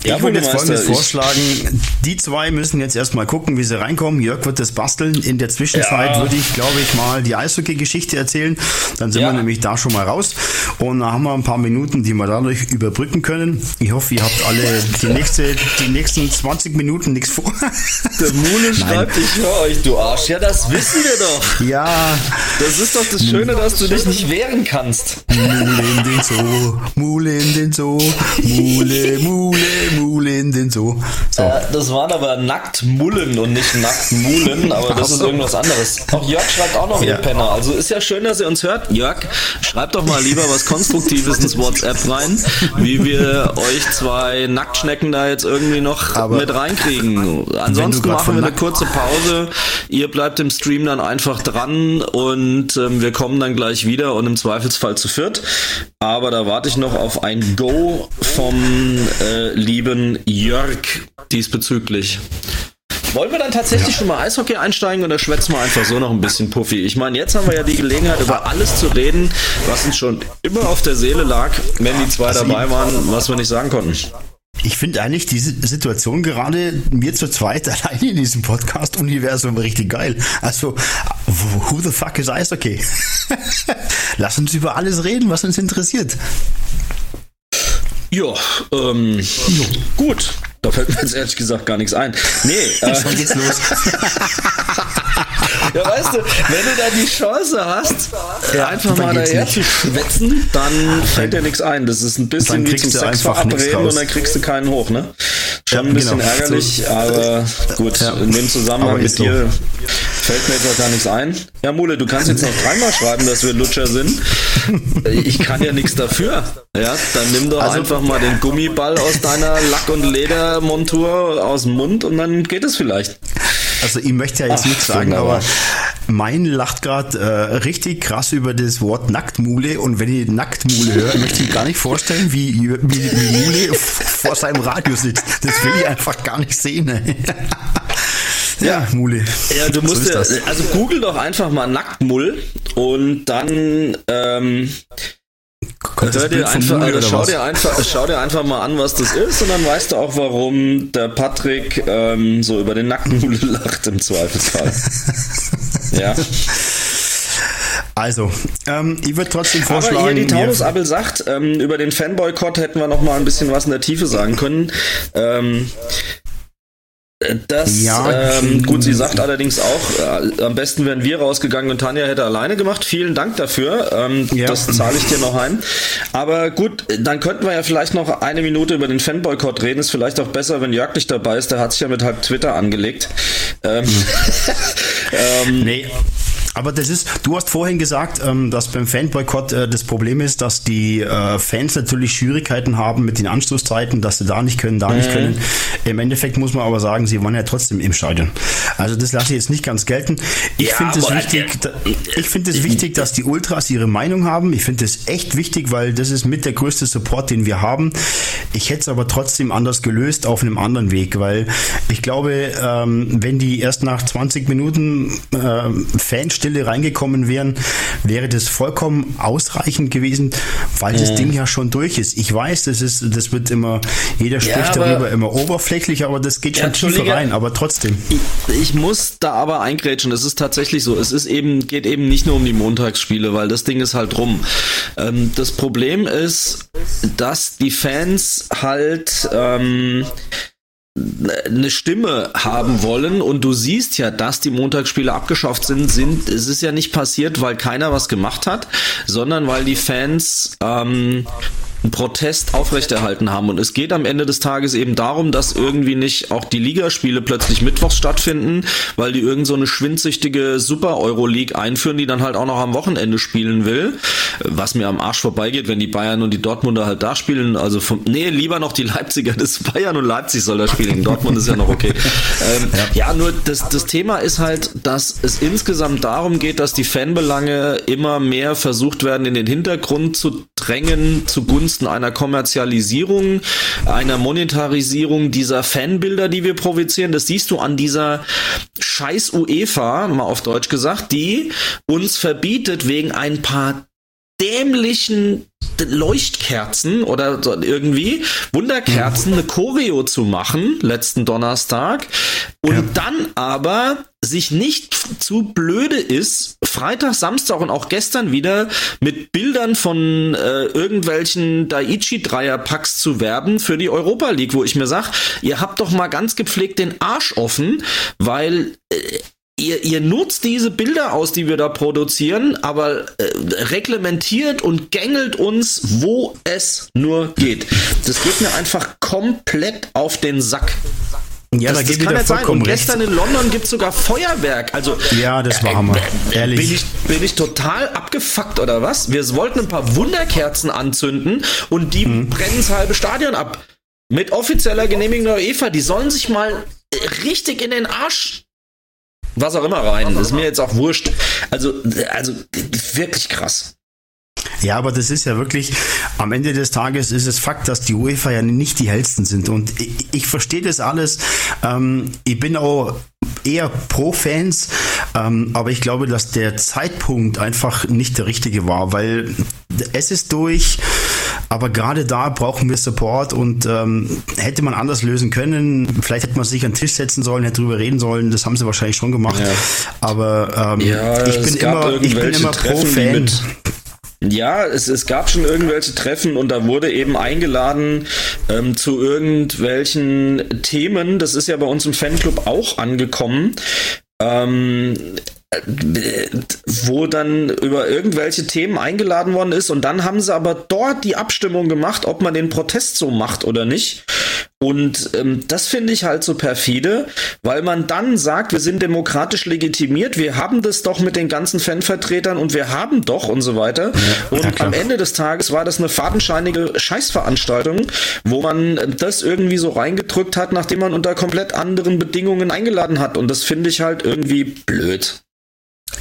Ja, ich würde jetzt folgendes vorschlagen. Die zwei müssen jetzt erstmal gucken, wie sie reinkommen. Jörg wird das basteln. In der Zwischenzeit ja. würde ich, glaube ich, mal die Eishockey-Geschichte erzählen. Dann sind ja. wir nämlich da schon mal raus. Und dann haben wir ein paar Minuten, die wir dadurch überbrücken können. Ich hoffe, ihr habt alle die, nächste, die nächsten 20 Minuten nichts vor. Der Mule schreibt, ich höre euch, du Arsch. Ja, das wissen wir doch. Ja. Das ist doch das Schöne, dass du dich nicht wehren kannst. Mule in den Zoo, Mule in den Zoo, Mule, Mule, Mule in den Zoo. So. Äh, das waren aber Nacktmullen und nicht Nacktmulen, aber das ist irgendwas anderes. Auch Jörg schreibt auch noch ja. Penner. Also ist ja schön, dass ihr uns hört. Jörg, schreibt doch mal lieber was Konstruktives ins WhatsApp rein, wie wir euch zwei Nacktschnecken da jetzt irgendwie noch aber mit reinkriegen. Ansonsten machen wir eine kurze Pause. Ihr bleibt im Stream dann einfach dran und ähm, wir kommen dann gleich wieder und im Zweifelsfall zu viert. Aber da warte ich noch auf ein Go vom äh, lieben Jörg diesbezüglich. Wollen wir dann tatsächlich ja. schon mal Eishockey einsteigen oder schwätzen wir einfach so noch ein bisschen Puffy? Ich meine, jetzt haben wir ja die Gelegenheit, über alles zu reden, was uns schon immer auf der Seele lag, wenn die zwei also dabei waren, was wir nicht sagen konnten. Ich finde eigentlich diese Situation gerade, wir zu zweit alleine in diesem Podcast-Universum richtig geil. Also, who the fuck is Eishockey? Lass uns über alles reden, was uns interessiert. Ja, ähm, jo. gut. Da fällt mir jetzt ehrlich gesagt gar nichts ein. Nee, äh, schon geht's los. ja, weißt du, wenn du da die Chance hast, ja, einfach mal daher zu schwätzen, dann fällt dir nichts ein. Das ist ein bisschen wie zum Sex verabreden und dann kriegst du keinen hoch, ne? Schon ein bisschen genau. ärgerlich, so. aber gut, ja. in dem Zusammenhang mit dir fällt mir jetzt auch gar nichts ein. Ja, Mule, du kannst jetzt noch dreimal schreiben, dass wir Lutscher sind. Ich kann ja nichts dafür. Ja, dann nimm doch also, einfach mal den Gummiball aus deiner Lack- und Ledermontur aus dem Mund und dann geht es vielleicht. Also ich möchte ja jetzt Ach, nichts sagen, aber mein lacht gerade äh, richtig krass über das Wort Nacktmule und wenn ich Nacktmule höre, möchte ich gar nicht vorstellen, wie, wie, wie Mule vor seinem Radio sitzt. Das will ich einfach gar nicht sehen. Ja, Mule. Ja, du musst so ja, also google doch einfach mal Nacktmull und dann ähm, Hör dir einfach, also schau, dir einfach, schau dir einfach mal an, was das ist und dann weißt du auch, warum der Patrick ähm, so über den Nackenmule lacht im Zweifelsfall. ja. Also, ähm, ich würde trotzdem vorschlagen. Aber hier die Taunus Abel sagt, ähm, über den Fanboykott hätten wir noch mal ein bisschen was in der Tiefe sagen können. Ähm, das, ja, ähm, gut, sie sagt allerdings auch, äh, am besten wären wir rausgegangen und Tanja hätte alleine gemacht. Vielen Dank dafür. Ähm, ja. Das zahle ich dir noch ein. Aber gut, dann könnten wir ja vielleicht noch eine Minute über den Fanboykott reden. Ist vielleicht auch besser, wenn Jörg nicht dabei ist. Der hat sich ja mit halb Twitter angelegt. Ähm, ähm, nee. Aber das ist, Du hast vorhin gesagt, ähm, dass beim Fanboykott äh, das Problem ist, dass die äh, Fans natürlich Schwierigkeiten haben mit den Anstoßzeiten, dass sie da nicht können, da mhm. nicht können. Im Endeffekt muss man aber sagen, sie waren ja trotzdem im Stadion. Also das lasse ich jetzt nicht ganz gelten. Ich ja, finde es wichtig, ich finde es wichtig, dass die Ultras ihre Meinung haben. Ich finde es echt wichtig, weil das ist mit der größte Support, den wir haben. Ich hätte es aber trotzdem anders gelöst auf einem anderen Weg, weil ich glaube, ähm, wenn die erst nach 20 Minuten äh, Fanstille reingekommen wären, wäre das vollkommen ausreichend gewesen, weil das mhm. Ding ja schon durch ist. Ich weiß, das ist, das wird immer, jeder spricht ja, darüber immer oberflächlich, aber das geht schon tiefer rein, aber trotzdem. Ich, ich, muss da aber eingrätschen. Es ist tatsächlich so. Es ist eben, geht eben nicht nur um die Montagsspiele, weil das Ding ist halt rum. Ähm, das Problem ist, dass die Fans halt, ähm, eine Stimme haben wollen. Und du siehst ja, dass die Montagsspiele abgeschafft sind, sind es ist ja nicht passiert, weil keiner was gemacht hat, sondern weil die Fans ähm, Protest aufrechterhalten haben. Und es geht am Ende des Tages eben darum, dass irgendwie nicht auch die Ligaspiele plötzlich mittwochs stattfinden, weil die irgend so eine schwindsüchtige Super Euroleague einführen, die dann halt auch noch am Wochenende spielen will. Was mir am Arsch vorbeigeht, wenn die Bayern und die Dortmunder halt da spielen. Also vom, nee, lieber noch die Leipziger des Bayern und Leipzig soll da spielen. Dortmund ist ja noch okay. Ähm, ja. ja, nur das, das Thema ist halt, dass es insgesamt darum geht, dass die Fanbelange immer mehr versucht werden, in den Hintergrund zu drängen zugunsten zugunsten einer Kommerzialisierung, einer Monetarisierung dieser Fanbilder, die wir provozieren. Das siehst du an dieser scheiß UEFA, mal auf Deutsch gesagt, die uns verbietet wegen ein paar dämlichen Leuchtkerzen oder irgendwie Wunderkerzen eine Choreo zu machen letzten Donnerstag und ja. dann aber sich nicht zu blöde ist, Freitag, Samstag und auch gestern wieder mit Bildern von äh, irgendwelchen Daiichi-Dreierpacks zu werben für die Europa League, wo ich mir sag, ihr habt doch mal ganz gepflegt den Arsch offen, weil äh, ihr, ihr nutzt diese Bilder aus, die wir da produzieren, aber äh, reglementiert und gängelt uns, wo es nur geht. Das geht mir einfach komplett auf den Sack. Ja, das, da geht das kann ja sein. Und gestern recht. in London gibt es sogar Feuerwerk. Also ja, das war äh, Hammer. Äh, Ehrlich. Bin ich, bin ich total abgefuckt oder was? Wir wollten ein paar Wunderkerzen anzünden und die mhm. brennen das halbe Stadion ab. Mit offizieller Genehmigung der UEFA. Die sollen sich mal richtig in den Arsch was auch immer rein. Ist mir jetzt auch wurscht. Also, also wirklich krass. Ja, aber das ist ja wirklich, am Ende des Tages ist es Fakt, dass die UEFA ja nicht die hellsten sind. Und ich, ich verstehe das alles. Ähm, ich bin auch eher pro Fans, ähm, aber ich glaube, dass der Zeitpunkt einfach nicht der richtige war, weil es ist durch. Aber gerade da brauchen wir Support und ähm, hätte man anders lösen können. Vielleicht hätte man sich an den Tisch setzen sollen, hätte drüber reden sollen. Das haben sie wahrscheinlich schon gemacht. Ja. Aber ähm, ja, ich, bin immer, ich bin immer pro Fan. Ja, es, es gab schon irgendwelche Treffen und da wurde eben eingeladen ähm, zu irgendwelchen Themen. Das ist ja bei uns im Fanclub auch angekommen. Ähm, wo dann über irgendwelche Themen eingeladen worden ist und dann haben sie aber dort die Abstimmung gemacht, ob man den Protest so macht oder nicht. Und ähm, das finde ich halt so perfide, weil man dann sagt, wir sind demokratisch legitimiert, wir haben das doch mit den ganzen Fanvertretern und wir haben doch und so weiter. Ja, und am Ende des Tages war das eine fadenscheinige Scheißveranstaltung, wo man das irgendwie so reingedrückt hat, nachdem man unter komplett anderen Bedingungen eingeladen hat. Und das finde ich halt irgendwie blöd.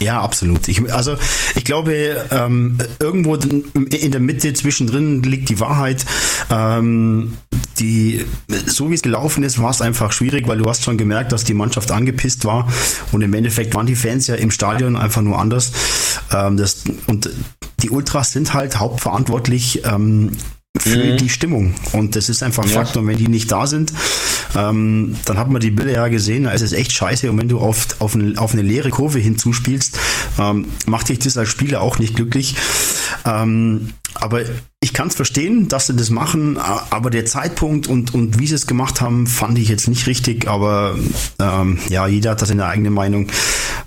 Ja, absolut. Ich, also ich glaube, ähm, irgendwo in der Mitte zwischendrin liegt die Wahrheit. Ähm, die, so wie es gelaufen ist, war es einfach schwierig, weil du hast schon gemerkt, dass die Mannschaft angepisst war und im Endeffekt waren die Fans ja im Stadion einfach nur anders. Ähm, das, und die Ultras sind halt hauptverantwortlich ähm, für mhm. die Stimmung. Und das ist einfach ein ja. Faktor. Und wenn die nicht da sind, ähm, dann hat man die Bilder ja gesehen, da ist es echt scheiße. Und wenn du auf, auf, ein, auf eine leere Kurve hinzuspielst, ähm, macht dich das als Spieler auch nicht glücklich. Ähm, aber ich kann es verstehen, dass sie das machen, aber der Zeitpunkt und, und wie sie es gemacht haben, fand ich jetzt nicht richtig. Aber ähm, ja, jeder hat da seine eigene Meinung.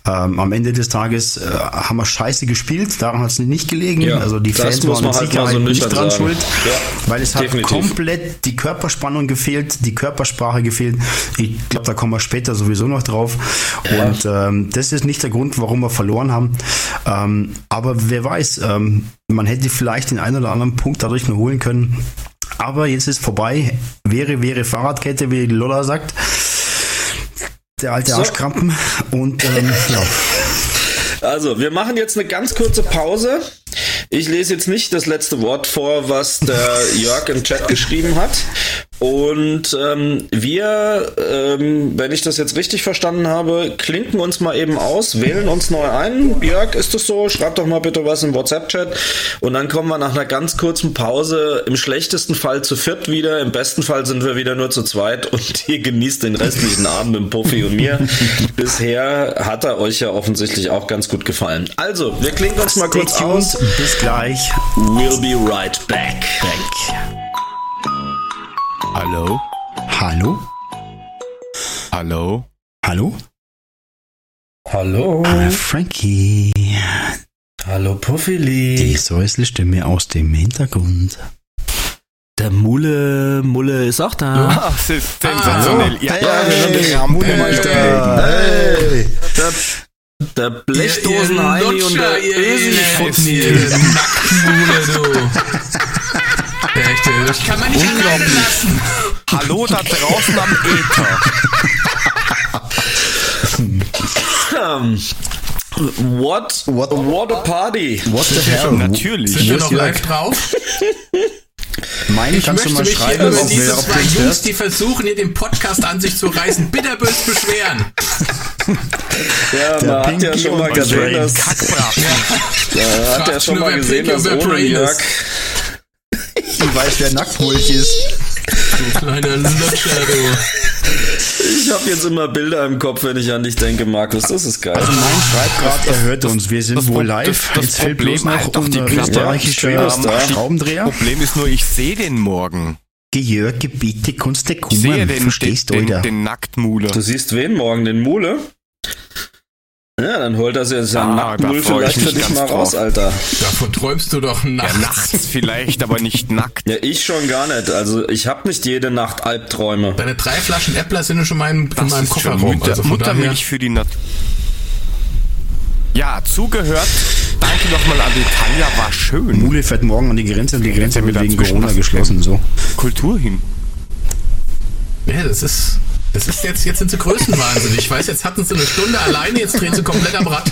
Ähm, am Ende des Tages äh, haben wir scheiße gespielt, daran hat es nicht gelegen. Ja, also die das Fans waren mit halt Sicherheit so nicht dran sagen. schuld, Ja, weil es hat definitiv. komplett die Körperspannung gefehlt, die Körpersprache gefehlt. Ich glaube, da kommen wir später sowieso noch drauf. Und ähm, das ist nicht der Grund, warum wir verloren haben. Ähm, aber wer weiß, ähm, man hätte vielleicht den einen oder anderen Punkt dadurch noch holen können. Aber jetzt ist vorbei. Wäre, wäre Fahrradkette, wie Lola sagt. Der alte So. Arschkrampen. Und ähm, ja. Also, wir machen jetzt eine ganz kurze Pause. Ich lese jetzt nicht das letzte Wort vor, was der Jörg im Chat geschrieben hat. Und ähm, wir, ähm, wenn ich das jetzt richtig verstanden habe, klinken uns mal eben aus, wählen uns neu ein. Jörg, ist das so? Schreib doch mal bitte was im WhatsApp-Chat. Und dann kommen wir nach einer ganz kurzen Pause im schlechtesten Fall zu viert wieder. Im besten Fall sind wir wieder nur zu zweit und ihr genießt den restlichen Abend mit Puffy und mir. Bisher hat er euch ja offensichtlich auch ganz gut gefallen. Also, wir klinken uns mal kurz aus. Bis gleich. We'll be right back. Hallo? Hallo? Hallo? Hallo? Hallo. Ah, Frankie. Hallo Die Puffili. säusle Stimme aus dem Hintergrund. Der Mulle, Mulle ist auch da. Ah, das ist sensationell. ja, Hey, ja, Mulemeister. Hey. Der, der Blechdosen-Heini und der Ösi. ihr Nacktmule, du. Echt, das kann man nicht alleine lassen. Hallo da draußen am Äther. Ähm, What, what, what a party. What the hell? Natürlich. Sind wir noch live drauf? Meine Ich kannst du möchte mal mich hier schreiben, über diese zwei Jungs, hörst. die versuchen, hier den Podcast an sich zu reißen, bitterbös beschweren. Ja, Der man hat ja Pinky schon mal gesehen, dass, Kackbraten. ja, hat ja Fragt schon mal wer gesehen, Pinky dass ohne ist. Ich weiß, wer Nacktmulch ist. Du kleiner Lutscher, du. ich habe jetzt immer Bilder im Kopf, wenn ich an dich denke, Markus. Das ist geil. Also mein schreibt gerade, er hört uns. Wir sind das wohl live. das- das Jetzt fehlt Problem bloß noch doch die österreichischer Ja. Schraubendreher. Problem ist nur, ich sehe den morgen. Jörg, bitte kannst du Ich sehe kommen. den, Verstehst du, den, den, Alter? den Nacktmule. Du siehst wen morgen? Den Mule? Ja, dann holt das jetzt Ah, ja da Nacktmul freu ich vielleicht für dich mal drauf. raus, Alter. Davon träumst du doch Ja, nachts. nachts vielleicht, aber nicht nackt. Ja, ich schon gar nicht. Also ich habe nicht jede Nacht Albträume. Deine drei Flaschen Äppler sind schon in meinem, in Das meinem Kofferraum. Mutter, Also Muttermilch für die Natur. Ja, zugehört. Danke nochmal an die Tanja, war schön. Mule fährt morgen an die Grenze und die Grenze wird wegen Corona geschlossen. So. Kultur hin. ja, das ist, das ist jetzt, jetzt sind sie größenwahnsinnig. Ich weiß, jetzt hatten sie eine Stunde alleine, jetzt drehen sie komplett am Rad.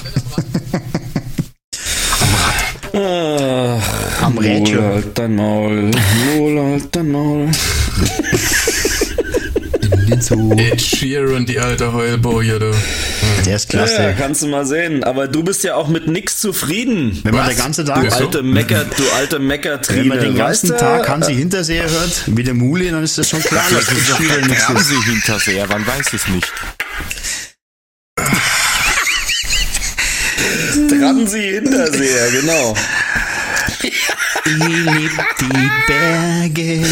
Ah, Am Rädchen. Halt dein Maul. Mul, halt dein Maul. So. Ed Sheeran, die alte Heulboje, du. Der ist Ja, klasse. kannst du mal sehen. Aber du bist ja auch mit nix zufrieden. Wenn man Was? den ganzen Du Tag, bist Alte Mecker, du alte Meckertrine. wenn man den ganzen weißt du? Tag Hansi Hinterseher hört, wie der Mule, dann ist das schon klar, dass das Spiel nichts ist. Fernseh hinterseher, man weiß es nicht. Transi Hinterseher, genau. Ich lieb die Berge,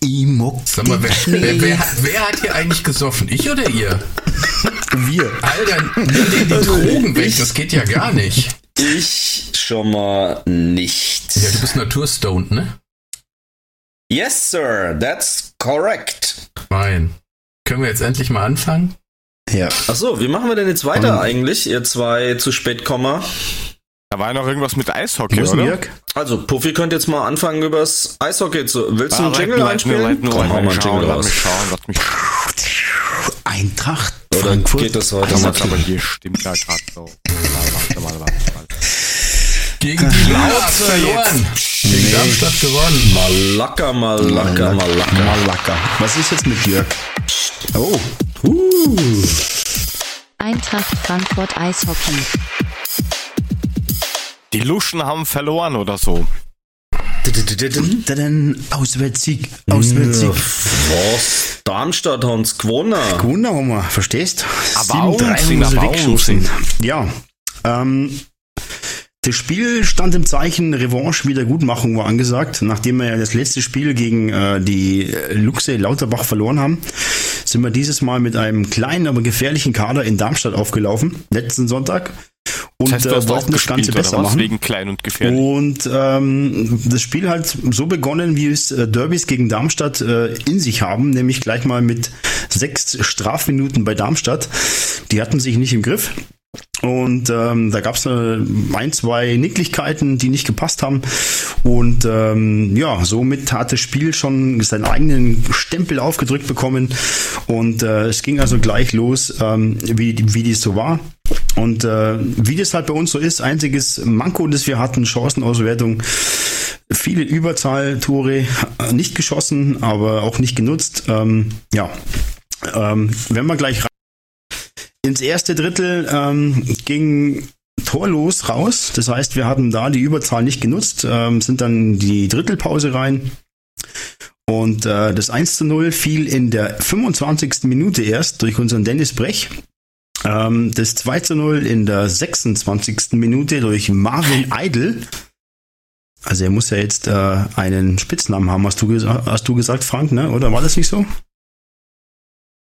ich mag Sag mal, wer, Schnee. wer, wer, hat, wer hat hier eigentlich gesoffen? Ich oder ihr? Wir. Alter, nimm dir die Drogen weg, das geht ja gar nicht. Ich schon mal nicht. Ja, du bist naturstoned, ne? Yes, sir, that's correct. Fein. Können wir jetzt endlich mal anfangen? Ja. Achso, wie machen wir denn jetzt weiter eigentlich, ihr zwei zu spät Komma? Da war ja noch irgendwas mit Eishockey, denn oder? Jörg? Also, Puffy könnt jetzt mal anfangen übers Eishockey zu. Willst du Ah, einen Jingle leiten, einspielen? mal einen leiten, Jingle schauen, raus. Lass mich schauen, lass mich Eintracht. Oder Frankfurt. geht das heute schauen. mal? Aber hier stimmt ja gerade so. Warte, warte, warte, warte. Gegen die Lords verloren. Gegen Darmstadt gewonnen. Malaka, Malaka, Malaka. Malaka. Was ist jetzt mit Jörg? Oh. Eintracht Frankfurt Eishockey. Die Luschen haben verloren oder so. Auswärtssieg. Auswärtssieg. Was? Darmstadt haben's gewonnen. Gewonnen haben wir, verstehst? Aber 7-3 Auensinn, haben sie weggeschossen. Ja. Ähm, Das Spiel stand im Zeichen Revanche, Wiedergutmachung war angesagt. Nachdem wir ja das letzte Spiel gegen äh, die Luxe Lauterbach verloren haben, sind wir dieses Mal mit einem kleinen, aber gefährlichen Kader in Darmstadt aufgelaufen, letzten Sonntag. Und Das heißt, äh, wollten das Ganze besser machen. Wegen klein und gefährlich. Und ähm, das Spiel halt so begonnen, wie es äh, Derbys gegen Darmstadt äh, in sich haben, nämlich gleich mal mit sechs Strafminuten bei Darmstadt. Die hatten sich nicht im Griff. Und ähm, da gab es äh, ein, zwei Nicklichkeiten, die nicht gepasst haben. Und ähm, ja, somit hat das Spiel schon seinen eigenen Stempel aufgedrückt bekommen. Und äh, es ging also gleich los, ähm, wie, wie dies so war. Und äh, wie das halt bei uns so ist, einziges Manko, das wir hatten, Chancenauswertung, viele Überzahltore äh, nicht geschossen, aber auch nicht genutzt. Ähm, ja, ähm, wenn wir gleich rein ins erste Drittel ähm, ging torlos raus. Das heißt, wir hatten da die Überzahl nicht genutzt, ähm, sind dann die Drittelpause rein. Und äh, das 1 zu 0 fiel in der 25. Minute erst durch unseren Dennis Brech. Ähm, das 2 zu 0 in der 26. Minute durch Marvin Eidel. Also er muss ja jetzt äh, einen Spitznamen haben, hast du, gesa- hast du gesagt, Frank, ne? Oder war das nicht so?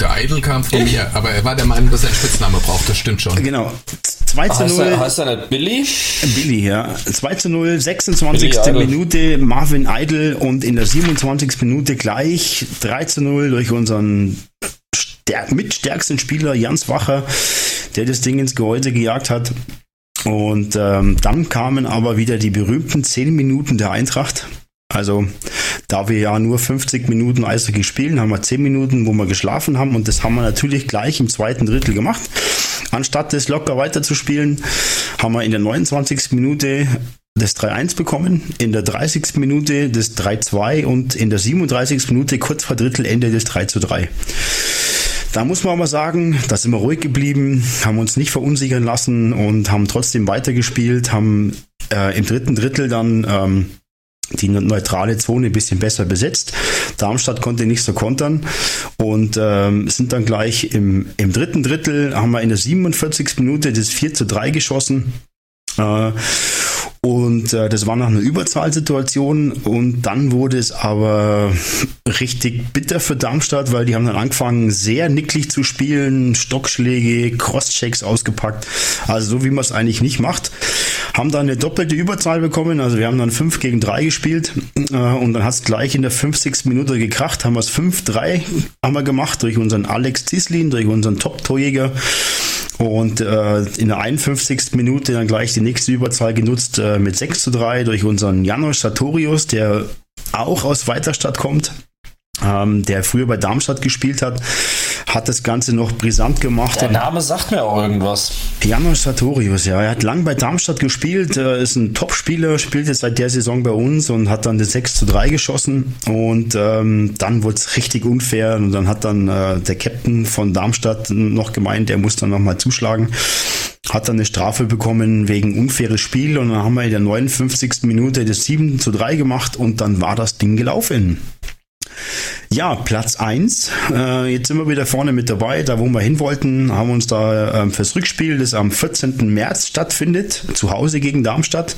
Der Idol kam von mir, aber er war der Meinung, dass er einen Spitzname braucht, das stimmt schon. Genau. 2 zu Heißt 0. er, heißt er nicht Billy? Billy, ja. 2 zu 0, 26. Billy. Minute Marvin Idle und in der 27. Minute gleich 3 zu 0 durch unseren mitstärksten Spieler Jans Wacher, der das Ding ins Gehäuse gejagt hat. Und ähm, dann kamen aber wieder die berühmten 10 Minuten der Eintracht. Also, da wir ja nur 50 Minuten Eishockey spielen, haben wir 10 Minuten, wo wir geschlafen haben und das haben wir natürlich gleich im zweiten Drittel gemacht. Anstatt das locker weiterzuspielen, haben wir in der 29. Minute das 3-1 bekommen, in der 30. Minute das 3-2 und in der 37. Minute kurz vor Drittelende das 3-3. Da muss man aber sagen, da sind wir ruhig geblieben, haben uns nicht verunsichern lassen und haben trotzdem weitergespielt, haben äh, im dritten Drittel dann ähm, die neutrale Zone ein bisschen besser besetzt. Darmstadt konnte nicht so kontern und ähm, sind dann gleich im, im dritten Drittel, haben wir in der 47. Minute das 4 zu 3 geschossen. Äh, und äh, das war nach einer Überzahlsituation und dann wurde es aber richtig bitter für Darmstadt, weil die haben dann angefangen, sehr nicklig zu spielen, Stockschläge, Crosschecks ausgepackt, also so wie man es eigentlich nicht macht. Haben dann eine doppelte Überzahl bekommen, also wir haben dann 5 gegen 3 gespielt äh, und dann hat es gleich in der 50. Minute gekracht, haben wir es 5-3 haben wir gemacht durch unseren Alex Zislin, durch unseren Top-Torjäger. Und äh, in der 51. Minute dann gleich die nächste Überzahl genutzt äh, mit 6 zu 3 durch unseren Janos Sartorius, der auch aus Weiterstadt kommt, ähm, der früher bei Darmstadt gespielt hat, hat das Ganze noch brisant gemacht. Der Name sagt mir auch irgendwas. Janos Sartorius, ja. Er hat lang bei Darmstadt gespielt, äh, ist ein Top-Spieler, spielt jetzt seit der Saison bei uns und hat dann das 6 zu 3 geschossen. Und ähm, dann wurde es richtig unfair und dann hat dann äh, der Captain von Darmstadt noch gemeint, er muss dann nochmal zuschlagen. Hat dann eine Strafe bekommen wegen unfaires Spiel und dann haben wir in der 59. Minute das 7 zu 3 gemacht und dann war das Ding gelaufen. Ja, Platz 1. Äh, jetzt sind wir wieder vorne mit dabei, da wo wir hin wollten, haben uns da ähm, fürs Rückspiel, das am 14. März stattfindet, zu Hause gegen Darmstadt,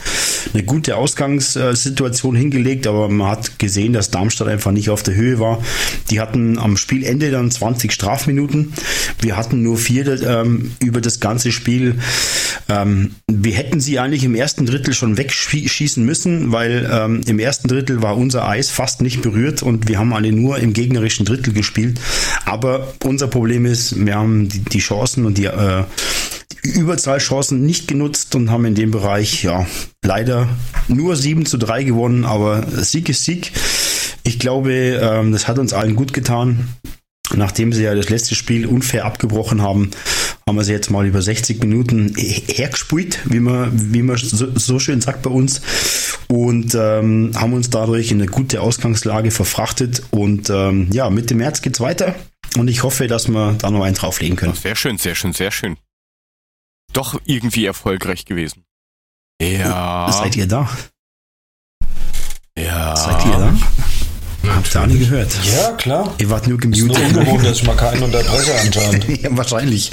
eine gute Ausgangssituation hingelegt, aber man hat gesehen, dass Darmstadt einfach nicht auf der Höhe war. Die hatten am Spielende dann 20 Strafminuten. Wir hatten nur vier ähm, über das ganze Spiel. Ähm, wir hätten sie eigentlich im ersten Drittel schon wegschießen müssen, weil ähm, im ersten Drittel war unser Eis fast nicht berührt und wir haben alle nur im gegnerischen Drittel gespielt. Aber unser Problem ist, wir haben die, die Chancen und die, äh, die Überzahlchancen nicht genutzt und haben in dem Bereich ja leider nur 7 zu 3 gewonnen, aber Sieg ist Sieg. Ich glaube, ähm, das hat uns allen gut getan. Nachdem sie ja das letzte Spiel unfair abgebrochen haben, haben wir sie jetzt mal über 60 Minuten hergespielt, wie man, wie man so, so schön sagt bei uns. Und ähm, haben uns dadurch in eine gute Ausgangslage verfrachtet. Und ähm, ja, Mitte März geht's weiter. Und ich hoffe, dass wir da noch einen drauflegen können. Sehr schön, sehr schön, sehr schön. Doch irgendwie erfolgreich gewesen. Ja. Seid ihr da? Ja. Seid ihr da? Habt ihr alle gehört? Ja, klar. Ihr wart nur Ist nur gemutet. ungewohnt, dass ich mal keinen unterbreche anscheinend. ja, wahrscheinlich.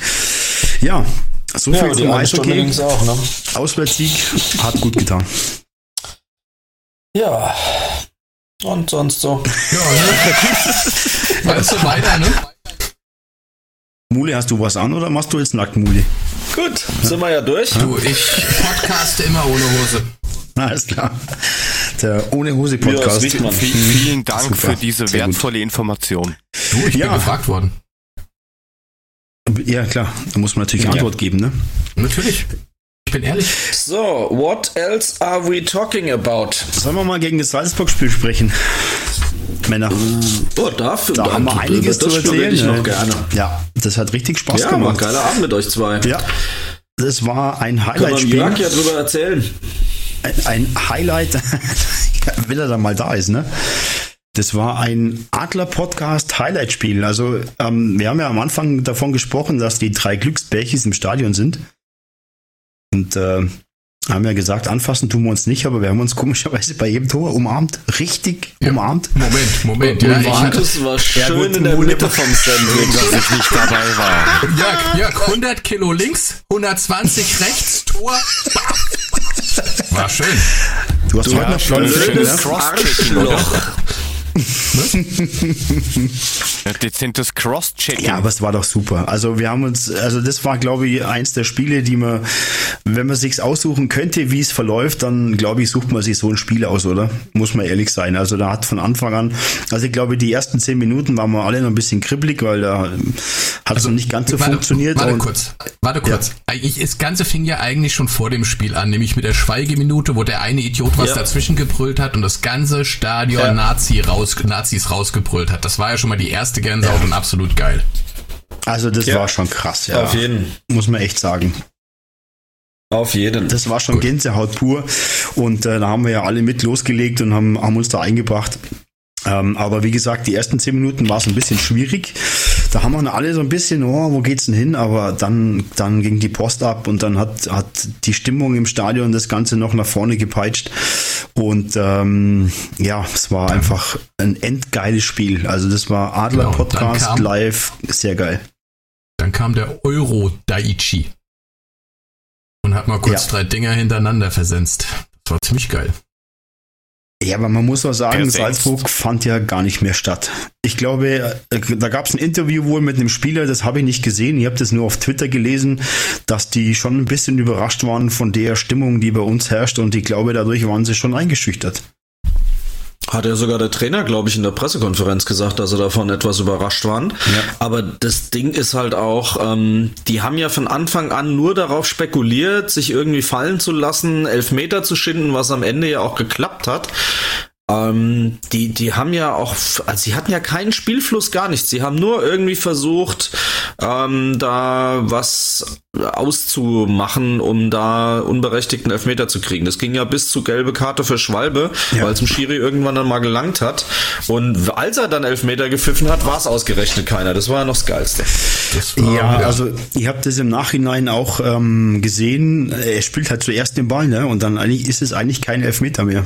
Ja, So Ja, viel die zum Eishockey. auch, ne? Auswärtssieg hat gut getan. Ja. Und sonst so. Ja, ne? Weißt du weiter, ne? Mule, hast du was an oder machst du jetzt nackt Mule? Gut, sind wir ja durch. Du, ich podcaste immer ohne Hose. Na, alles klar. Der Ohne Hose Ja, das Podcast. riecht man. Vielen, vielen Dank Super. für diese wertvolle Information. Du, ich Ja. bin gefragt worden. Ja, klar. Da muss man natürlich Ja. Antwort geben, ne? Natürlich. Ich bin ehrlich. So, what else are we talking about? Sollen wir mal gegen das Salzburg-Spiel sprechen? Männer. Oh, dafür. Da haben wir einiges zu erzählen. ich noch ne? gerne. Ja, das hat richtig Spaß Ja, gemacht. geiler Abend mit euch zwei. Ja, das war ein Highlight-Spiel. Jörg ja drüber erzählen. Ein- Ein Highlight, wenn er dann mal da ist, ne? Das war ein Adler-Podcast-Highlight-Spiel. Also, ähm, wir haben ja am Anfang davon gesprochen, dass die drei Glücksbärchis im Stadion sind. Und äh, haben ja gesagt, anfassen tun wir uns nicht, aber wir haben uns komischerweise bei jedem Tor umarmt. Richtig Ja. umarmt. Moment, Moment. Ja, hatte, Markus war Ja, schön gut, in der Mitte vom Sandwich. Dass ich nicht dabei war. Jörg, Jörg, 100 Kilo links, 120 rechts, Tor. War schön. Du hast Du heute noch schönes ne? Cross-Checking, oder? Ne? Ja, Dezentes Cross-Checking. Ja, aber es war doch super. Also wir haben uns, also das war, glaube ich, eins der Spiele, die man, wenn man sich's aussuchen könnte, wie es verläuft, dann glaube ich, sucht man sich so ein Spiel aus, oder? Muss man ehrlich sein. Also da hat von Anfang an, also ich glaube, die ersten zehn Minuten waren wir alle noch ein bisschen kribbelig, weil da hat es noch nicht ganz so Also, Warte, funktioniert. Warte und kurz, warte kurz. Eigentlich, das Ganze fing ja eigentlich schon vor dem Spiel an, nämlich mit der Schweigeminute, wo der eine Idiot was Ja. dazwischen gebrüllt hat und das ganze Stadion Ja. Nazi raus, Nazis rausgebrüllt hat. Das war ja schon mal die erste Gänsehaut und absolut geil. also das Ja. war schon krass, ja. Auf jeden. Muss man echt sagen. Auf jeden. Das war schon Gänsehaut pur. Und äh, da haben wir ja alle mit losgelegt und haben, haben uns da eingebracht. Ähm, aber wie gesagt, die ersten zehn Minuten war es ein bisschen schwierig. Da haben wir noch alle so ein bisschen, oh, wo geht's denn hin? Aber dann, dann ging die Post ab und dann hat, hat die Stimmung im Stadion das Ganze noch nach vorne gepeitscht. Und ähm, ja, es war einfach ein endgeiles Spiel. Also das war Adler Genau, live, sehr geil. Dann kam der Euro Daichi und hat mal kurz Ja. drei Dinger hintereinander versenzt. Das war ziemlich geil. Ja, aber man muss auch sagen, Versenkt. Salzburg fand ja gar nicht mehr statt. Ich glaube, äh, da gab es ein Interview wohl mit einem Spieler, das habe ich nicht gesehen. Ich habe das nur auf Twitter gelesen, dass die schon ein bisschen überrascht waren von der Stimmung, die bei uns herrscht. Und ich glaube, dadurch waren sie schon eingeschüchtert. Hat ja sogar der Trainer, glaube ich, in der Pressekonferenz gesagt, dass sie davon etwas überrascht waren. Ja. Aber das Ding ist halt auch, ähm, die haben ja von Anfang an nur darauf spekuliert, sich irgendwie fallen zu lassen, Elfmeter zu schinden, was am Ende ja auch geklappt hat. Ähm, die, die haben ja auch, also sie hatten ja keinen Spielfluss, gar nichts. Sie haben nur irgendwie versucht, ähm, da was auszumachen, um da unberechtigten Elfmeter zu kriegen. Das ging ja bis zu gelbe Karte für Schwalbe, Ja. weil es dem Schiri irgendwann dann mal gelangt hat. Und als er dann Elfmeter gepfiffen hat, war es ausgerechnet keiner. Das war ja noch das Geilste. Das Ja, also ich habe das im Nachhinein auch ähm, gesehen. Er spielt halt zuerst den Ball, ne? Und dann eigentlich ist es eigentlich kein Elfmeter mehr.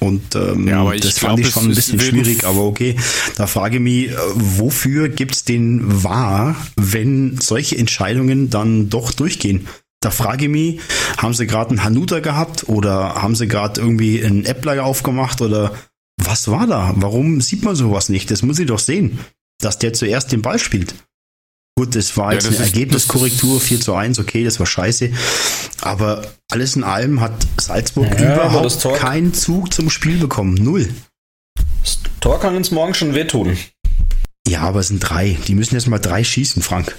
Und ähm, Ja, das glaub, fand ich schon ein bisschen schwierig, aber okay. Da frage ich mich, äh, wofür gibt's den wahr, wenn solche Entscheidungen dann doch durchgehen? Da frage ich mich, haben sie gerade einen Hanuta gehabt oder haben sie gerade irgendwie einen Äppler aufgemacht oder was war da? Warum sieht man sowas nicht? Das muss ich doch sehen, dass der zuerst den Ball spielt. Gut, das war Ja, jetzt das eine ist- Ergebniskorrektur, das ist- 4 zu 1, okay, das war scheiße. Aber alles in allem hat Salzburg Ja, überhaupt keinen Zug zum Spiel bekommen. Null. Das Tor kann uns morgen schon wehtun. Ja, aber es sind drei. Die müssen jetzt mal drei schießen, Frank.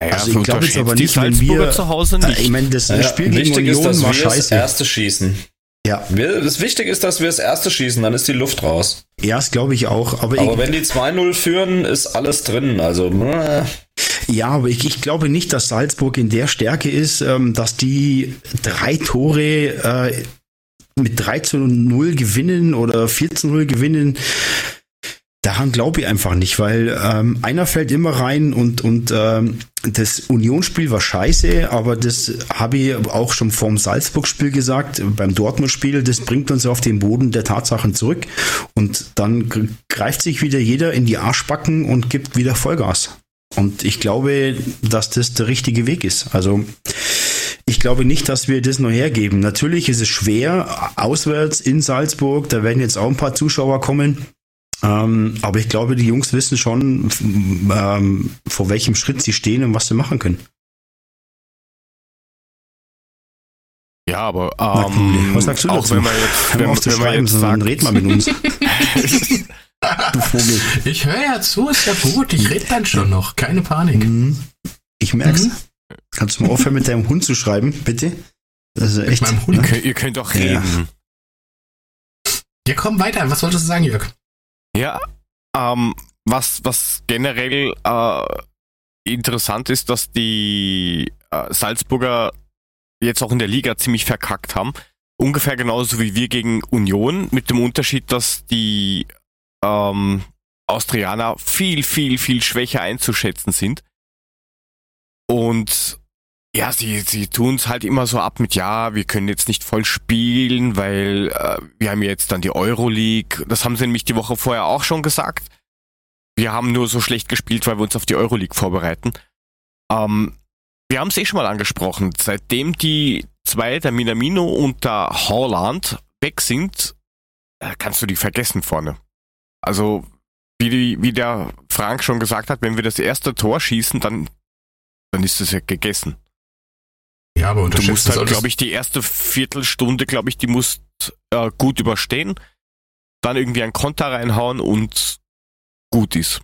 Ja, Also ich glaube jetzt aber nicht, wenn wir- zu Hause Äh, nicht. Ich meine, das Ja, Spiel gegen wichtig ist, Union dass war wir das scheiße. erste schießen. Ja, Wir, das Wichtige ist, dass wir das erste schießen, dann ist die Luft raus. ja, das glaube ich auch. Aber, Aber ich, wenn die 2-0 führen, ist alles drin. Also, äh, ja, aber ich, ich glaube nicht, dass Salzburg in der Stärke ist, ähm, dass die drei Tore äh, mit 3 zu 0 gewinnen oder 4 zu 0 gewinnen. Daran glaube ich einfach nicht, weil ähm, einer fällt immer rein und, und ähm, das Unionsspiel war scheiße, aber das habe ich auch schon vorm Salzburg-Spiel gesagt, beim Dortmund-Spiel, das bringt uns auf den Boden der Tatsachen zurück und dann gr- greift sich wieder jeder in die Arschbacken und gibt wieder Vollgas. Und ich glaube, dass das der richtige Weg ist. Also ich glaube nicht, dass wir das nur hergeben. Natürlich ist es schwer, auswärts in Salzburg, da werden jetzt auch ein paar Zuschauer kommen. Ähm, aber ich glaube, die Jungs wissen schon, ähm, vor welchem Schritt sie stehen und was sie machen können. Ja, aber Na, ähm, was sagst du auch dazu? wenn man jetzt, wenn, wenn man schreiben, jetzt sagt, red mal mit uns. du Vogel. Ich höre ja zu, ist ja gut. Ich rede dann schon noch. Keine Panik. Mhm. Ich merk's. Mhm. Kannst du mal aufhören, mit deinem Hund zu schreiben, bitte? Das ist Mit echt. meinem ihr, Hund. könnt, ihr könnt doch Ja. reden. Ja, komm weiter. Was wolltest du sagen, Jörg? Ja, ähm, was, was generell äh, interessant ist, dass die äh, Salzburger jetzt auch in der Liga ziemlich verkackt haben. Ungefähr genauso wie wir gegen Union, mit dem Unterschied, dass die ähm, Austrianer viel, viel, viel schwächer einzuschätzen sind. Und ja, sie, sie tun es halt immer so ab mit, ja, wir können jetzt nicht voll spielen, weil äh, wir haben jetzt dann die Euroleague. Das haben sie nämlich die Woche vorher auch schon gesagt. Wir haben nur so schlecht gespielt, weil wir uns auf die Euroleague vorbereiten. Ähm, wir haben es eh schon mal angesprochen. Seitdem die zwei, der Minamino und der Haaland, weg sind, äh, kannst du die vergessen vorne. Also, wie, die, wie der Frank schon gesagt hat, wenn wir das erste Tor schießen, dann, dann ist es ja gegessen. Ja, aber Du musst halt, glaube ich, die erste Viertelstunde, glaube ich, die musst äh, gut überstehen, dann irgendwie einen Konter reinhauen und gut ist.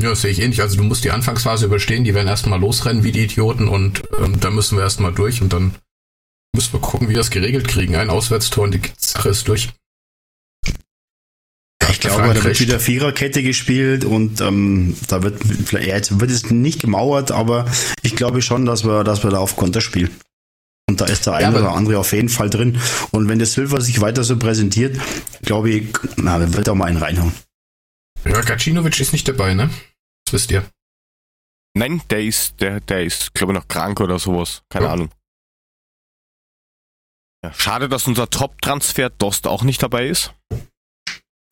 Ja, das sehe ich ähnlich. Also du musst die Anfangsphase überstehen, die werden erstmal losrennen wie die Idioten und ähm, da müssen wir erstmal durch und dann müssen wir gucken, wie wir das geregelt kriegen. Ein Auswärtstor und die Sache ist durch. Ich glaube, da wird wieder Viererkette gespielt und ähm, da wird vielleicht- wird es nicht gemauert, aber ich glaube schon, dass wir, dass wir da auf Konter spielen. Und da ist der eine Ja, oder andere auf jeden Fall drin. Und wenn der Silver sich weiter so präsentiert, glaube ich, na, dann wird er mal einen reinhauen. Ja, Gacinovic ist nicht dabei, ne? Das wisst ihr. Nein, der ist, der, der ist, glaube ich, noch krank oder sowas. Keine Ja. Ahnung. Ja, schade, dass unser Top-Transfer Dost auch nicht dabei ist.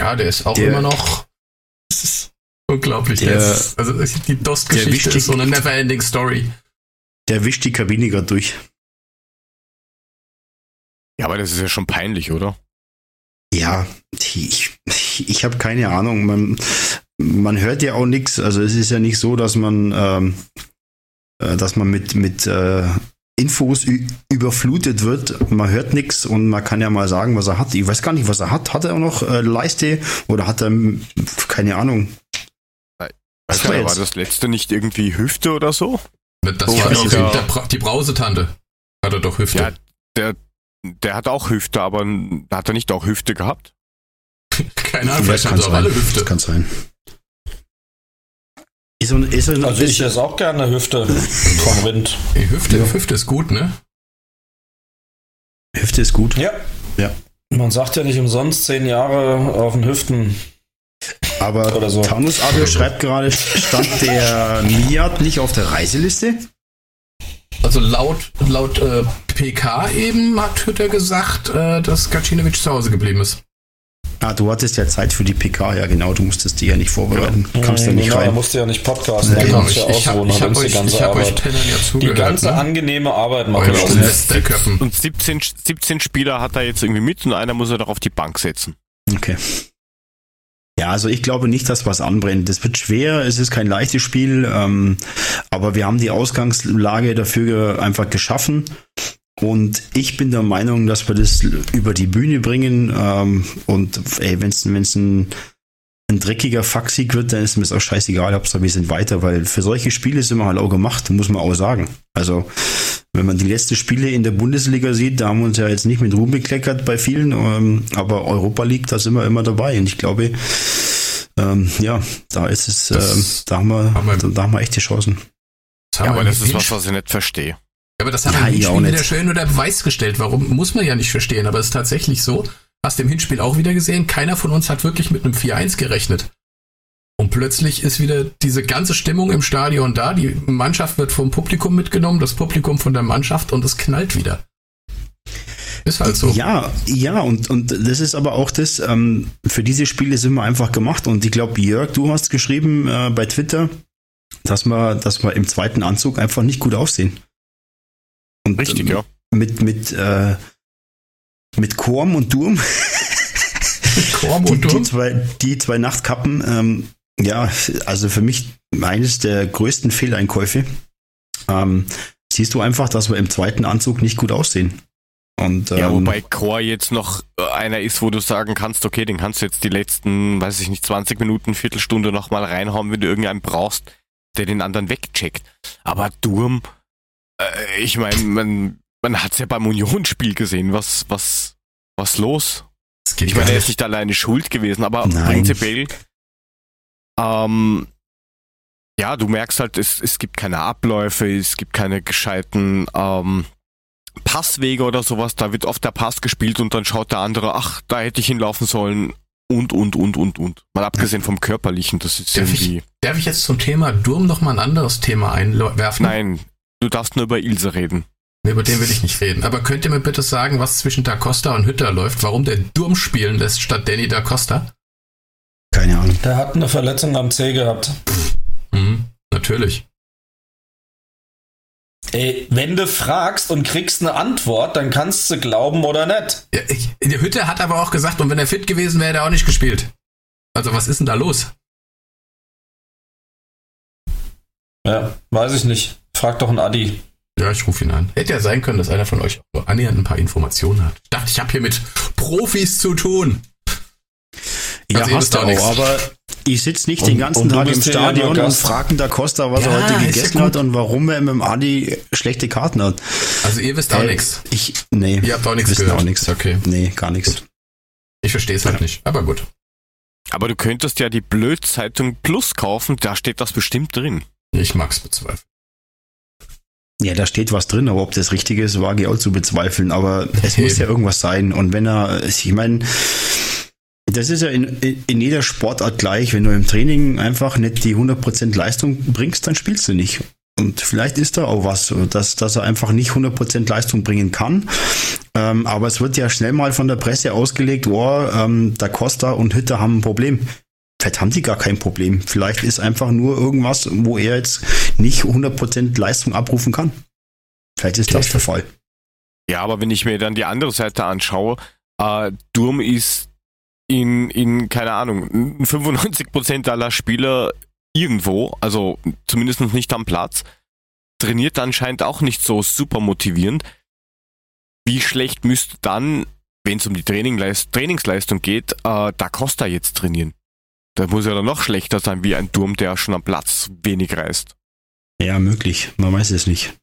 Ja, der ist auch Der- immer noch. Das ist unglaublich. Der, Der- ist, also die DOS-Geschichte ist so eine never-ending Story. Der wischt die Kabine gerade durch. Ja, aber das ist ja schon peinlich, oder? Ja, ich, ich, ich habe keine Ahnung. Man, man hört ja auch nichts. Also es ist ja nicht so, dass man, ähm, äh, dass man mit, mit äh, Infos überflutet wird. Man hört nichts und man kann ja mal sagen, was er hat. Ich weiß gar nicht, was er hat. Hat er auch noch äh, Leiste oder hat er, ähm, keine Ahnung. Weiß Was ja, war war das letzte nicht irgendwie Hüfte oder so? Das Oh, war doch der, Bra- die Brausetante. Hat er doch Hüfte. Ja, der, der hat auch Hüfte, aber hat er nicht auch Hüfte gehabt? Keine Ahnung, vielleicht kann haben sie auch alle Hüfte. Das kann sein. Ist er, ist er, Also ist, ich esse auch gerne Hüfte vom Rind. Die Hüfte, Ja. Hüfte ist gut, ne? Hüfte ist gut. Ja. Ja. Man sagt ja nicht umsonst zehn Jahre auf den Hüften. Aber Oder so. Taunus Abel schreibt gerade, stand der Miat nicht auf der Reiseliste? Also laut, laut äh, PK eben hat Hütter gesagt, äh, dass Gacinovic zu Hause geblieben ist. Ah, du hattest ja Zeit für die PK, ja genau, du musstest die ja nicht vorbereiten. Du kamst ja nicht genau, Er rein. musste ja nicht podcasten, Ja, er genau. konnte ja ich, ich habe ich hab euch, die ganze ich hab euch Arbeit, Pennern ja die ganze ne? angenehme Arbeit machen lassen. Silvesterköppen. Und 17, 17 Spieler hat er jetzt irgendwie mit und einer muss er doch auf die Bank setzen. Okay. Ja, also ich glaube nicht, dass was anbrennt. Das wird schwer, es ist kein leichtes Spiel, ähm, aber wir haben die Ausgangslage dafür einfach geschaffen. Und ich bin der Meinung, dass wir das über die Bühne bringen. Ähm, und ey, wenn es ein, ein dreckiger Faxig wird, dann ist mir das auch scheißegal, Hauptsache wir sind weiter, weil für solche Spiele sind wir halt auch gemacht, muss man auch sagen. Also wenn man die letzten Spiele in der Bundesliga sieht, da haben wir uns ja jetzt nicht mit Ruhm bekleckert bei vielen, ähm, aber Europa League, da sind wir immer dabei. Und ich glaube, ähm, ja, da ist es, ähm, da, haben wir, haben wir- da, da haben wir echte Chancen. Ja, aber das ist was, was ich nicht verstehe. Aber das haben Ja, im Hinspiel wieder schön unter Beweis gestellt. Warum muss man ja nicht verstehen, aber es ist tatsächlich so. Hast du im Hinspiel auch wieder gesehen, keiner von uns hat wirklich mit einem 4-1 gerechnet. Und plötzlich ist wieder diese ganze Stimmung im Stadion da. Die Mannschaft wird vom Publikum mitgenommen, das Publikum von der Mannschaft und es knallt wieder. Ist halt so. Ja, ja, und, und das ist aber auch das, ähm, für diese Spiele sind wir einfach gemacht. Und ich glaube, Jörg, du hast geschrieben äh, bei Twitter, dass wir, dass wir im zweiten Anzug einfach nicht gut aussehen. Und, Richtig, ähm, ja. Mit, mit, äh, mit Korm und Durm. Korm die, und die, Durm? zwei, die zwei Nachtkappen, ähm, ja, also für mich eines der größten Fehleinkäufe. Ähm, siehst du einfach, dass wir im zweiten Anzug nicht gut aussehen. Und, ähm, Ja, wobei Core jetzt noch äh, einer ist, wo du sagen kannst, okay, den kannst du jetzt die letzten, weiß ich nicht, 20 Minuten, Viertelstunde nochmal reinhauen, wenn du irgendeinen brauchst, der den anderen wegcheckt. Aber Durm, äh, ich meine, man, man hat's ja beim Unionsspiel gesehen, was, was, was los? Ich meine, er ist nicht. alleine schuld gewesen, aber Nein. prinzipiell, ähm, ja, du merkst halt, es, es gibt keine Abläufe, es gibt keine gescheiten ähm, Passwege oder sowas. Da wird oft der Pass gespielt und dann schaut der andere, ach, da hätte ich hinlaufen sollen und, und, und, und, und. Mal abgesehen vom Körperlichen, das ist Darf ich- irgendwie... Darf ich jetzt zum Thema Durm noch mal ein anderes Thema einwerfen? Nein, du darfst nur über Ilse reden. Nee, Über den will ich nicht reden. Aber könnt ihr mir bitte sagen, was zwischen Da Costa und Hütter läuft? Warum der Durm spielen lässt statt Danny Da Costa? keine Ahnung. Der hat eine Verletzung am Zeh gehabt. Mhm, natürlich. Ey, wenn du fragst und kriegst eine Antwort, dann kannst du glauben oder nicht. Ja, ich, der Hütter hat aber auch gesagt, und wenn er fit gewesen wäre, hätte er auch nicht gespielt. Also was ist denn da los? Ja, weiß ich nicht. Frag doch einen Adi. Ja, ich rufe ihn an. Hätte ja sein können, dass einer von euch auch nur annähernd ein paar Informationen hat. Ich dachte, ich habe hier mit Profis zu tun. Ja, Also hast du auch auch, nichts. aber ich sitze nicht Und- den ganzen Tag im Stadion und Gast. fragen da Costa, was Ja, er heute ja gegessen gut. hat und warum er mit dem Adi schlechte Karten hat. Also ihr wisst auch Äh, nichts. Ich, nee. Ihr habt auch nichts gehört. auch nichts. Okay. Nee, gar nichts. Ich verstehe es halt nicht. Aber gut. Aber du könntest ja die Blödzeitung Plus kaufen, da steht das bestimmt drin. Ich mag's bezweifeln. Ja, da steht was drin, aber ob das richtig ist, wage ich auch zu bezweifeln. Aber es muss ja irgendwas sein. Und wenn er, ich meine, das ist ja in, in jeder Sportart gleich. Wenn du im Training einfach nicht die 100% Leistung bringst, dann spielst du nicht. Und vielleicht ist da auch was, dass, dass er einfach nicht 100% Leistung bringen kann. Ähm, aber es wird ja schnell mal von der Presse ausgelegt, oh, ähm, da Costa und Hütte haben ein Problem. Vielleicht haben die gar kein Problem. Vielleicht ist einfach nur irgendwas, wo er jetzt nicht 100% Leistung abrufen kann. Vielleicht ist das der Fall. Ja, aber wenn ich mir dann die andere Seite anschaue, äh, Durm ist in, in, keine Ahnung, 95% aller Spieler irgendwo, also zumindest nicht am Platz, trainiert anscheinend auch nicht so super motivierend. Wie schlecht müsste dann, wenn es um die Trainingleist Trainingsleistung geht, äh, Da Costa jetzt trainieren? Da muss er dann noch schlechter sein wie ein Turm, der schon am Platz wenig reißt. Ja, möglich. Man weiß es nicht.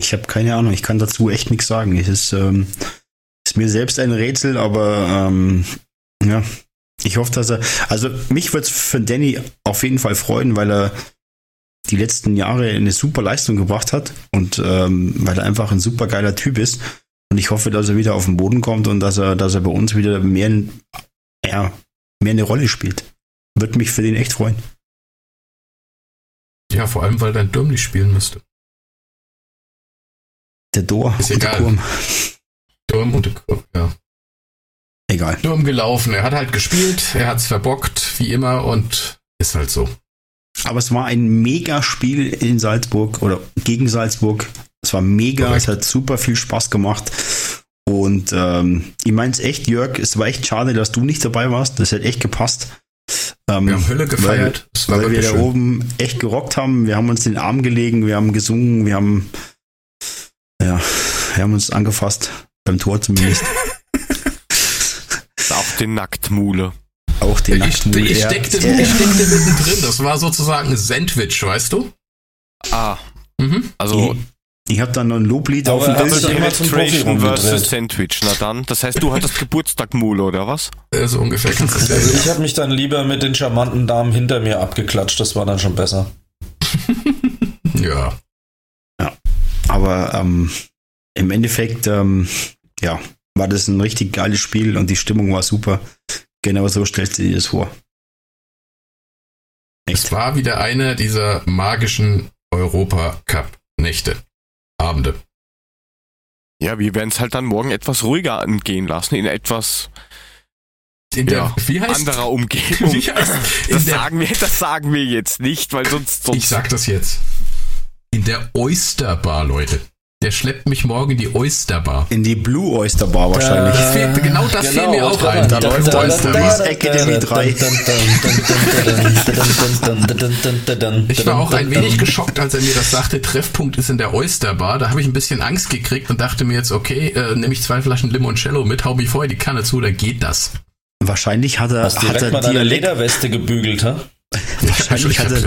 Ich habe keine Ahnung. Ich kann dazu echt nichts sagen. Es ist, ähm, ist mir selbst ein Rätsel, aber ähm, ja, ich hoffe, dass er. Also mich würde es für Danny auf jeden Fall freuen, weil er die letzten Jahre eine super Leistung gebracht hat und ähm, weil er einfach ein super geiler Typ ist. Und ich hoffe, dass er wieder auf den Boden kommt und dass er, dass er bei uns wieder mehr, ja, mehr eine Rolle spielt. Würde mich für den echt freuen. Ja, vor allem, weil dein Durm nicht spielen müsste. Der Dor Ist und der egal. Kurm. Durm und ja. Egal. Durm gelaufen. Er hat halt gespielt, er hat's verbockt, wie immer, und ist halt so. Aber es war ein mega Spiel in Salzburg oder gegen Salzburg. Es war mega, Korrekt. es hat super viel Spaß gemacht. Und ähm, ich meine es echt, Jörg, es war echt schade, dass du nicht dabei warst. Das hätte echt gepasst. Ähm, Wir haben Hölle gefeiert. Weil, weil wir wirklich da schön. oben echt gerockt haben. Wir haben uns den Arm gelegen, wir haben gesungen, wir haben ja, wir haben uns angefasst. Beim Tor zumindest. Auch den Nacktmule. Auch den Ich, Nacktmul. ich, Er- steckte, er- ich steckte mittendrin. Das war sozusagen ein Sandwich, weißt du? Ah, Mhm. also Ich, habe dann noch ein Loblied Aber auf dem Bild. Penetration versus. Sandwich. Na dann, das heißt, du hattest Geburtstagmule oder was? Äh, So ungefähr es Also ich habe mich dann lieber mit den charmanten Damen hinter mir abgeklatscht, das war dann schon besser. Ja. Aber ähm, im Endeffekt, ähm, ja, war das ein richtig geiles Spiel und die Stimmung war super. Genau so stellst du dir das vor. Es Echt. war wieder eine dieser magischen Europa-Cup-Nächte. Abende. Ja, wir werden es halt dann morgen etwas ruhiger angehen lassen, in etwas In der, ja, wie heißt anderer Umgebung. Wie heißt, Das der, sagen, wir, das sagen wir jetzt nicht, weil sonst, sonst ich sag das jetzt. In der Oyster Bar, Leute. Der schleppt mich morgen in die Oyster Bar. In die Blue Oyster Bar wahrscheinlich. Das fehlt, genau das Genau, fehlt mir auch ein. Da läuft Da- Oyster da- Bar. da- Academy 3. Ich war auch ein wenig geschockt, als er mir das sagte, Treffpunkt ist in der Oyster Bar. Da habe ich ein bisschen Angst gekriegt und dachte mir jetzt, okay, äh, nehme ich zwei Flaschen Limoncello mit, hau mich vorher die Kanne zu, dann geht das. Wahrscheinlich hat er, Hast hat direkt er mal deine Lederweste gebügelt, ha? wahrscheinlich, hat er,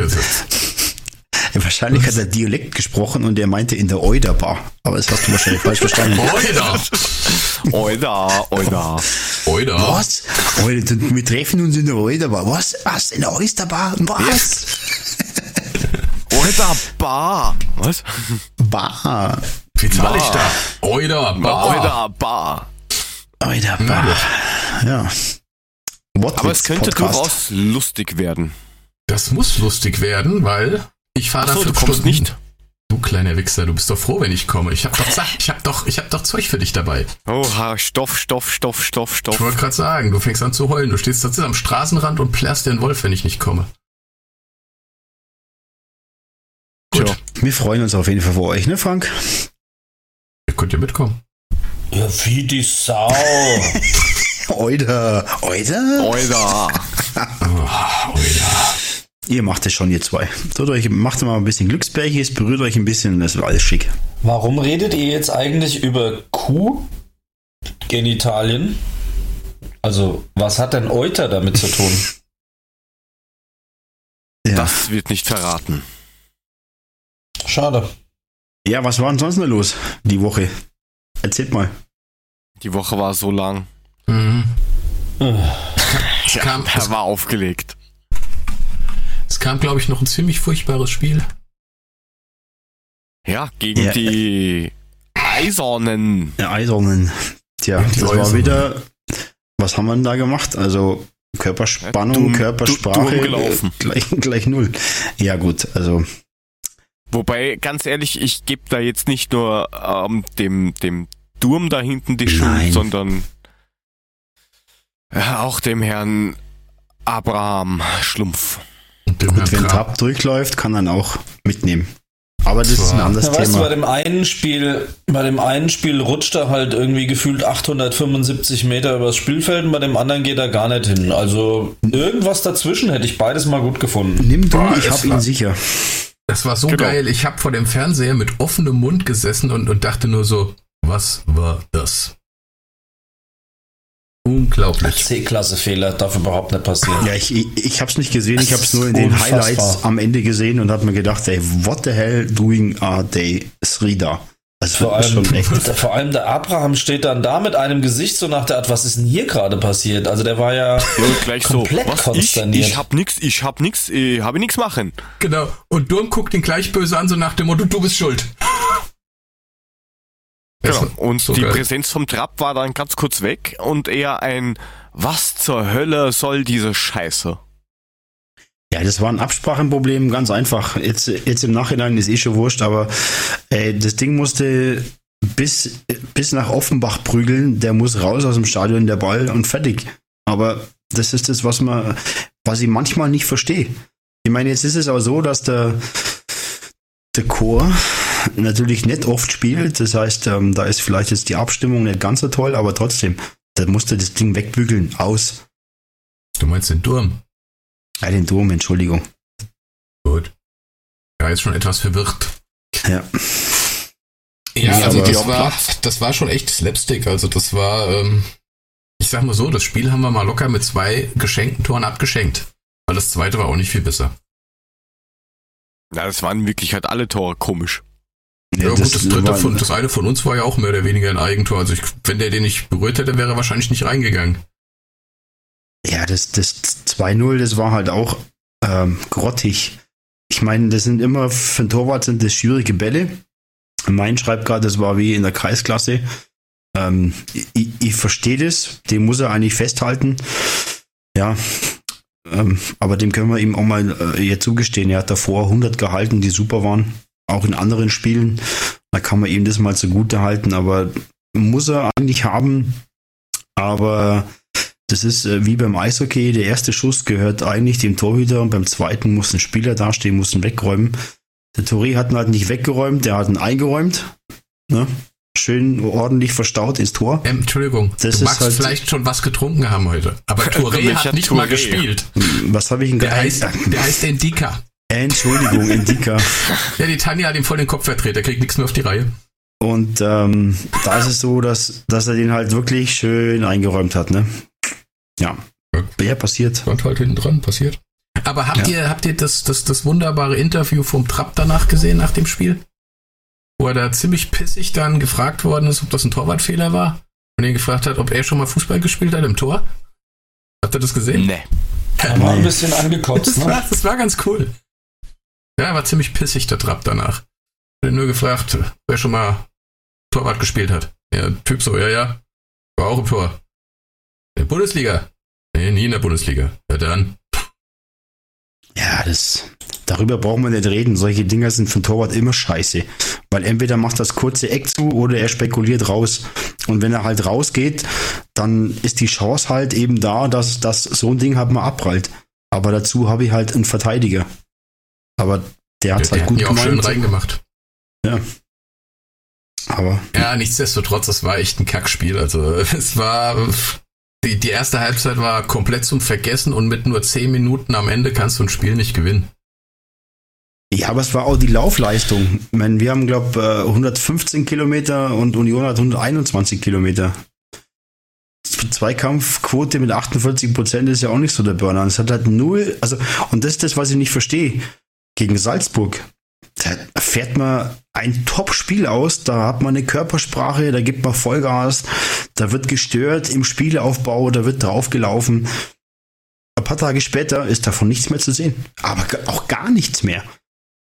wahrscheinlich hat er Dialekt gesprochen und er meinte in der Euder Bar. Aber das hast du wahrscheinlich falsch verstanden. Oida! Oida, oida. Oida! Was? Alter, wir treffen uns in der Euder Bar. Was? Was? In der Oyster Bar? Was? Oida Bar. Was? Bar. Wie zahle ich da? Oida! Bar. Oida Bar. Euder Na Bar. gut. Ja. Wortwitz Aber es könnte Podcast. durchaus lustig werden. Das muss lustig werden, weil ich fahre da Achso, du kommst Stunden. nicht. Du kleiner Wichser, du bist doch froh, wenn ich komme. Ich hab doch, ich hab doch, ich hab doch Zeug für dich dabei. Oha, Stoff, Stoff, Stoff, Stoff, Ich Stoff. wollte gerade sagen, du fängst an zu heulen. Du stehst da am Straßenrand und plärrst den Wolf, wenn ich nicht komme. Gut, Tja. Wir freuen uns auf jeden Fall für euch, ne, Frank? ihr könnt ja mitkommen. Ja, wie die Sau. Euder. Euder? Oida. Oh, Oida. Ihr macht es schon, ihr zwei. Tut euch, macht mal ein bisschen Glücksbärches, berührt euch ein bisschen und das wird alles schick. Warum redet ihr jetzt eigentlich über Kuhgenitalien? Also, was hat denn Euter damit zu tun? Ja. Das wird nicht verraten. Schade. ja, was war denn sonst noch los die Woche? Erzählt mal. Die Woche war so lang. Mhm. Äh, Es kam, Er war aufgelegt. Es kam glaube ich, noch ein ziemlich furchtbares Spiel. Ja, gegen Ja. die Eisernen. Ja, Eisernen. Tja, Die das war Eisernen. wieder. Was haben wir denn da gemacht? Also Körperspannung, dumm- Körpersprache dumm gelaufen. äh, gleich, gleich null. Ja gut, also Wobei, ganz ehrlich, ich gebe da jetzt nicht nur ähm, dem, dem Durm da hinten die Nein. Schuld, sondern ja, auch dem Herrn Abraham Schlumpf. Und gut, wenn. Trapp durchläuft, kann er auch mitnehmen. Aber das ist ein anderes Na, weißt du, bei Thema. dem einen Spiel, bei dem einen Spiel rutscht er halt irgendwie gefühlt 875 Meter übers Spielfeld und bei dem anderen geht er gar nicht hin. Also irgendwas dazwischen hätte ich beides mal gut gefunden. Nimm du, Boah, ich hab ihn sicher. Das war so Genau. geil. Ich habe vor dem Fernseher mit offenem Mund gesessen und, und dachte nur so, was war das? Unglaublich. C-Klasse-Fehler darf überhaupt nicht passieren. Ja, ich, ich, ich hab's nicht gesehen, ich hab's ist nur in den unfassbar. Highlights am Ende gesehen und hab mir gedacht, ey, what the hell doing are they Srida? Also Vor allem, schon echt. vor allem der Abraham steht dann da mit einem Gesicht so nach der Art, was ist denn hier gerade passiert? Also der war ja Ja, gleich so, Komplett was, ich, konsterniert. ich hab nix, ich hab nix, ich habe nix machen. Genau. Und Durm guckt ihn gleich böse an, so nach dem Motto, du bist schuld. Genau. Und so die geil. Präsenz vom Trapp war dann ganz kurz weg und eher ein, was zur Hölle soll diese Scheiße? Ja, das war ein Absprachenproblem, ganz einfach. Jetzt, jetzt im Nachhinein ist eh schon wurscht, aber äh, das Ding musste bis, bis nach Offenbach prügeln, der muss raus aus dem Stadion, der Ball und fertig. Aber das ist das, was man, was ich manchmal nicht verstehe. Ich meine, jetzt ist es auch so, dass der, der Chor natürlich nicht oft spielt. Das heißt, ähm, da ist vielleicht jetzt die Abstimmung nicht ganz so toll, aber trotzdem, da musste das Ding wegbügeln, aus. Du meinst den Durm? Ja, den Dom, Entschuldigung. Gut. Ja, ist schon etwas verwirrt. Ja. Ja, Ja, also aber- das war, das war schon echt Slapstick. Also das war, ähm, ich sag mal so, das Spiel haben wir mal locker mit zwei geschenkten Toren abgeschenkt. Weil das zweite war auch nicht viel besser. Ja, das waren in Wirklichkeit alle Tore komisch. Ja, gut, das dritte von, das eine von uns war ja auch mehr oder weniger ein Eigentor. Also ich, wenn der den nicht berührt hätte, wäre er wahrscheinlich nicht reingegangen. Ja, das, das 2-0, das war halt auch ähm, grottig. Ich meine, das sind immer, für einen Torwart sind das schwierige Bälle. Mein schreibt gerade, das war wie in der Kreisklasse. Ähm, ich ich verstehe das, den muss er eigentlich festhalten. Ja, ähm, aber dem können wir ihm auch mal äh, jetzt zugestehen. Er hat davor 100 gehalten, die super waren, auch in anderen Spielen. Da kann man ihm das mal zugute halten, aber muss er eigentlich haben. Aber Das ist äh, wie beim Eishockey. Der erste Schuss gehört eigentlich dem Torhüter und beim zweiten muss ein Spieler dastehen, muss ihn wegräumen. Der Touré hat ihn halt nicht weggeräumt, der hat ihn eingeräumt. Ne? Schön ordentlich verstaut ins Tor. Ähm, Entschuldigung, Das du ist magst halt- vielleicht schon was getrunken haben heute. Aber Touré hat nicht mal Touré? gespielt. Was habe ich denn Der heißt, der heißt Endika. Entschuldigung, Indika. Ja, die Tanja hat ihm voll den Kopf verdreht. Der kriegt nichts mehr auf die Reihe. Und ähm, da ist es so, dass, dass er den halt wirklich schön eingeräumt hat, ne? Ja. Ja, passiert. Stand halt hinten dran, passiert. Aber habt Ja. ihr, habt ihr das, das, das wunderbare Interview vom Trapp danach gesehen, nach dem Spiel? Wo er da ziemlich pissig dann gefragt worden ist, ob das ein Torwartfehler war. Und ihn gefragt hat, ob er schon mal Fußball gespielt hat im Tor. Habt ihr das gesehen? Nee. Er war ein bisschen angekotzt, Das, war, ne? das war ganz cool. Ja, war ziemlich pissig, der Trapp danach. Er hat nur gefragt, wer schon mal Torwart gespielt hat. Ja, Typ so, ja, ja. War auch im Tor. In der Bundesliga? Nee, nie in der Bundesliga. Ja, dann. Ja, das. Darüber brauchen wir nicht reden. Solche Dinger sind für einen Torwart immer scheiße. Weil entweder macht das kurze Eck zu oder er spekuliert raus. Und wenn er halt rausgeht, dann ist die Chance halt eben da, dass, dass so ein Ding halt mal abprallt. Aber dazu habe ich halt einen Verteidiger. Aber der hat es halt gut ja auch schön reingemacht. Aber Ja, nichtsdestotrotz, das war echt ein Kackspiel. Also es war die, die erste Halbzeit war komplett zum Vergessen und mit nur 10 Minuten am Ende kannst du ein Spiel nicht gewinnen. Ja, aber es war auch die Laufleistung. Ich meine, wir haben, glaube 115 Kilometer und Union hat 121 Kilometer. Zweikampfquote mit 48 Prozent ist ja auch nicht so der Burner. Es hat halt null, also, und das ist das, was ich nicht verstehe. Gegen Salzburg, da fährt man ein Top-Spiel aus, da hat man eine Körpersprache, da gibt man Vollgas, da wird gestört im Spielaufbau, da wird draufgelaufen. Ein paar Tage später ist davon nichts mehr zu sehen. Aber auch gar nichts mehr.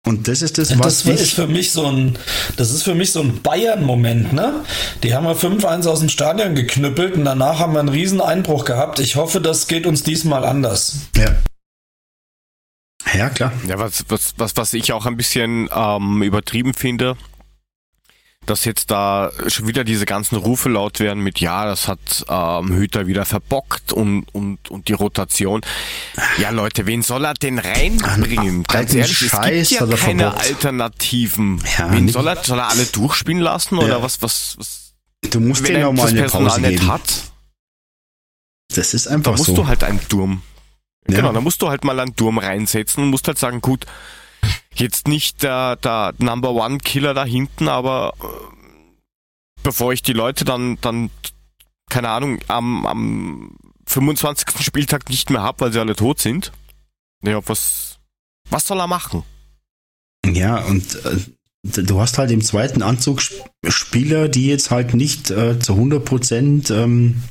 Und das ist das, was Das ist für mich so ein, das ist für mich so ein Bayern-Moment, ne? Die haben wir 5-1 aus dem Stadion geknüppelt und danach haben wir einen riesen Einbruch gehabt. Ich hoffe, das geht uns diesmal anders. Ja. Ja, klar. Ja, was, was, was, was ich auch ein bisschen ähm, übertrieben finde, dass jetzt da schon wieder diese ganzen Rufe laut werden mit, ja, das hat ähm, Hüter wieder verbockt und, und, und die Rotation. Ja, Leute, wen soll er denn reinbringen? An- Ganz ehrlich, es Scheiß gibt hat ja keine verbockt. Alternativen. Ja, wen nicht- soll er, soll er alle durchspielen lassen oder Ja. was, was, was, Du musst wenn denen er auch mal das eine Personal Pause nicht geben. hat? Das ist Da einfach musst so. du halt einen Turm. Ja. Genau, da musst du halt mal einen Turm reinsetzen und musst halt sagen, gut, jetzt nicht der, der Number One Killer da hinten, aber äh, bevor ich die Leute dann, dann, keine Ahnung, am, am 25. Spieltag nicht mehr hab, weil sie alle tot sind. Ja, was, was soll er machen? Ja, und äh, du hast halt im zweiten Anzug Sp- Spieler, die jetzt halt nicht äh, zu 100 Prozent ähm,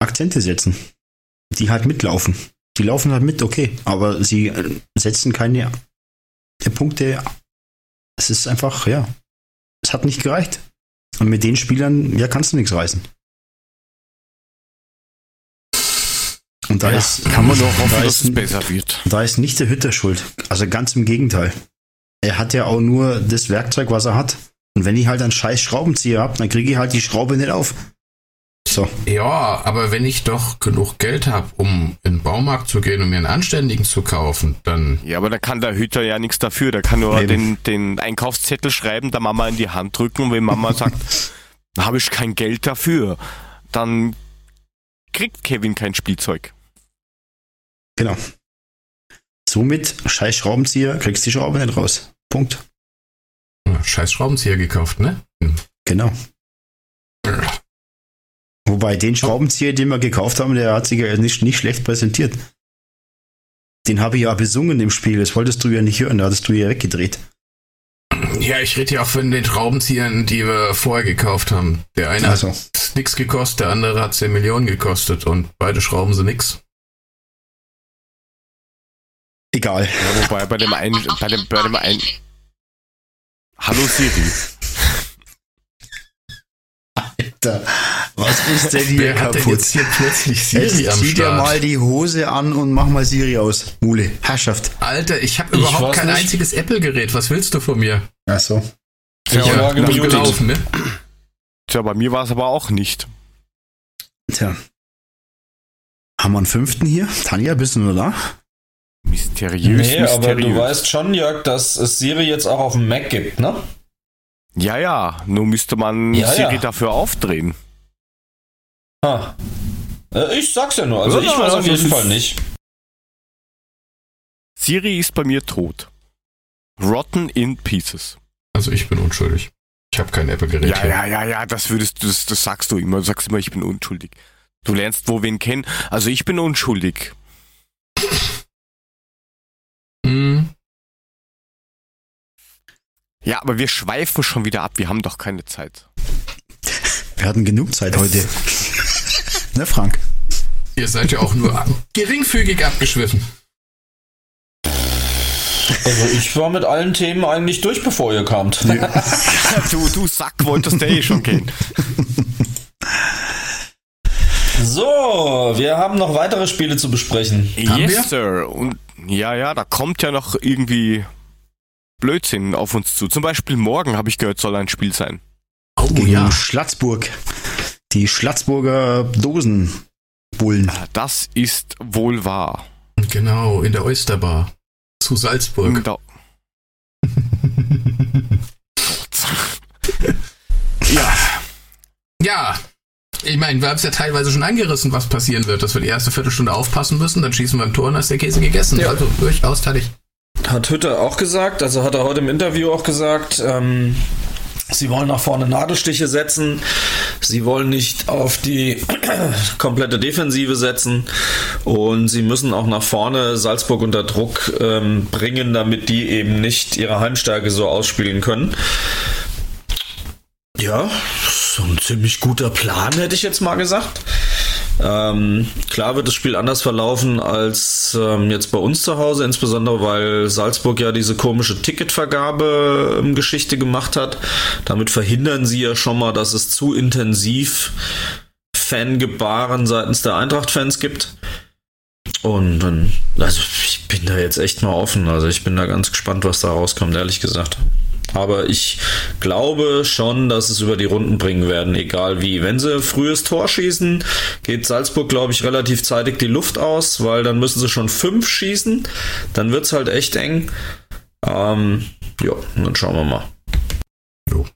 Akzente setzen. Die halt mitlaufen. Die laufen halt mit, okay, aber sie äh, setzen keine Punkte. Es ist einfach, ja, es hat nicht gereicht. Und mit den Spielern, ja, kannst du nichts reißen. Und da Ja, ist, kann man doch hoffen, da dass ist, es besser wird. da ist nicht der Hütter schuld. Also ganz im Gegenteil. Er hat ja auch nur das Werkzeug, was er hat. Und wenn ich halt einen scheiß Schraubenzieher habe, dann kriege ich halt die Schraube nicht auf. So. Ja, aber wenn ich doch genug Geld habe, um in den Baumarkt zu gehen und mir einen anständigen zu kaufen, dann Ja, aber da kann der Hüter ja nichts dafür. Der kann nur den, den Einkaufszettel schreiben, der Mama in die Hand drücken und wenn Mama sagt, da habe ich kein Geld dafür, dann kriegt Kevin kein Spielzeug. Genau. Somit, scheiß Schraubenzieher, kriegst die Schraube nicht raus. Punkt. scheiß Schraubenzieher gekauft, ne? Genau. Wobei den Schraubenzieher, den wir gekauft haben, der hat sich ja nicht, nicht schlecht präsentiert. Den habe ich ja besungen im Spiel. Das wolltest du ja nicht hören, da hattest du ja weggedreht. Ja, ich rede ja auch von den Schraubenziehern, die wir vorher gekauft haben. Der eine Also. hat nix gekostet, der andere hat 10 Millionen gekostet und beide Schrauben sind nix. Egal. Ja, wobei bei dem einen, bei dem, bei dem einen. Hallo Siri. Alter, was ist denn hier Wer hat denn kaputt? jetzt hier plötzlich Jetzt Siri am zieh dir mal die Hose an und mach mal Siri aus. Mule, Herrschaft. Alter, ich habe Ich überhaupt weiß kein nicht. einziges Apple-Gerät. Was willst du von mir? Ach so. Ich war gut gemutet. gelaufen, ne? Tja, bei mir war es aber auch nicht. Tja. Haben wir einen fünften hier? Tanja, bist du nur da? Mysteriös, Nee, aber du mysteriös. weißt schon, Jörg, dass es Siri jetzt auch auf dem Mac gibt, ne? Ja, ja, nur müsste man Ja, Siri ja. dafür aufdrehen. Ha. Äh, Ich sag's ja nur, also Ja, ich weiß auf jeden Fall nicht. Siri ist bei mir tot. Rotten in pieces. Also ich bin unschuldig. Ich habe kein Apple-Gerät Ja, hier. ja, ja, ja, das würdest du, das, das sagst du immer. Du sagst immer, ich bin unschuldig. Du lernst wo wen kennen. Also ich bin unschuldig. Hm, Ja, aber wir schweifen schon wieder ab. Wir haben doch keine Zeit. Wir hatten genug Zeit heute. ne, Frank? ihr seid ja auch nur geringfügig abgeschwiffen. Also ich war mit allen Themen eigentlich durch, bevor ihr kamt. du, du Sack, wolltest du eh schon gehen. So, wir haben noch weitere Spiele zu besprechen. Haben yes, wir? Sir. Und ja, ja, da kommt ja noch irgendwie Blödsinn auf uns zu. Zum Beispiel morgen, habe ich gehört, soll ein Spiel sein. Oh Gegen ja. Schlatzburg. Die Schlatzburger Dosenbullen. Das ist wohl wahr. Genau, in der Oysterbar. Zu Salzburg. Da, ja, Ja, ich meine, wir haben es ja teilweise schon angerissen, was passieren wird, dass wir die erste Viertelstunde aufpassen müssen, dann schießen wir ein Tor und ist der Käse gegessen. Ja. Also durchaus tatsächlich. Hat Hütte auch gesagt, also hat er heute im Interview auch gesagt, ähm, sie wollen nach vorne Nadelstiche setzen, sie wollen nicht auf die komplette Defensive setzen und sie müssen auch nach vorne Salzburg unter Druck ähm, bringen, damit die eben nicht ihre Heimstärke so ausspielen können. Ja, so ein ziemlich guter Plan, hätte ich jetzt mal gesagt. Ähm, klar wird das Spiel anders verlaufen als ähm, jetzt bei uns zu Hause, insbesondere weil Salzburg ja diese komische Ticketvergabe-Geschichte gemacht hat. Damit verhindern sie ja schon mal, dass es zu intensiv Fangebaren seitens der Eintracht-Fans gibt. Und dann, also ich bin da jetzt echt mal offen. Also ich bin da ganz gespannt, was da rauskommt, ehrlich gesagt. Aber ich glaube schon, dass es über die Runden bringen werden, egal wie. Wenn sie frühes Tor schießen, geht Salzburg, glaube ich, relativ zeitig die Luft aus, weil dann müssen sie schon fünf schießen. Dann wird's halt echt eng. Ähm, ja, dann schauen wir mal. Jo.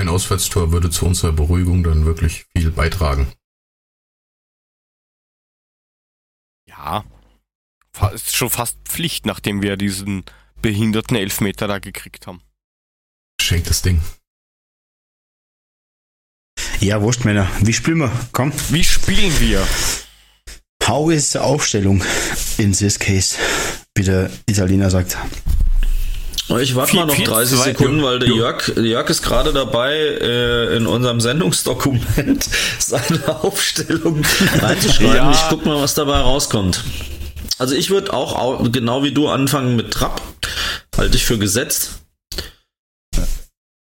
Ein Auswärtstor würde zu unserer Beruhigung dann wirklich viel beitragen. ja, ist schon fast Pflicht, nachdem wir diesen behinderten Elfmeter da gekriegt haben. Schenkt das Ding. Ja, wurscht, Männer. Wie spielen wir? Komm. Wie spielen wir? How is the Aufstellung in this case? Wie der Italiener sagt. Ich warte mal noch vier, 30 zwei- Sekunden, weil der. Jörg, Jörg ist gerade dabei, äh, in unserem Sendungsdokument seine Aufstellung reinzuschreiben. Ja. Ich guck mal, was dabei rauskommt. Also ich würde auch au- genau wie du anfangen mit Trapp. Halte ich für gesetzt.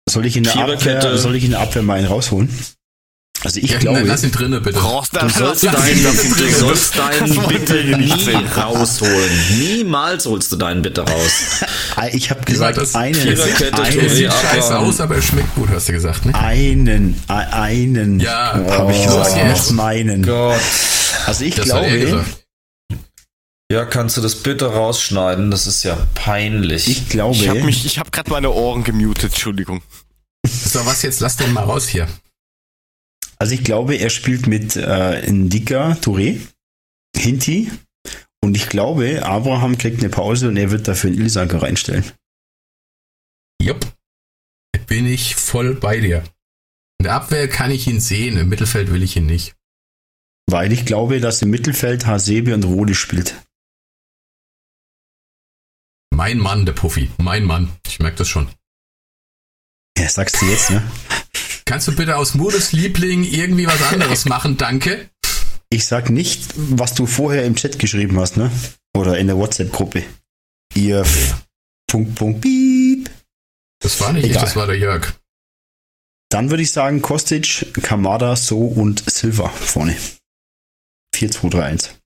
Soll ich in der. Abwehr, soll ich in der Abwehr mal einen rausholen? Also ich Ja, glaube, nein, lass ihn drinne, bitte. Brauchst Du sollst deinen, du sollst deinen bitte nie rausholen. Niemals holst du deinen bitte raus. ich habe gesagt, das? einen, Viererkette, einen, sieht scheiße aus, aber er schmeckt gut, hast du gesagt, ne? einen, einen, Ja, habe ich oh, gesagt, yes. nicht meinen. Gott. Also ich Das glaube, gesagt. Ja, kannst du das bitte rausschneiden? Das ist ja peinlich. ich glaube, Ich habe mich, ich habe gerade meine Ohren gemutet, Entschuldigung. So, was jetzt? Lass den mal raus hier. also ich glaube, er spielt mit äh, Ndika, Touré, Hinti und ich glaube, Abraham kriegt eine Pause und er wird dafür einen Ilsanker reinstellen. Jupp. Bin ich voll bei dir. In der Abwehr kann ich ihn sehen, im Mittelfeld will ich ihn nicht. Weil ich glaube, dass im Mittelfeld Hasebe und Rode spielt. Mein Mann, der Puffy. Mein Mann. Ich merke das schon. Ja, sagst du jetzt, ne? Kannst du bitte aus Mudes Liebling irgendwie was anderes machen? Danke. Ich sag nicht, was du vorher im Chat geschrieben hast, ne? Oder in der WhatsApp-Gruppe. Ihr Punkt, Punkt, Piep. Das war nicht ich, Egal. das war der Jörg. Dann würde ich sagen, Kostic, Kamada, So und Silva vorne. 4-2-3-1. Wen, Kostet-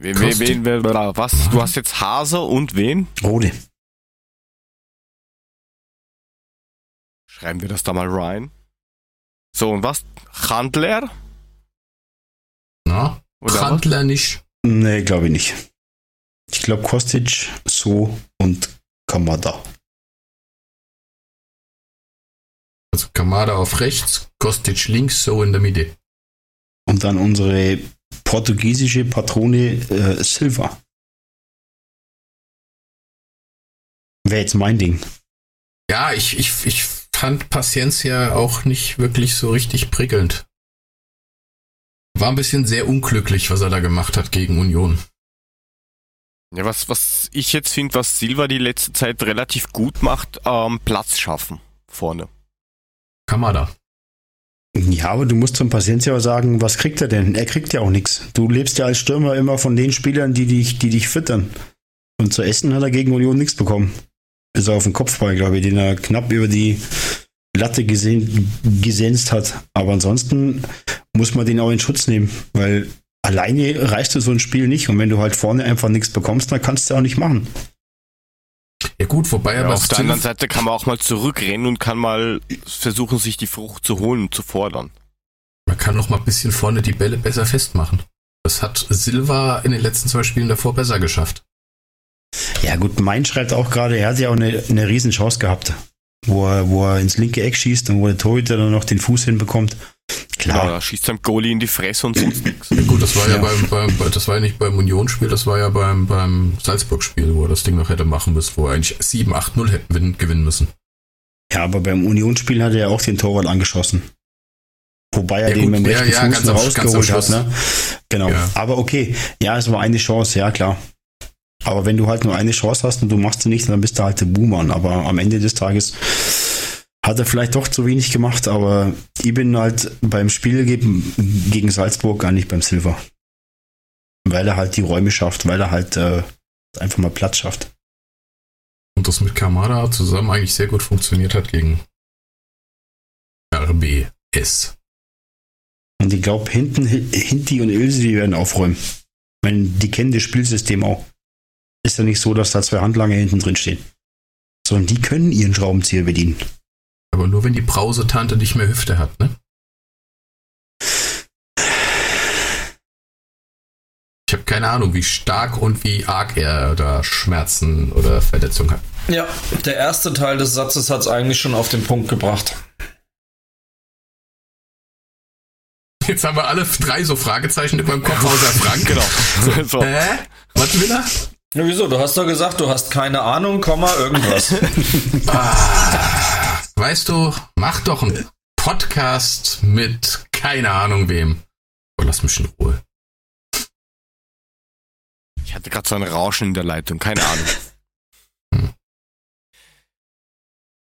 wen, wen, wen, was? Du hast jetzt Hase und wen? Rode. Schreiben wir das da mal rein. So, und was? Handler? Na? Oder was? Brandler nicht. Nee, glaube ich nicht. Ich glaube Kostic, So und Kamada. Also Kamada auf rechts, Kostic links, so in der Mitte. Und dann unsere portugiesische Patrone äh, Silva. Wäre jetzt mein Ding. Ja, ich, ich, ich fand Paciencia auch nicht wirklich so richtig prickelnd. War ein bisschen sehr unglücklich, was er da gemacht hat gegen Union. Ja, was, was ich jetzt finde, was Silva die letzte Zeit relativ gut macht, ähm, Platz schaffen vorne. Kamada. Ja, aber du musst zum Paciencia auch sagen, was kriegt er denn? Er kriegt ja auch nichts. Du lebst ja als Stürmer immer von den Spielern, die dich, die dich füttern. Und zu essen hat er gegen Union nichts bekommen. Ist er auf den Kopfball, glaube ich, den er knapp über die Latte gesehen, gesenzt hat. Aber ansonsten muss man den auch in Schutz nehmen, weil alleine du so ein Spiel nicht. Und wenn du halt vorne einfach nichts bekommst, dann kannst du auch nicht machen. Ja gut, wobei Ja, aber auf der anderen Seite kann man auch mal zurückrennen und kann mal versuchen, sich die Frucht zu holen und zu fordern. man kann noch mal ein bisschen vorne die Bälle besser festmachen. Das hat Silva in den letzten zwei Spielen davor besser geschafft. Ja, gut, Mein schreibt auch gerade, er hat ja auch eine, eine Riesenchance gehabt, wo er, wo er ins linke Eck schießt und wo der Torhüter dann noch den Fuß hinbekommt. Klar, da schießt sein Goalie in die Fresse und sonst nichts. Ja gut, das war ja, Ja. beim, beim, bei- das war ja nicht beim Unionsspiel, das war ja beim, beim Salzburg-Spiel, wo er das Ding noch hätte machen müssen, wo er eigentlich 7-8-0 hätten gewinnen- gewinnen müssen. ja, aber beim Unionsspiel hat er ja auch den Torwart angeschossen. Wobei er Ja, den gut, mit dem rechten ja, Fuß ganz noch am- am rausgeholt hat. Ne? Genau, Ja. aber okay. Ja, es war eine Chance, ja klar. Aber wenn du halt nur eine Chance hast und du machst sie nicht, dann bist du halt der Buhmann. Aber am Ende des Tages hat er vielleicht doch zu wenig gemacht, aber ich bin halt beim Spiel gegen, gegen Salzburg gar nicht beim Silver. Weil er halt die Räume schafft, weil er halt äh, einfach mal Platz schafft. Und das mit Kamada zusammen eigentlich sehr gut funktioniert hat gegen RBS. Und ich glaube, hinten, Hinti und Ilse, die werden aufräumen. Ich meine, die kennen das Spielsystem auch. Ist ja nicht so, dass da zwei Handlanger hinten drin stehen. Sondern die können ihren Schraubenzieher bedienen. Aber nur wenn die Brause-Tante nicht mehr Hüfte hat, ne? Ich habe keine Ahnung, wie stark und wie arg er da Schmerzen oder Verletzungen hat. Ja, der erste Teil des Satzes hat es eigentlich schon auf den Punkt gebracht. Jetzt haben wir alle drei so Fragezeichen über dem Kopf außer Frank. Genau. So. Hä? Was will er? Ja, wieso? Du hast doch gesagt, du hast keine Ahnung, Komma, irgendwas. Ah, weißt du, mach doch einen Podcast mit keine Ahnung wem. Oh, lass mich in Ruhe. Ich hatte gerade so ein Rauschen in der Leitung, keine Ahnung.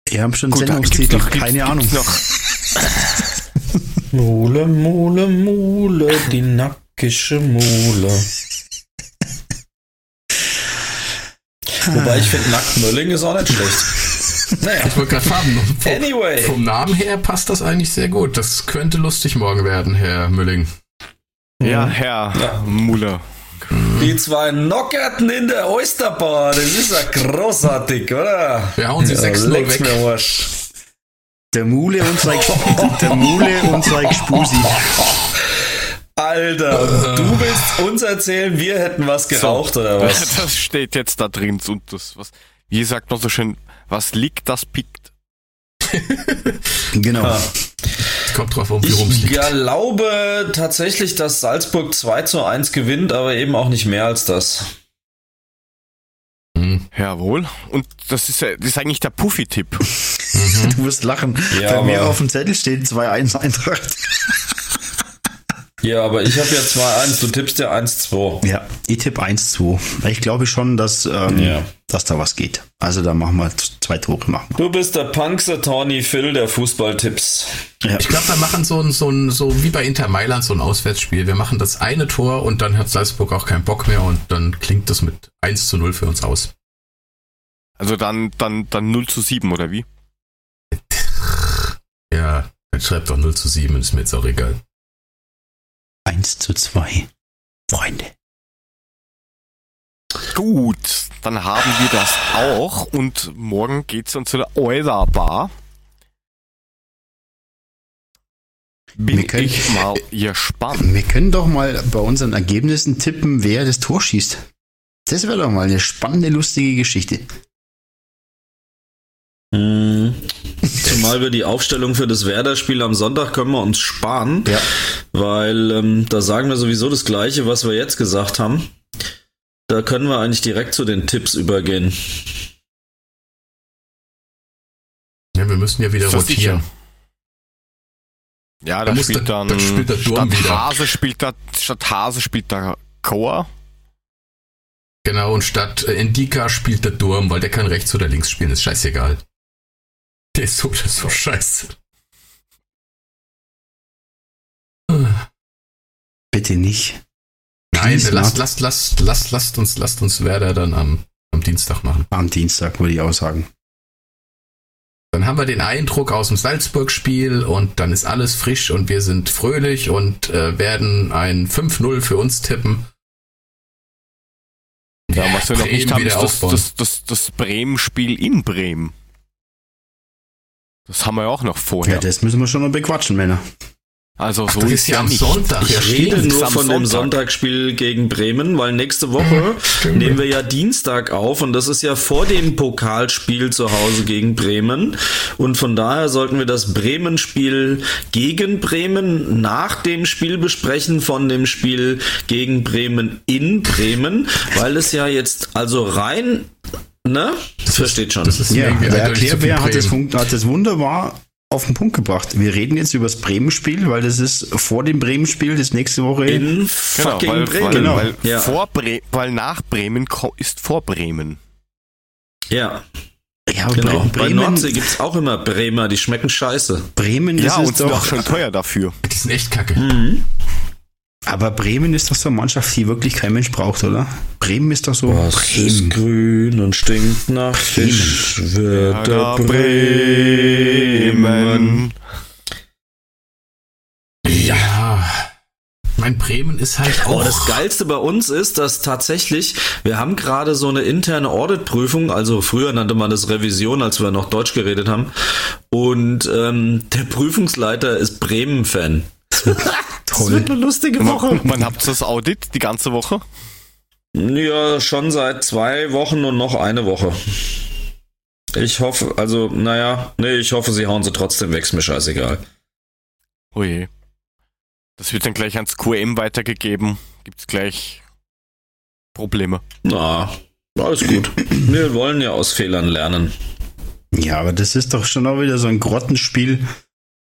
Wir haben schon Gut, Sendungstitel, noch- keine gibt's Ahnung. Noch, Mule, Mule, Mule, die nackische Mule. Wobei ich finde, Nacktmölling ist auch nicht schlecht. Naja, Ich wollte gerade fragen, vom, anyway. vom Namen her passt das eigentlich sehr gut. Das könnte lustig morgen werden, Herr Mülling. ja, Herr Ja. Muller. Die zwei Knockerten in der Oysterbar, das ist ja großartig, oder? Wir hauen sie Ja, 6-0 leck's weg. mir Arsch. Der Mule und sein, der Mule und sein Spusi. Alter, und du willst uns erzählen, wir hätten was geraucht, oder was? Das steht jetzt da drin und das, was, wie sagt man so schön, was liegt, das pickt. Genau. Ja. Kommt drauf an, wie rum es Ich liegt. glaube tatsächlich, dass Salzburg 2 zu 1 gewinnt, aber eben auch nicht mehr als das. Hm. Jawohl. Und das ist, ja- das ist eigentlich der Puffy-Tipp. Du wirst lachen. Ja, Bei mir auf dem Zettel steht 2-1 Eintracht. Ja, aber ich habe ja 2-1, du tippst ja 1-2. Ja, ich tippe 1-2. Weil Ich glaube schon, dass, ähm, Ja. dass da was geht. Also da machen wir zwei Tore. Machen wir. Du bist der Punkster Tony Phil der Fußballtipps. Ja. Ich glaube, wir machen so ein, so ein, so wie bei Inter Mailand, so ein Auswärtsspiel. Wir machen das eine Tor und dann hat Salzburg auch keinen Bock mehr und dann klingt das mit 1 zu 0 für uns aus. Also dann, dann, dann 0 zu 7, oder wie? Ja, dann schreibt doch 0 zu 7, ist mir jetzt auch egal. 1 zu 2. Freunde. Gut, dann haben wir das auch und morgen geht's dann zu der Euler Bar. bin Wir können- ich mal gespannt. Wir können doch mal bei unseren Ergebnissen tippen, wer das Tor schießt. Das wäre doch mal eine spannende, lustige Geschichte. Mhm. Zumal wir die Aufstellung für das Werder-Spiel am Sonntag können wir uns sparen, Ja. weil ähm, da sagen wir sowieso das Gleiche, was wir jetzt gesagt haben. Da können wir eigentlich direkt zu den Tipps übergehen. Ja, wir müssen ja wieder rotieren. sicher? Ja, Da spielt der- dann da spielt der Durm statt wieder. Hase spielt da statt Hase spielt da Chor. Genau, und statt äh, Indika spielt der Durm, weil der kann rechts oder links spielen, ist scheißegal. Der ist so, der ist so scheiße. Bitte nicht. Nein, lasst, lasst, lasst, lasst, lasst uns, lasst uns Werder dann am, am Dienstag machen. Am Dienstag würde ich auch sagen. Dann haben wir den Eindruck aus dem Salzburg-Spiel und dann ist alles frisch und wir sind fröhlich und äh, werden ein 5-0 für uns tippen. Ja, was wir noch nicht haben, ist das, das, das, das Bremen-Spiel in Bremen. Das haben wir ja auch noch Ja, vorher. das müssen wir schon noch bequatschen, Männer. also so das ist ja am nicht. Sonntag. Ja, Ich rede stimmt. nur von dem Sonntag. Sonntagsspiel gegen Bremen, weil nächste Woche nehmen wir ja Dienstag auf und das ist ja vor dem Pokalspiel zu Hause gegen Bremen. Und von daher sollten wir das Bremen-Spiel gegen Bremen nach dem Spiel besprechen von dem Spiel gegen Bremen in Bremen, weil es ja jetzt also rein, ne? Das versteht schon. Das ist Ja, der Erklärbär hat das, Bremen. hat das wunderbar auf den Punkt gebracht. Wir reden jetzt über das Bremen-Spiel, weil das ist vor dem Bremen-Spiel, das nächste Woche. in Genau, fucking weil, Bremen. weil, Genau. weil, Ja. vor Bre weil nach Bremen ist vor Bremen. Ja, ja, aber genau. Bre- Bei Bremen, Nordsee gibt's auch immer Bremer, die schmecken scheiße. Bremen, das ja, und ist sind doch, auch schon teuer dafür. Die sind echt kacke. Aber Bremen ist doch so eine Mannschaft, die wirklich kein Mensch braucht, oder? Bremen ist doch so. Was ist Bremen. grün und stinkt nach Fisch? Wird der Bremen. Ja. Mein Bremen ist halt auch. Oh, das Geilste bei uns ist, dass tatsächlich, wir haben gerade so eine interne Auditprüfung, also früher nannte man das Revision, als wir noch Deutsch geredet haben. Und ähm, der Prüfungsleiter ist Bremen-Fan. Das wird eine lustige Woche. Wann habt ihr das Audit? Die ganze Woche? Ja, schon seit zwei Wochen und noch eine Woche. Ich hoffe, also, naja, nee, ich hoffe, sie hauen sie trotzdem weg, ist mir scheißegal. Oh je. Das wird dann gleich ans QM weitergegeben. Gibt's gleich Probleme. Na, alles gut. Wir wollen ja aus Fehlern lernen. Ja, aber das ist doch schon auch wieder so ein Grottenspiel.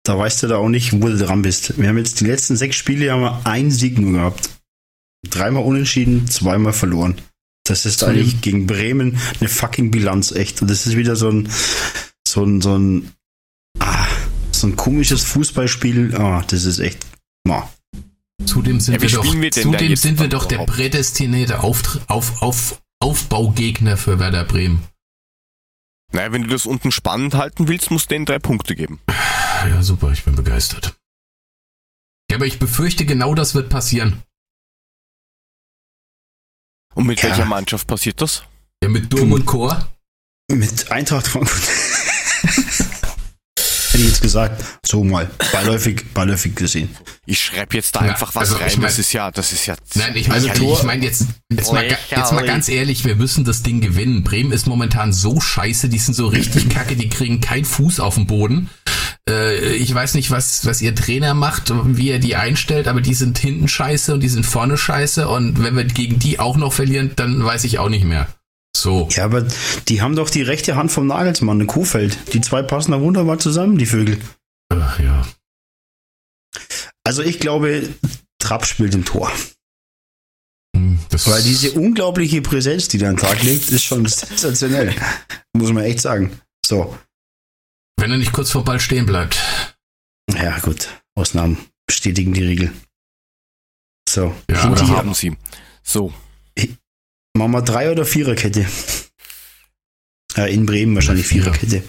Da weißt du da auch nicht, wo du dran bist. Wir haben jetzt die letzten sechs Spiele haben wir einen Sieg nur gehabt. Dreimal unentschieden, zweimal verloren. Das ist eigentlich gegen Bremen eine fucking Bilanz, echt. Und das ist wieder so ein, so ein, so ein, ah, so ein komisches Fußballspiel. Ah, das ist echt, ah. Zudem sind Ja, wir doch, spielen wir denn da zudem sind wir doch der prädestinierte auf, auf, auf, Aufbaugegner für Werder Bremen. Naja, wenn du das unten spannend halten willst, musst du denen drei Punkte geben. Ja, super, ich bin begeistert. Ja, aber ich befürchte, genau das wird passieren. Und mit Ja. welcher Mannschaft passiert das? Ja, mit Durm und Chor. Mit Eintracht Frankfurt. Hätte ich jetzt gesagt, so mal, beiläufig, beiläufig gesehen. Ich schreibe jetzt da Ja, einfach was also ich rein. mein- das ist ja, das ist ja. Nein, ich meine Also ich mein jetzt, jetzt, mal, jetzt mal ganz ehrlich, wir müssen das Ding gewinnen. Bremen ist momentan so scheiße, die sind so richtig kacke, die kriegen keinen Fuß auf den Boden. Äh, ich weiß nicht, was, was ihr Trainer macht, wie er die einstellt, aber die sind hinten scheiße und die sind vorne scheiße und wenn wir gegen die auch noch verlieren, dann weiß ich auch nicht mehr. So. Ja, aber die haben doch die rechte Hand vom Nagelsmann, in Kuhfeld. Die zwei passen da wunderbar zusammen, die Vögel. Ach, ja. Also ich glaube, Trapp spielt im Tor. Hm, Das Weil diese unglaubliche Präsenz, die der an den Tag legt, ist schon sensationell. Muss man echt sagen. So, wenn er nicht kurz vor Ball stehen bleibt. ja gut. Ausnahmen bestätigen die Regel. So, Ja, Oder die- haben sie. So. Machen wir Drei- oder Viererkette? Ja, in Bremen wahrscheinlich Vierer. Viererkette.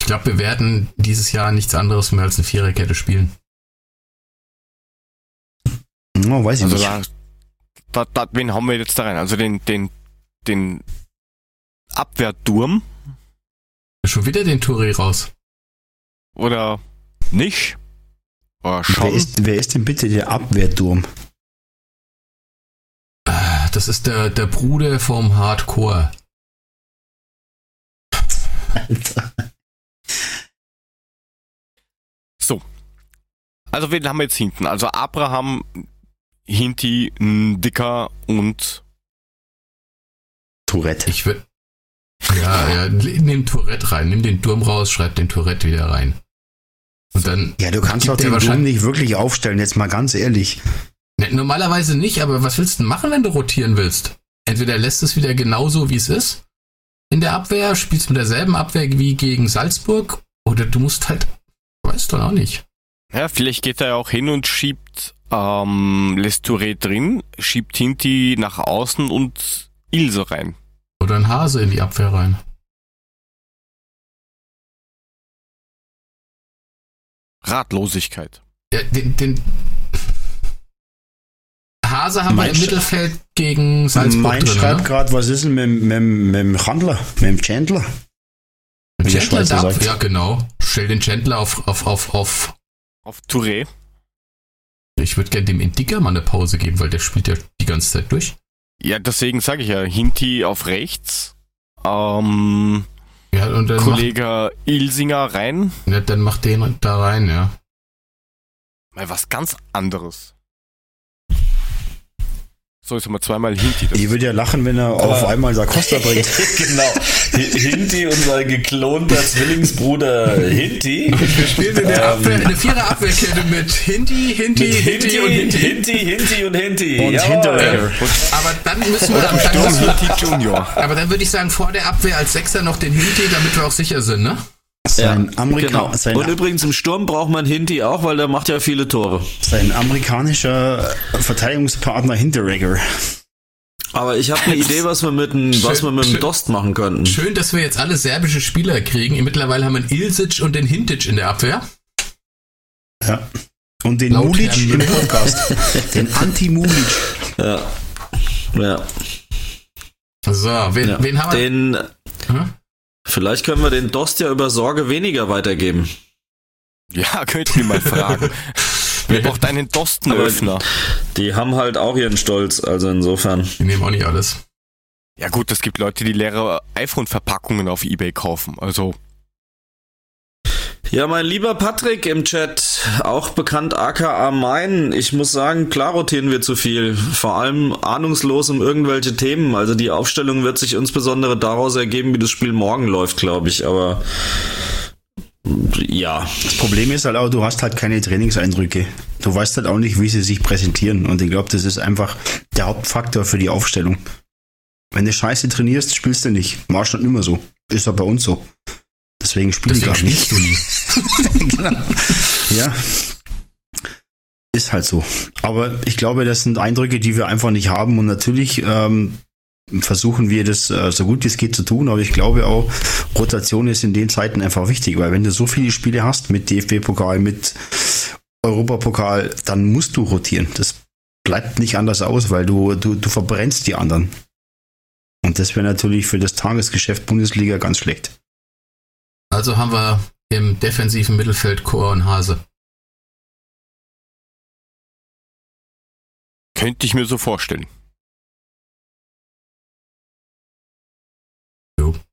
Ich glaube, wir werden dieses Jahr nichts anderes mehr als eine Viererkette spielen. Oh, weiß ich Also nicht. da, da, da, wen haben wir jetzt da rein? Also den, den, den Abwehrturm Schon wieder den Touré raus. oder nicht? Äh, Wer schon. ist, wer ist denn bitte der Abwehrturm? Das ist der, der Bruder vom Hardcore. Alter. So. Also wen haben wir jetzt hinten? Also Abraham, Hinti, Dicker und Tourette. Ich würde. Ja, ja, nimm Tourette rein, nimm den Turm raus, schreib den Tourette wieder rein. Und dann. Ja, du kannst doch den Turm wahrscheinlich- nicht wirklich aufstellen, jetzt mal ganz ehrlich. Ne, normalerweise nicht, aber was willst du denn machen, wenn du rotieren willst? Entweder lässt es wieder genauso, wie es ist, in der Abwehr, spielst mit derselben Abwehr wie gegen Salzburg, oder du musst halt, weißt du auch nicht. ja, vielleicht geht er ja auch hin und schiebt ähm, Lestouré drin, schiebt Hinti nach außen und Ilse rein. Oder ein Hase in die Abwehr rein. Ratlosigkeit. Ja, den, den Hase haben wir Mein im Mittelfeld gegen Salzburg mein drin, schreibt ne? gerade, was ist denn mit, mit, mit dem Chandler, mit dem Chandler? wie der Chandler Schweizer darf, sagt. ja genau. Stell den Chandler auf, auf, auf, auf. Auf Touré. Ich würde gerne dem Indica mal eine Pause geben, weil der spielt ja die ganze Zeit durch. Ja, deswegen sage ich ja, Hinti auf rechts, ähm, Ja, und dann, macht, Kollege Ilsinger rein. ja, dann macht den da rein, ja. Mal was ganz anderes. So, jetzt haben wir zweimal Hinti. Das Ich würde ja lachen, wenn er auf einmal Da Costa bringt. genau. Hi- Hinti, unser geklonter Zwillingsbruder Hinti. Spielt in der Abwehr, eine vierer Abwehrkette mit Hinti, Hinti, Mit Hinti, Hinti, und Hinti. Hinti, Hinti und Hinti. Und Jawohl. Hinteregger. Aber dann müssen wir, wir Hinti Junior. aber dann würde ich sagen, vor der Abwehr als Sechser noch den Hinti, damit wir auch sicher sind, ne? Sein, Amerika Genau. sein, Und übrigens im Sturm braucht man Hinti auch, weil der macht ja viele Tore. sein amerikanischer Verteidigungspartner Hinteregger. Aber ich habe eine Idee, was wir mit dem, was wir mit dem Schön- Dost machen könnten. Schön, dass wir jetzt alle serbische Spieler kriegen. Mittlerweile haben wir einen Ilsic und den Hintic in der Abwehr. Ja. Und den Laut Mulic im. Podcast. Den Anti-Mulic. Ja. Ja. So, wen, ja. wen haben wir? Den, Hm? Vielleicht können wir den Dost ja über Sorge weniger weitergeben. Ja, könnt ihr mal fragen. Wer braucht einen Dostenöffner? Die haben halt auch ihren Stolz, also insofern. Wir nehmen auch nicht alles. Ja gut, es gibt Leute, die leere iPhone-Verpackungen auf Ebay kaufen. Also, Ja, mein lieber Patrick im Chat, auch bekannt aka Mein, ich muss sagen, klar rotieren wir zu viel. Vor allem ahnungslos um irgendwelche Themen. Also die Aufstellung wird sich insbesondere daraus ergeben, wie das Spiel morgen läuft, glaube ich. Aber ja, Das Problem ist halt auch, du hast halt keine Trainingseindrücke. Du weißt halt auch nicht, wie sie sich präsentieren. Und ich glaube, das ist einfach der Hauptfaktor für die Aufstellung. Wenn du scheiße trainierst, spielst du nicht. War schon immer so. Ist doch bei uns so. Deswegen spiele ich gar nicht. nie. genau. Ja. Ist halt so. Aber ich glaube, das sind Eindrücke, die wir einfach nicht haben. Und natürlich ähm, versuchen wir das äh, so gut wie es geht zu tun. Aber ich glaube auch, Rotation ist in den Zeiten einfach wichtig, weil wenn du so viele Spiele hast mit DFB-Pokal, mit Europapokal, dann musst du rotieren. Das bleibt nicht anders aus, weil du, du, du verbrennst die anderen. Und das wäre natürlich für das Tagesgeschäft Bundesliga ganz schlecht. Also haben wir im defensiven Mittelfeld Chor und Hase. könnte ich mir so vorstellen.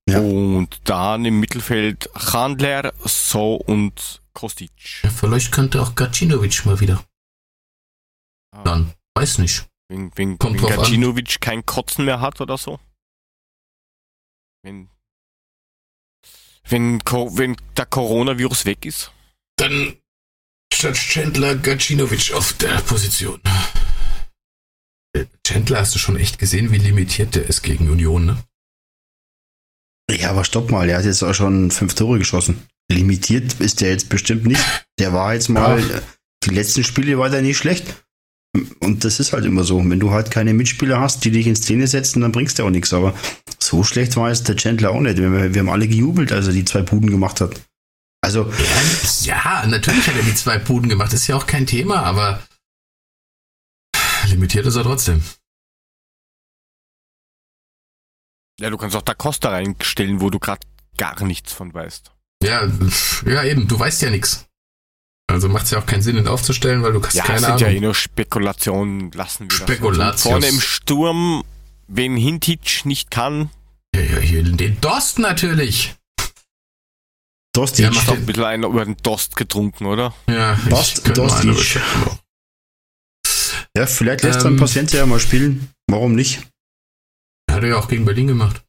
Ja. Und dann im Mittelfeld Handler, So und Kostic. Ja, vielleicht könnte auch Gacinovic mal wieder. Ah, Dann. Weiß nicht. Wenn, wenn, Kommt wenn drauf an. Gacinovic kein Kotzen mehr hat oder so. Wenn, wenn, wenn der Coronavirus weg ist. Dann statt Chandler Gacinovic auf der Position. Äh, Chandler hast du schon echt gesehen, wie limitiert der ist gegen Union, ne? Ja, aber stopp mal, der hat jetzt auch schon fünf Tore geschossen. Limitiert ist der jetzt bestimmt nicht. Der war jetzt mal, die letzten Spiele war der nicht schlecht. Und das ist halt immer so. Wenn du halt keine Mitspieler hast, die dich in Szene setzen, dann bringst du auch nichts. Aber so schlecht war es der Chandler auch nicht. Wir, wir haben alle gejubelt, als er die zwei Buden gemacht hat. Also, Ja, natürlich hat er die zwei Puden gemacht, ist ja auch kein Thema, aber limitiert ist er trotzdem. Ja, du kannst auch da Costa reinstellen, wo du gerade gar nichts von weißt. Ja, ja eben, du weißt ja nichts. Also macht es ja auch keinen Sinn, ihn aufzustellen, weil du hast Ja, keine sind Ahnung. ja eh nur Spekulationen, lassen wir. Spekulatius. Vorne im Sturm, wenn Hintic nicht kann, Ja, ja, hier den Dost natürlich. Dostig. Ja, macht doch ein bisschen einer über den Dost getrunken, oder? Ja, Dost- beschreiben. ja, vielleicht lässt er Ähm, ein Patient ja mal spielen. Warum nicht? Hat er ja auch gegen Berlin gemacht.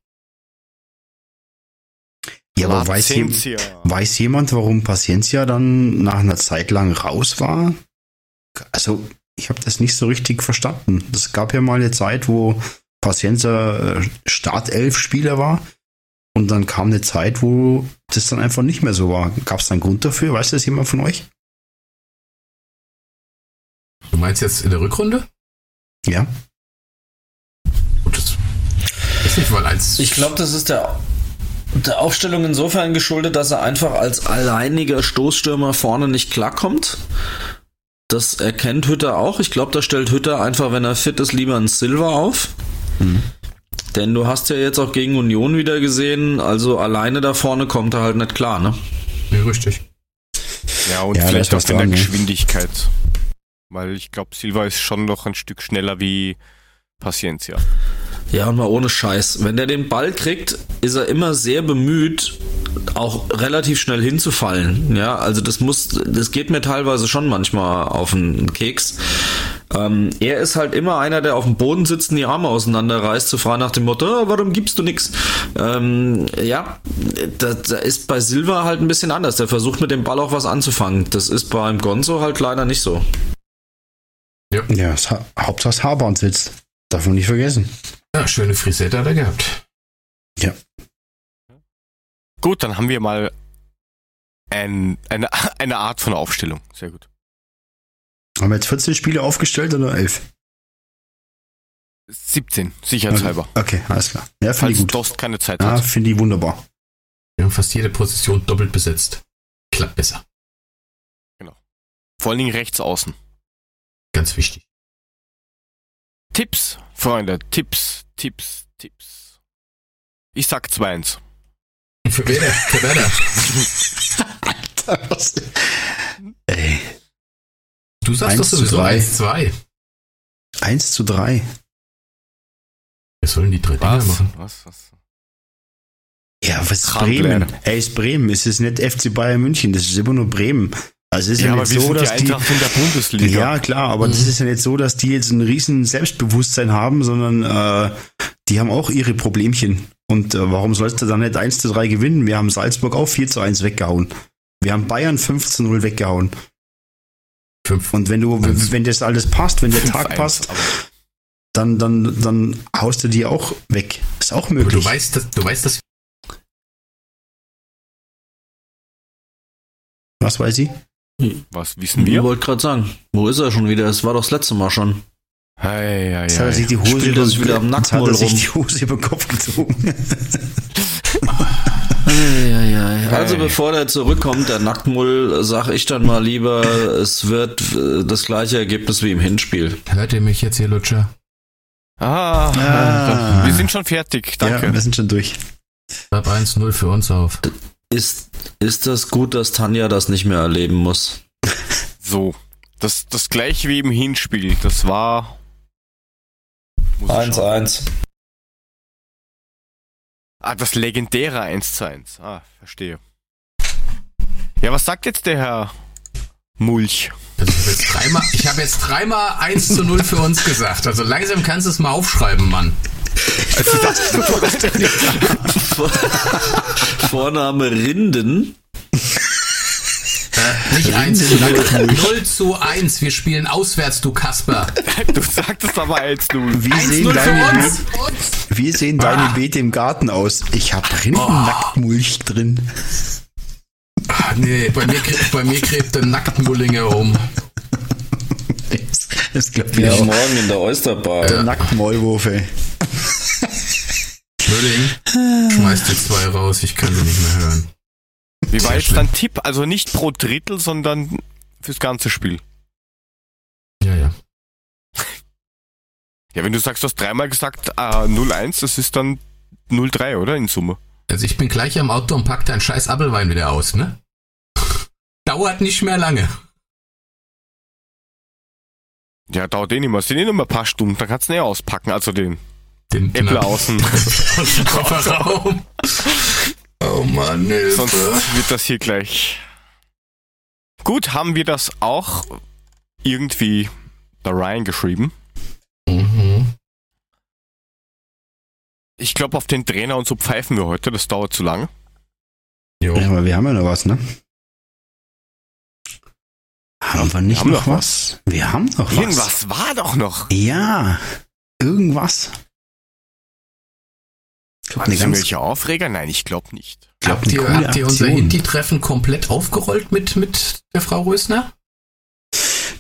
Ja, aber weiß, je, weiß jemand, warum Paciencia dann nach einer Zeit lang raus war? Also, ich habe das nicht so richtig verstanden. Es gab ja mal eine Zeit, wo Paciencia äh, Startelf-Spieler war. Und dann kam eine Zeit, wo das dann einfach nicht mehr so war. Gab es da einen Grund dafür? Weiß das jemand von euch? Du meinst jetzt in der Rückrunde? Ja. Gut, das ist nicht, weil als Ich glaube, das ist der, der Aufstellung insofern geschuldet, dass er einfach als alleiniger Stoßstürmer vorne nicht klarkommt. Das erkennt Hütter auch. Ich glaube, da stellt Hütter einfach, wenn er fit ist, lieber einen Silver auf. Denn du hast ja jetzt auch gegen Union wieder gesehen, also alleine da vorne kommt er halt nicht klar, ne? Nee, richtig. Ja, und Ja, vielleicht auch in der ne? Geschwindigkeit. Weil ich glaube, Silva ist schon noch ein Stück schneller wie Paciencia. Ja, und mal ohne Scheiß. Wenn der den Ball kriegt, ist er immer sehr bemüht, auch relativ schnell hinzufallen. Ja, also das muss, das geht mir teilweise schon manchmal auf den Keks. Ähm, er ist halt immer einer, der auf dem Boden sitzt und die Arme auseinanderreißt, so frei nach dem Motto, "Ah, warum gibst du nix? Ähm, ja, das, das ist bei Silva halt ein bisschen anders. Der versucht mit dem Ball auch was anzufangen. Das ist beim Gonzo halt leider nicht so. Ja, das ha Hauptsache das Haarband sitzt. Darf man nicht vergessen. Ja, schöne Frisette hat er gehabt. Gut, dann haben wir mal ein, eine, eine Art von Aufstellung. Sehr gut. Haben wir jetzt 14 Spiele aufgestellt oder 11? 17, sicherheitshalber. Okay, alles klar. Ja, finde ich gut. Dost keine Zeit Ja, hat. finde ich wunderbar. Wir haben fast jede Position doppelt besetzt. Klappt besser. Vor allen Dingen rechts außen. Ganz wichtig. Tipps, Freunde, Tipps, Tipps, Tipps. Ich sag 2-1. Für Werder, für Werder. Was? Ey, Du sagst doch sowieso zu drei. 1-2. 1 zu 3. Wir sollen die drei Dinger machen. Was? Was? Ja, was ist. Bremen? Ey, ist Bremen. Es ist nicht FC Bayern München, das ist immer nur Bremen. Also es ist ja, Ja, aber nicht wir so, sind die dass die. Eintracht in der Bundesliga. Ja, klar, aber das ist ja nicht so, dass die jetzt ein riesen Selbstbewusstsein haben, sondern äh, die haben auch ihre Problemchen. Und äh, warum sollst du dann nicht 1 zu 3 gewinnen? Wir haben Salzburg auch 4 zu 1 weggehauen. Wir haben Bayern 5 zu 0 weggehauen. Fünf. Und wenn du, Eins. wenn das alles passt, wenn der 5-1, Tag passt, aber- dann, dann, dann haust du die auch weg. Ist auch Aber möglich. du weißt, dass, du weißt, dass Was weiß ich? Was wissen Ich wir? wollte gerade sagen, wo ist er schon wieder? Es war doch das letzte Mal schon. Hey, hey, Jetzt hat er sich hey. die Hose Spielt über, er sich wieder am jetzt hat er sich rum. die Hose über den Kopf gezogen. Also bevor der zurückkommt, der Nacktmull, sag ich dann mal lieber, es wird äh, das gleiche Ergebnis wie im Hinspiel. Hört ihr mich jetzt hier, Lutscher? Ah, Ah. wir sind schon fertig. Danke. Ja, wir sind schon durch. Ab 1-0 für uns auf. Ist, ist das gut, dass Tanja das nicht mehr erleben muss? So, das, das gleiche wie im Hinspiel. Das war. Muss ich schauen. 1-1. Ah, das legendäre 1 zu 1. Ah, verstehe. Ja, was sagt jetzt der Herr Mulch? Also ich habe jetzt dreimal, ich habe jetzt dreimal 1 zu 0 für uns gesagt. Also langsam kannst du es mal aufschreiben, Mann. Vorname Rinden. Nicht 1 zu 0. 0 zu 1. Wir spielen auswärts, du Kasper. Du sagtest aber 1-0. Wie 1 sehen, 0 für deine, uns. Wie sehen deine Ah. Beete im Garten aus? Ich habe Rindennacktmulch drin. Ah, nee, bei mir, gräbt- bei mir gräbt der Nacktmullinge um. Das, das glaubt Ja, mir auch. morgen in der Oysterbar. Der Nacktmaulwurf, ey. Mülling, schmeiß die zwei raus, ich kann sie nicht mehr hören. Wie war jetzt dein Tipp? Also nicht pro Drittel, sondern fürs ganze Spiel. Ja, ja. Ja, wenn du sagst, du hast dreimal gesagt äh, 0-1, das ist dann 0-3, oder? In Summe. Also ich bin gleich am Auto und pack deinen scheiß Appelwein wieder aus, ne? Dauert nicht mehr lange. Ja, dauert eh nicht mehr. Es sind eh nur mal ein paar Stunden, dann kannst du näher auspacken, also den Den Äppler außen. aus dem Kofferraum. Oh Mann, Hilfe. Sonst wird das hier gleich. Gut, haben wir das auch irgendwie da reingeschrieben. Mhm. Ich glaube, auf den Trainer und so pfeifen wir heute, das dauert zu lange. Jo. Ja, aber wir haben ja noch was, ne? Haben wir nicht haben noch noch was? Wir haben noch was. Irgendwas war doch noch. Ja, irgendwas. Es ganz, irgendwelche Aufreger? Nein, ich glaube nicht. glaub, Habt ihr, habt ihr unser Aktion. Hinti-Treffen komplett aufgerollt mit, mit der Frau Rösner?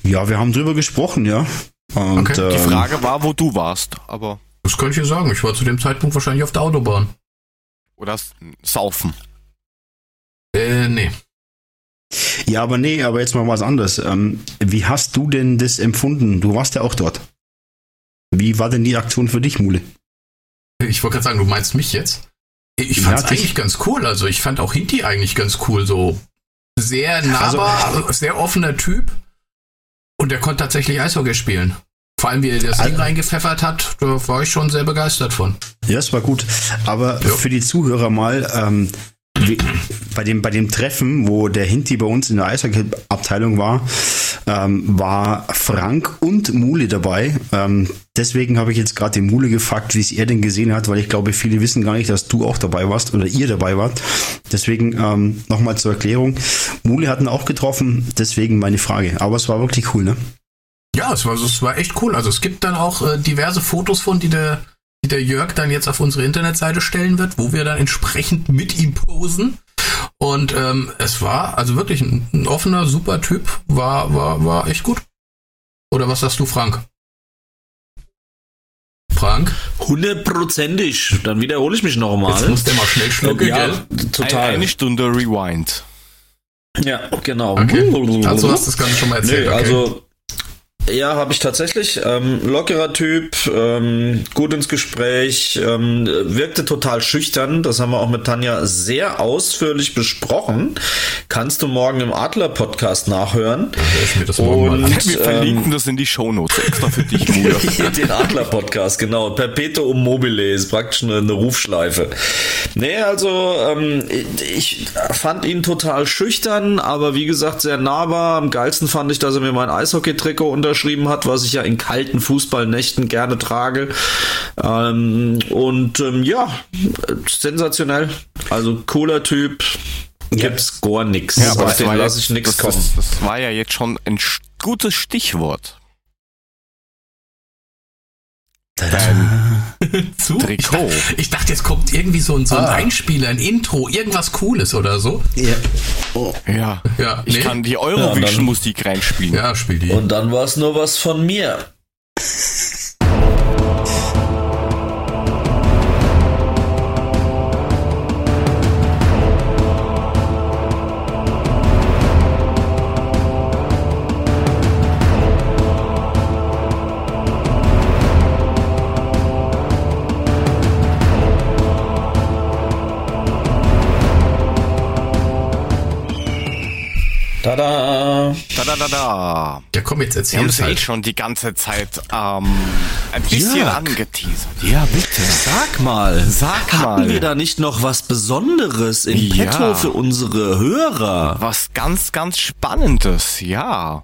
Ja, wir haben drüber gesprochen, ja. Und, Okay. Die ähm, Frage war, wo du warst, aber. Das kann ich dir sagen. Ich war zu dem Zeitpunkt wahrscheinlich auf der Autobahn. Oder saufen. Äh, nee. Ja, aber nee, aber jetzt mal was anderes. Ähm, wie hast du denn das empfunden? Du warst ja auch dort. Wie war denn die Aktion für dich, Mule? Ich wollte gerade sagen, du meinst mich jetzt? Ich Ja, fand's dich. eigentlich ganz cool. Also ich fand auch Hinti eigentlich ganz cool. So sehr nahbar, sehr offener Typ. Und der konnte tatsächlich Eishockey spielen. Vor allem, wie er das Ding Also- reingepfeffert hat, da war ich schon sehr begeistert von. Ja, es war gut. Aber Ja. für die Zuhörer mal, ähm, bei, dem, bei dem Treffen, wo der Hinti bei uns in der Eishockey-Abteilung war, ähm, war Frank und Mule dabei. Ähm, deswegen habe ich jetzt gerade den Mule gefragt, wie es er denn gesehen hat, weil ich glaube, viele wissen gar nicht, dass du auch dabei warst oder ihr dabei wart. Deswegen ähm, nochmal zur Erklärung. Mule hat ihn auch getroffen, deswegen meine Frage. Aber es war wirklich cool, ne? Ja, es war, es war echt cool. Also es gibt dann auch äh, diverse Fotos von, die der, die der Jörg dann jetzt auf unsere Internetseite stellen wird, wo wir dann entsprechend mit ihm posen. Und ähm, es war also wirklich ein, ein offener, super Typ. War, war, war echt gut. Oder was sagst du, Frank? Frank? Hundertprozentig. Dann wiederhole ich mich Jetzt nochmal. muss der mal schnell schlucken, Ja, gell? total. Ein, eine Stunde Rewind. Ja, genau. Okay. Also hast du das Ganze schon mal erzählt. Nee, okay. also ja, habe ich tatsächlich. Ähm, lockerer Typ, ähm, gut ins Gespräch, ähm, wirkte total schüchtern. Das haben wir auch mit Tanja sehr ausführlich besprochen. Kannst du morgen im Adler-Podcast nachhören. Hör ich mir das morgen mal an. Und, Wir verlinken das in die Shownotes extra für dich, Mutter. Den Adler-Podcast, genau. Perpetuum mobile ist praktisch eine, eine Rufschleife. Nee, also ähm, ich fand ihn total schüchtern, aber wie gesagt sehr nahbar. Am geilsten fand ich, dass er mir mein Eishockey-Trikot unterschrieben hat, was ich ja in kalten Fußballnächten gerne trage. Ähm, und ähm, ja, sensationell. Also cooler Typ. Gibt's gar nix. Ja, aber Auf das den war, ja, lasse ich nix das, kommen. das, das war ja jetzt schon ein gutes Stichwort. Zu? Ich Trikot. dachte, ich dachte, jetzt kommt irgendwie so ein, so ein Ah. Einspieler, ein Intro, irgendwas Cooles oder so. Ja. Oh. Ja. Ja, Ich nee. kann die Ja, Eurovision-Musik reinspielen. Ja, spiel die. Und dann war es nur was von mir. Da, da, da, da. Ja, komm, jetzt Wir erzähl haben es es eh halt. schon die ganze Zeit ähm, ein bisschen Jörg. angeteasert. Ja, bitte. Sag mal, Sag hatten mal. wir da nicht noch was Besonderes in Ja. petto für unsere Hörer? Was ganz, ganz Spannendes, ja.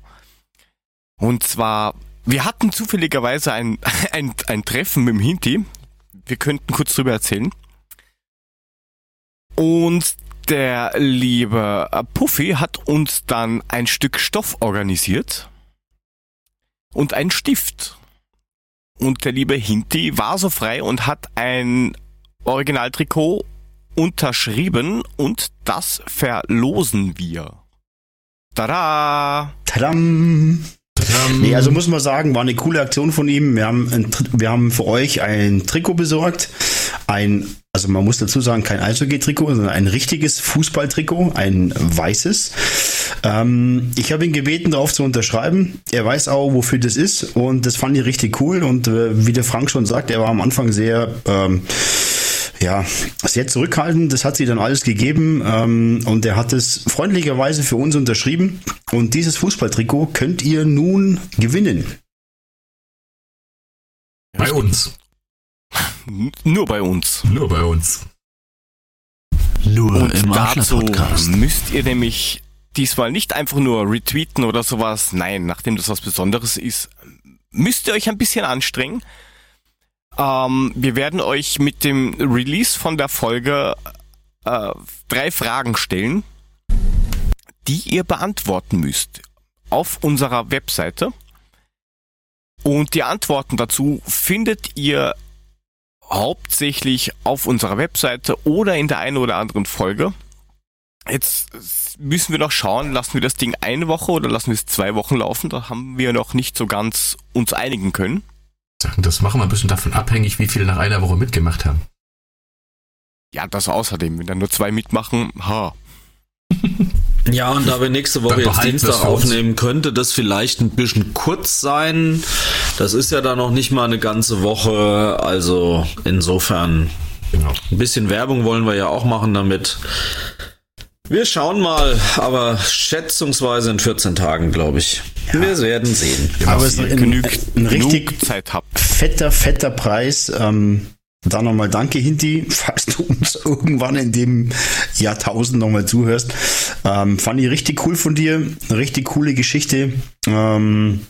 Und zwar, wir hatten zufälligerweise ein, ein, ein Treffen mit dem Hinti. Wir könnten kurz drüber erzählen. Und der liebe Puffy hat uns dann ein Stück Stoff organisiert und ein Stift. Und der liebe Hinti war so frei und hat ein Originaltrikot unterschrieben und das verlosen wir. Tada! Tadam! Ähm, Nee, also muss man sagen, war eine coole Aktion von ihm. Wir haben, ein, wir haben für euch ein Trikot besorgt. Ein, also man muss dazu sagen, kein Eishockey-Trikot, sondern ein richtiges Fußballtrikot, ein weißes. Ähm, ich habe ihn gebeten, darauf zu unterschreiben. Er weiß auch, wofür das ist und das fand ich richtig cool. Und äh, wie der Frank schon sagt, er war am Anfang sehr ähm, ja, sehr zurückhaltend. Das hat sie dann alles gegeben ähm, und er hat es freundlicherweise für uns unterschrieben. Und dieses Fußballtrikot könnt ihr nun gewinnen. uns. Nur bei uns. Nur bei uns. Nur Und im dazu Adler-Podcast. müsst ihr nämlich diesmal nicht einfach nur retweeten oder sowas. Nein, nachdem das was Besonderes ist, müsst ihr euch ein bisschen anstrengen. Ähm, wir werden euch mit dem Release von der Folge äh, drei Fragen stellen, die ihr beantworten müsst auf unserer Webseite. Und die Antworten dazu findet ihr hauptsächlich auf unserer Webseite oder in der einen oder anderen Folge. Jetzt müssen wir noch schauen, lassen wir das Ding eine Woche oder lassen wir es zwei Wochen laufen? Da haben wir noch nicht so ganz uns einigen können. Das machen wir ein bisschen davon abhängig, wie viele nach einer Woche mitgemacht haben. Ja, das außerdem, wenn dann nur zwei mitmachen, ha. Ja, und da wir nächste Woche jetzt Dienstag aufnehmen, könnte das vielleicht ein bisschen kurz sein. Das ist ja dann noch nicht mal eine ganze Woche. Also insofern Genau. ein bisschen Werbung wollen wir ja auch machen damit. Wir schauen mal, aber schätzungsweise in 14 Tagen, glaube ich. Wir werden sehen. Aber es ist ein, genügt, ein richtig genug Zeit habt. fetter, fetter Preis. Ähm, da nochmal danke, Hinti, falls du uns irgendwann in dem Jahrtausend nochmal zuhörst. Ähm, fand ich richtig cool von dir. Eine richtig coole Geschichte. Ähm,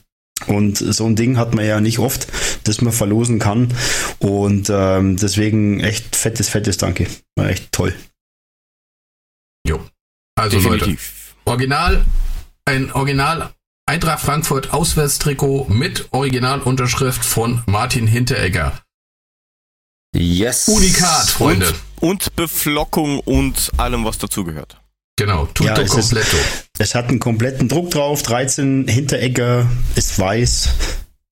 und so ein Ding hat man ja nicht oft, das man verlosen kann. Und ähm, deswegen echt fettes, fettes Danke. War echt toll. Jo. Also Leute, Definitiv. Original, ein Original Eintracht Frankfurt Auswärtstrikot mit Originalunterschrift von Martin Hinteregger. Yes. Unikat, Freunde. Und, und Beflockung und allem, was dazugehört. Genau, tutto Ja, es ist- completo. Es hat einen kompletten Druck drauf, 13 Hinteregger ist weiß.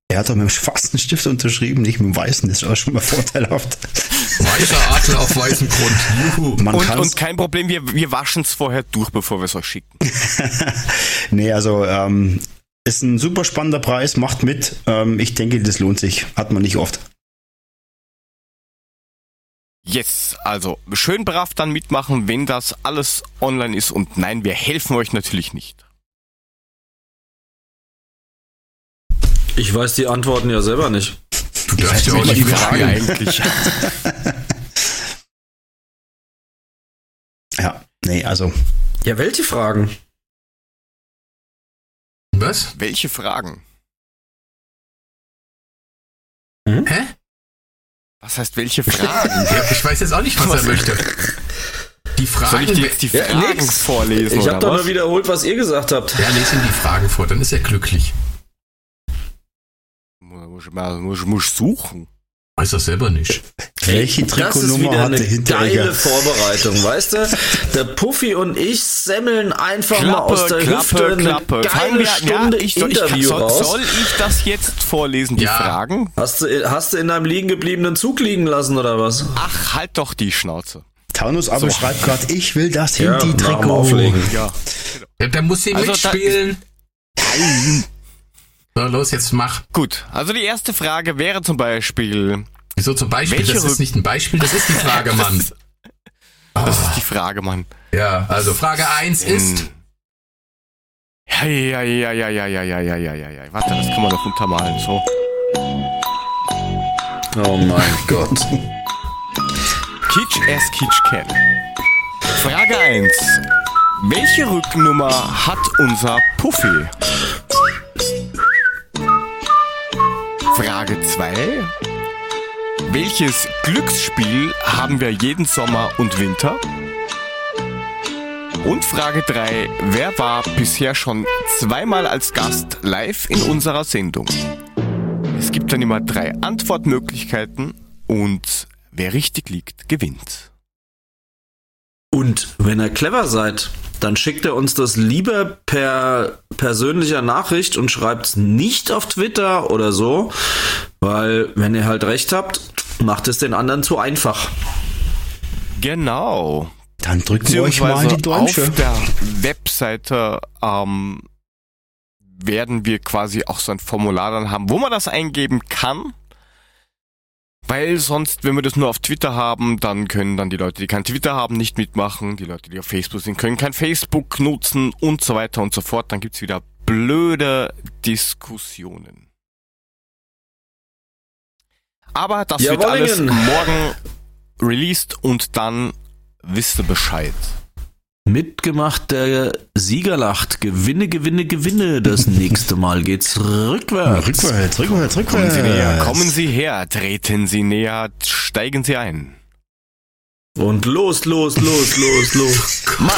Er hat auch mit dem schwarzen Stift unterschrieben, nicht mit dem weißen, das ist auch schon mal vorteilhaft. Weißer Adler auf weißem Grund. Juhu. Man Und, und kein Problem, wir, wir waschen es vorher durch, bevor wir es euch schicken. Nee, also ähm, ist ein super spannender Preis, macht mit. Ähm, ich denke, das lohnt sich. Hat man nicht oft. Yes, also schön brav dann mitmachen, wenn das alles online ist. Und nein, wir helfen euch natürlich nicht. Ich weiß die Antworten ja selber nicht. Du darfst ja auch nicht fragen. eigentlich. Ja, nee, also Ja, welche Fragen? Was? Welche Fragen? Hä? Was heißt welche Fragen? Ja, ich weiß jetzt auch nicht, was er möchte. Die Soll Fragen. ich dir jetzt die Ja, Fragen nix. vorlesen? Ich habe doch was? nur wiederholt, was ihr gesagt habt. Ja, lese ihm die Fragen vor, dann ist er glücklich. Muss, muss, muss, muss suchen. Weiß das selber nicht. welche Das ist Trikotnummer wieder hatte eine Hinteregger? geile Vorbereitung, weißt du? Der Puffy und ich semmeln einfach mal Klappe, aus der Hüfte Klappe, eine Klappe. Fangen geile wir, Stunde ja, ich, soll, ich, Interview soll, raus. soll ich das jetzt vorlesen, die Ja. Fragen? Hast du, hast du in deinem liegen gebliebenen Zug liegen lassen oder was? Ach, halt doch die Schnauze. Taunus aber So. schreibt gerade, ich will das Ja. Auflegen. Ja. Ja, da muss sie Also da- mitspielen. So, los, jetzt mach. Gut, also die erste Frage wäre zum Beispiel, Wieso zum Beispiel? Welche das ist nicht ein Beispiel, das ist die Frage, Mann. das ist die Frage, Mann. Ja, also Frage 1 ist, Hm. Ja, ja, ja, ja, ja, ja, ja, ja, ja, ja, ja. Warte, das kann man doch untermalen, so. Oh mein Gott. Kitsch as Kitsch can. Frage 1. Welche Rückennummer hat unser Puffy? Frage 2. Welches Glücksspiel haben wir jeden Sommer und Winter? Und Frage 3. Wer war bisher schon zweimal als Gast live in unserer Sendung? Es gibt dann immer drei Antwortmöglichkeiten und wer richtig liegt, gewinnt. Und wenn ihr clever seid, dann schickt er uns das lieber per persönlicher Nachricht und schreibt es nicht auf Twitter oder so, weil wenn ihr halt recht habt, macht es den anderen zu einfach. Genau. Dann drücken wir euch mal die Däumchen. auf der Webseite ähm, werden wir quasi auch so ein Formular dann haben, wo man das eingeben kann. Weil sonst, wenn wir das nur auf Twitter haben, dann können dann die Leute, die kein Twitter haben, nicht mitmachen. Die Leute, die auf Facebook sind, können kein Facebook nutzen und so weiter und so fort. Dann gibt's wieder blöde Diskussionen. Aber das Ja, wird alles morgen released und dann wisst ihr Bescheid. Mitgemacht, der Sieger lacht. Gewinne, gewinne, gewinne. Das nächste Mal geht's rückwärts. Rückwärts, rückwärts, Kommen Sie näher, rückwärts. kommen Sie her, treten Sie näher, steigen Sie ein. Und los, los, los, los, los.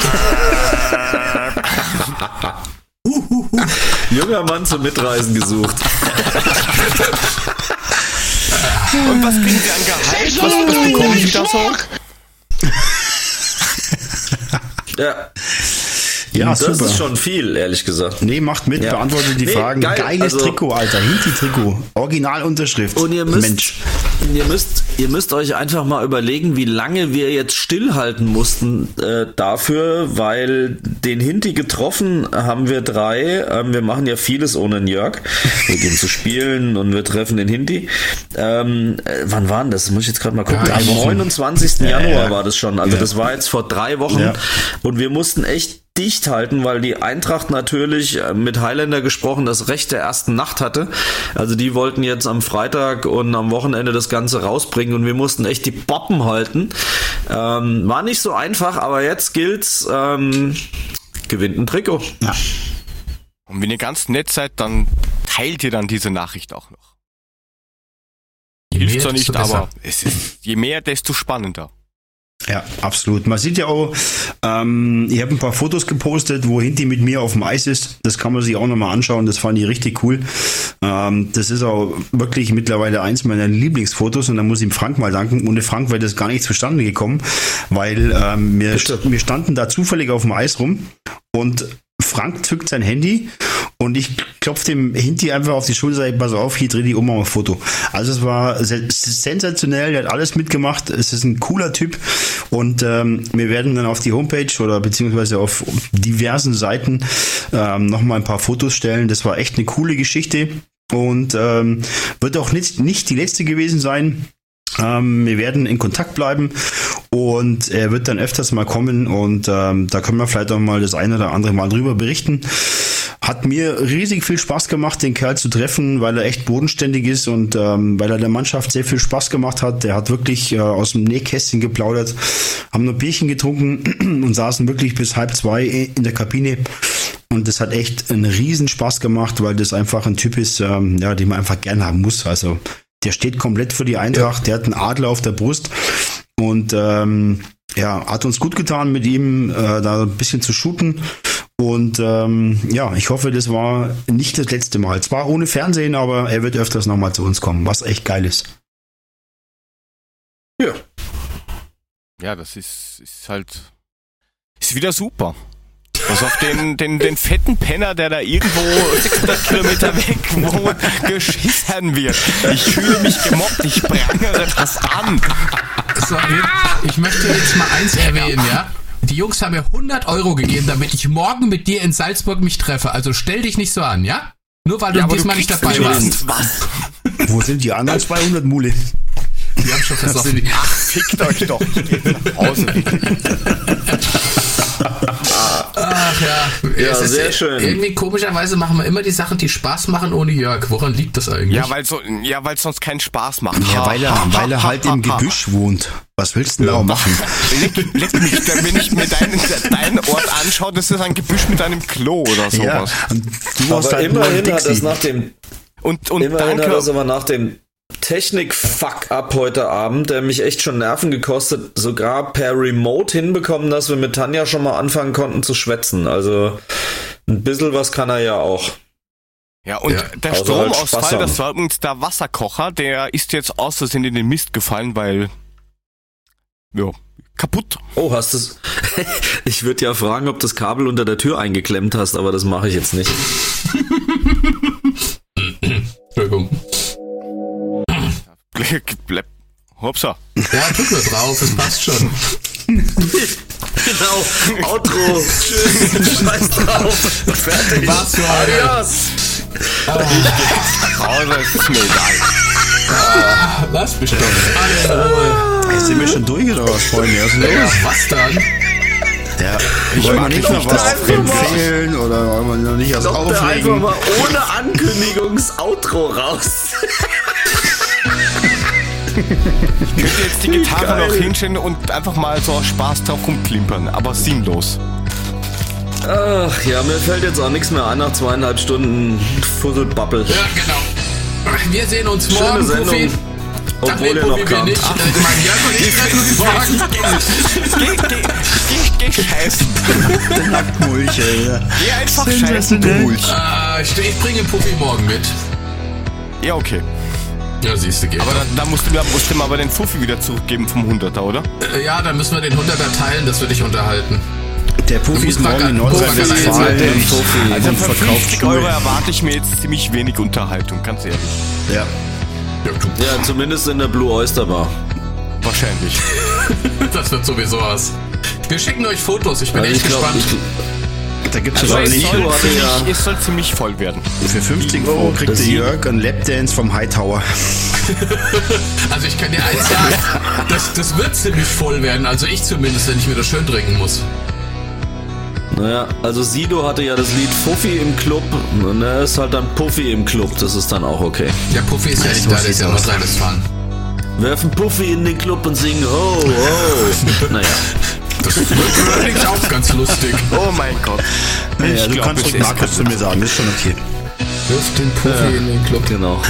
Junger Mann zum Mitreisen gesucht. Und was kriegen Sie an Gehalt? Was, was bekommen Sie da so? Ja, Ja, das super. ist schon viel, ehrlich gesagt. Nee, macht mit, Ja. beantwortet die Nee, Fragen. geil, Geiles also- Trikot, Alter. Hinti-Trikot. Originalunterschrift. Und ihr müsst, Mensch. ihr müsst, ihr müsst euch einfach mal überlegen, wie lange wir jetzt stillhalten mussten äh, dafür, weil den Hinti getroffen haben wir drei. Ähm, wir machen ja vieles ohne den Jörg. Wir gehen zu spielen und wir treffen den Hinti. Ähm, äh, wann waren das? Muss ich jetzt gerade mal gucken. Am Wochen. 29. Januar ja. war das schon. Also Ja. das war jetzt vor drei Wochen. Ja. Und wir mussten echt dicht halten, weil die Eintracht natürlich äh, mit Highlander gesprochen das Recht der ersten Nacht hatte. Also die wollten jetzt am Freitag und am Wochenende das Ganze rausbringen und wir mussten echt die Poppen halten. Ähm, war nicht so einfach, aber jetzt gilt's, ähm, gewinnt ein Trikot. Ja. Und wenn ihr ganz nett seid, dann teilt ihr dann diese Nachricht auch noch. Hilft zwar nicht, aber es ist, je mehr, desto spannender. Ja, absolut. Man sieht ja auch, ähm, ich habe ein paar Fotos gepostet, wo Hinti mit mir auf dem Eis ist. Das kann man sich auch nochmal anschauen. Das fand ich richtig cool. Ähm, das ist auch wirklich mittlerweile eins meiner Lieblingsfotos und da muss ich ihm Frank mal danken. Ohne Frank wäre das gar nicht zustande gekommen, weil ähm, wir, wir standen da zufällig auf dem Eis rum und Frank zückt sein Handy und ich klopfe dem Hinti einfach auf die Schulter, sag, pass auf, hier dreh die um mal ein Foto. Also es war se- sensationell, der hat alles mitgemacht, es ist ein cooler Typ und ähm, wir werden dann auf die Homepage oder beziehungsweise auf diversen Seiten ähm, nochmal ein paar Fotos stellen. Das war echt eine coole Geschichte und ähm, wird auch nicht, nicht die letzte gewesen sein. Ähm, wir werden in Kontakt bleiben und er wird dann öfters mal kommen und ähm, da können wir vielleicht auch mal das eine oder andere mal drüber berichten. Hat mir riesig viel Spaß gemacht, den Kerl zu treffen, weil er echt bodenständig ist und ähm, weil er der Mannschaft sehr viel Spaß gemacht hat. Der hat wirklich äh, aus dem Nähkästchen geplaudert, haben nur Bierchen getrunken und saßen wirklich bis halb zwei in der Kabine. Und das hat echt einen riesen Spaß gemacht, weil das einfach ein Typ ist, ähm, ja, den man einfach gerne haben muss. Also der steht komplett für die Eintracht, der hat einen Adler auf der Brust und ähm, ja, hat uns gut getan, mit ihm äh, da ein bisschen zu shooten. Und ähm, ja, ich hoffe, das war nicht das letzte Mal. Zwar ohne Fernsehen, aber er wird öfters nochmal zu uns kommen, was echt geil ist. Ja. Ja, das ist, ist halt, ist wieder super. Was auf den, den, den fetten Penner, der da irgendwo 600 Kilometer weg wohnt, geschissen wird. Ich fühle mich gemobbt, ich prangere das an. So, ich möchte jetzt mal eins erwähnen, ja? Die Jungs haben mir 100 Euro gegeben, damit ich morgen mit dir in Salzburg mich treffe. Also stell dich nicht so an, ja? Nur weil du Ja, aber diesmal du nicht dabei warst. was. Wo sind die anderen 200 Mule? Die haben schon versoffen. Fickt euch doch. Geht nach Hause. Ach ja. Ja, Es ist sehr schön. Irgendwie komischerweise machen wir immer die Sachen, die Spaß machen ohne Jörg. Woran liegt das eigentlich? Ja, weil so, ja, weil es sonst keinen Spaß macht. Ja, weil er, weil er halt im Gebüsch wohnt. Was willst du denn da auch machen? Leck, leck mich, wenn ich mir deinen, deinen Ort anschaue, das ist ein Gebüsch mit einem Klo oder Ja, sowas. und du hast Aber halt nur ein immerhin hat das nach dem Und, und Immerhin hat das danke. aber nach dem Technik-Fuck-up heute Abend, der mich echt schon Nerven gekostet, sogar per Remote hinbekommen, dass wir mit Tanja schon mal anfangen konnten zu schwätzen. Also ein bisschen was kann er ja auch. Ja, und Ja. der Also halt Stromausfall, haben. das war übrigens der Wasserkocher, der ist jetzt aus Versehen in den Mist gefallen, weil, ja, kaputt. Oh, hast du's? ich würde ja fragen, ob das Kabel unter der Tür eingeklemmt hast, aber das mache ich jetzt nicht. Entschuldigung. Bleib, hopsa. Ja, drück nur drauf, es passt schon. Genau, Outro. Tschüss, scheiß drauf. Fertig. Was für heute? Adios. Hause ist mir egal. Lass mich doch. Alle Ruhe. Jetzt sind wir schon durch oder was, Freunde? Was Ja, los? was dann? Ja, wollen wir nicht noch was mal- empfehlen oder wollen wir noch nicht was Kommt da einfach auflegen? mal ohne Ankündigungs-Outro raus. Ich könnte jetzt die Gitarre noch hinstellen und einfach mal so aus Spaß drauf rumklimpern, aber sinnlos. Ach ja, mir fällt jetzt auch nichts mehr ein nach zweieinhalb Stunden Fusselbabbel. Ja, genau. Wir sehen uns Schöne morgen, Sendung. Puffy. Obwohl Ach, ihr noch kamt. nicht. Und ich treffen uns morgen. Geh, geh, geh, geh scheißen. Nacktmulch, Alter. Geh einfach scheißen, du Mulch. Ich, ich bringe Puffy morgen mit. Ja, okay. Ja, siehst du, geht Aber dann musst du mir musst du mir aber den Fuffi wieder zurückgeben vom 100er, oder? Äh, Ja, dann müssen wir den 100er teilen, das würde ich unterhalten. Der Puffy ist morgen in Nordrhein-Westfalen. Also für verkauft 50 Euro erwarte ich mir jetzt ziemlich wenig Unterhaltung, ganz ehrlich. Ja. Ja, zumindest in der Blue Oyster Bar. Wahrscheinlich. das wird sowieso was. Wir schicken euch Fotos, ich bin Also echt ich glaub, gespannt. ich, Da gibt es Also es nicht. soll, ziemlich, ja- es soll ziemlich voll werden. Für 50 Euro kriegt der Jörg einen Lapdance vom Hightower. Also ich kann dir eins sagen, das, das wird ziemlich voll werden, also ich zumindest, wenn ich mir das schön trinken muss. naja, also Sido hatte ja das Lied Fuffi im Club. Ne, ist halt dann Puffy im Club. Das ist dann auch okay. Der Puffy ist ja nicht So da, der ist ja aus. Nordrhein-Westfalen. Werfen Puffy in den Club und singen Ho, ho. naja. Das allerdings auch ganz lustig. Oh mein Gott. Ja, du glaub, kannst es ruhig Markus zu mir sagen, das ist schon okay. Wirf den Puffy in den Club. Genau.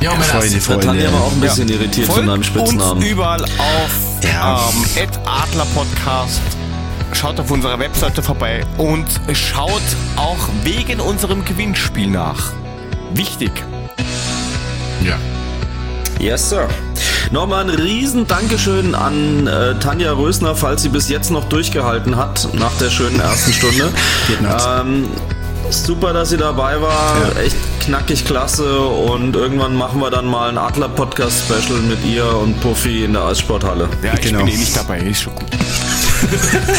Ja, Männers. Freunde, Der Freunde. Tanja war auch ein bisschen irritiert von deinem Folgt Spitznamen. uns überall auf Ja. ähm, Adler Podcast. Schaut auf unserer Webseite vorbei und schaut auch wegen unserem Gewinnspiel nach. Wichtig. Ja. Yes, Sir. Nochmal ein riesen Dankeschön an äh, Tanja Rösner, falls sie bis jetzt noch durchgehalten hat nach der schönen ersten Stunde. Ähm, super, dass sie dabei war. Echt knackig klasse. Und irgendwann machen wir dann mal ein Adler-Podcast-Special mit ihr und Puffy in der Eissporthalle. Ja, ich Genau. bin eh nicht dabei, ist schon gut.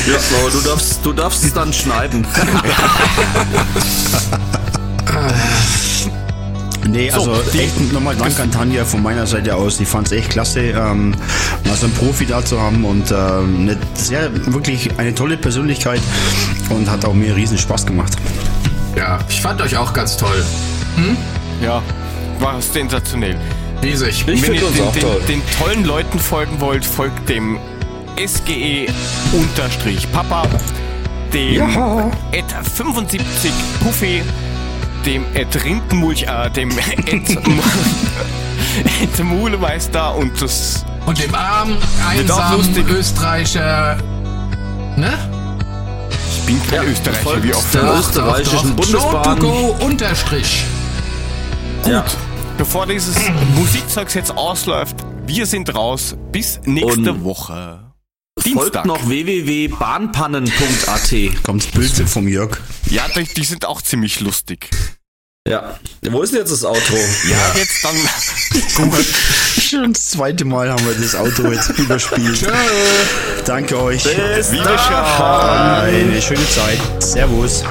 Ja, aber du darfst, du darfst es dann schneiden. Nee, also die- echt nochmal Dank an Tanja von meiner Seite aus. Ich fand's echt klasse, ähm, mal so einen Profi da zu haben und ähm, eine sehr, wirklich eine tolle Persönlichkeit und hat auch mir riesen Spaß gemacht. Ja, ich fand euch auch ganz toll. Ja, war sensationell. Riesig. Ich Wenn finde ihr uns den, auch den, toll. den tollen Leuten folgen wollt, folgt dem SGE-Papa, dem Ed 75 Puffy, dem Ed Rindenmulch, äh, dem Ed, Ed Mulemeister und das Und dem armen, einsamen. Österreicher. Ne? ich bin kein Österreicher, folgt wie oft. der österreichischen. Bundesbahn. Show to go unterstrich. Ja. Bevor dieses Musikzeugs jetzt ausläuft, wir sind raus. Bis nächste Und Woche. Folgt Dienstag. noch www.bahnpannen.at. Kommt das Bild vom Jörg. Ja, die, die sind auch ziemlich lustig. Ja. Wo ist denn jetzt das Outro? Ja, jetzt dann. Schon das zweite Mal haben wir das Auto jetzt überspielt. Danke euch. Bis Wiederschauen. Eine schöne Zeit. Servus.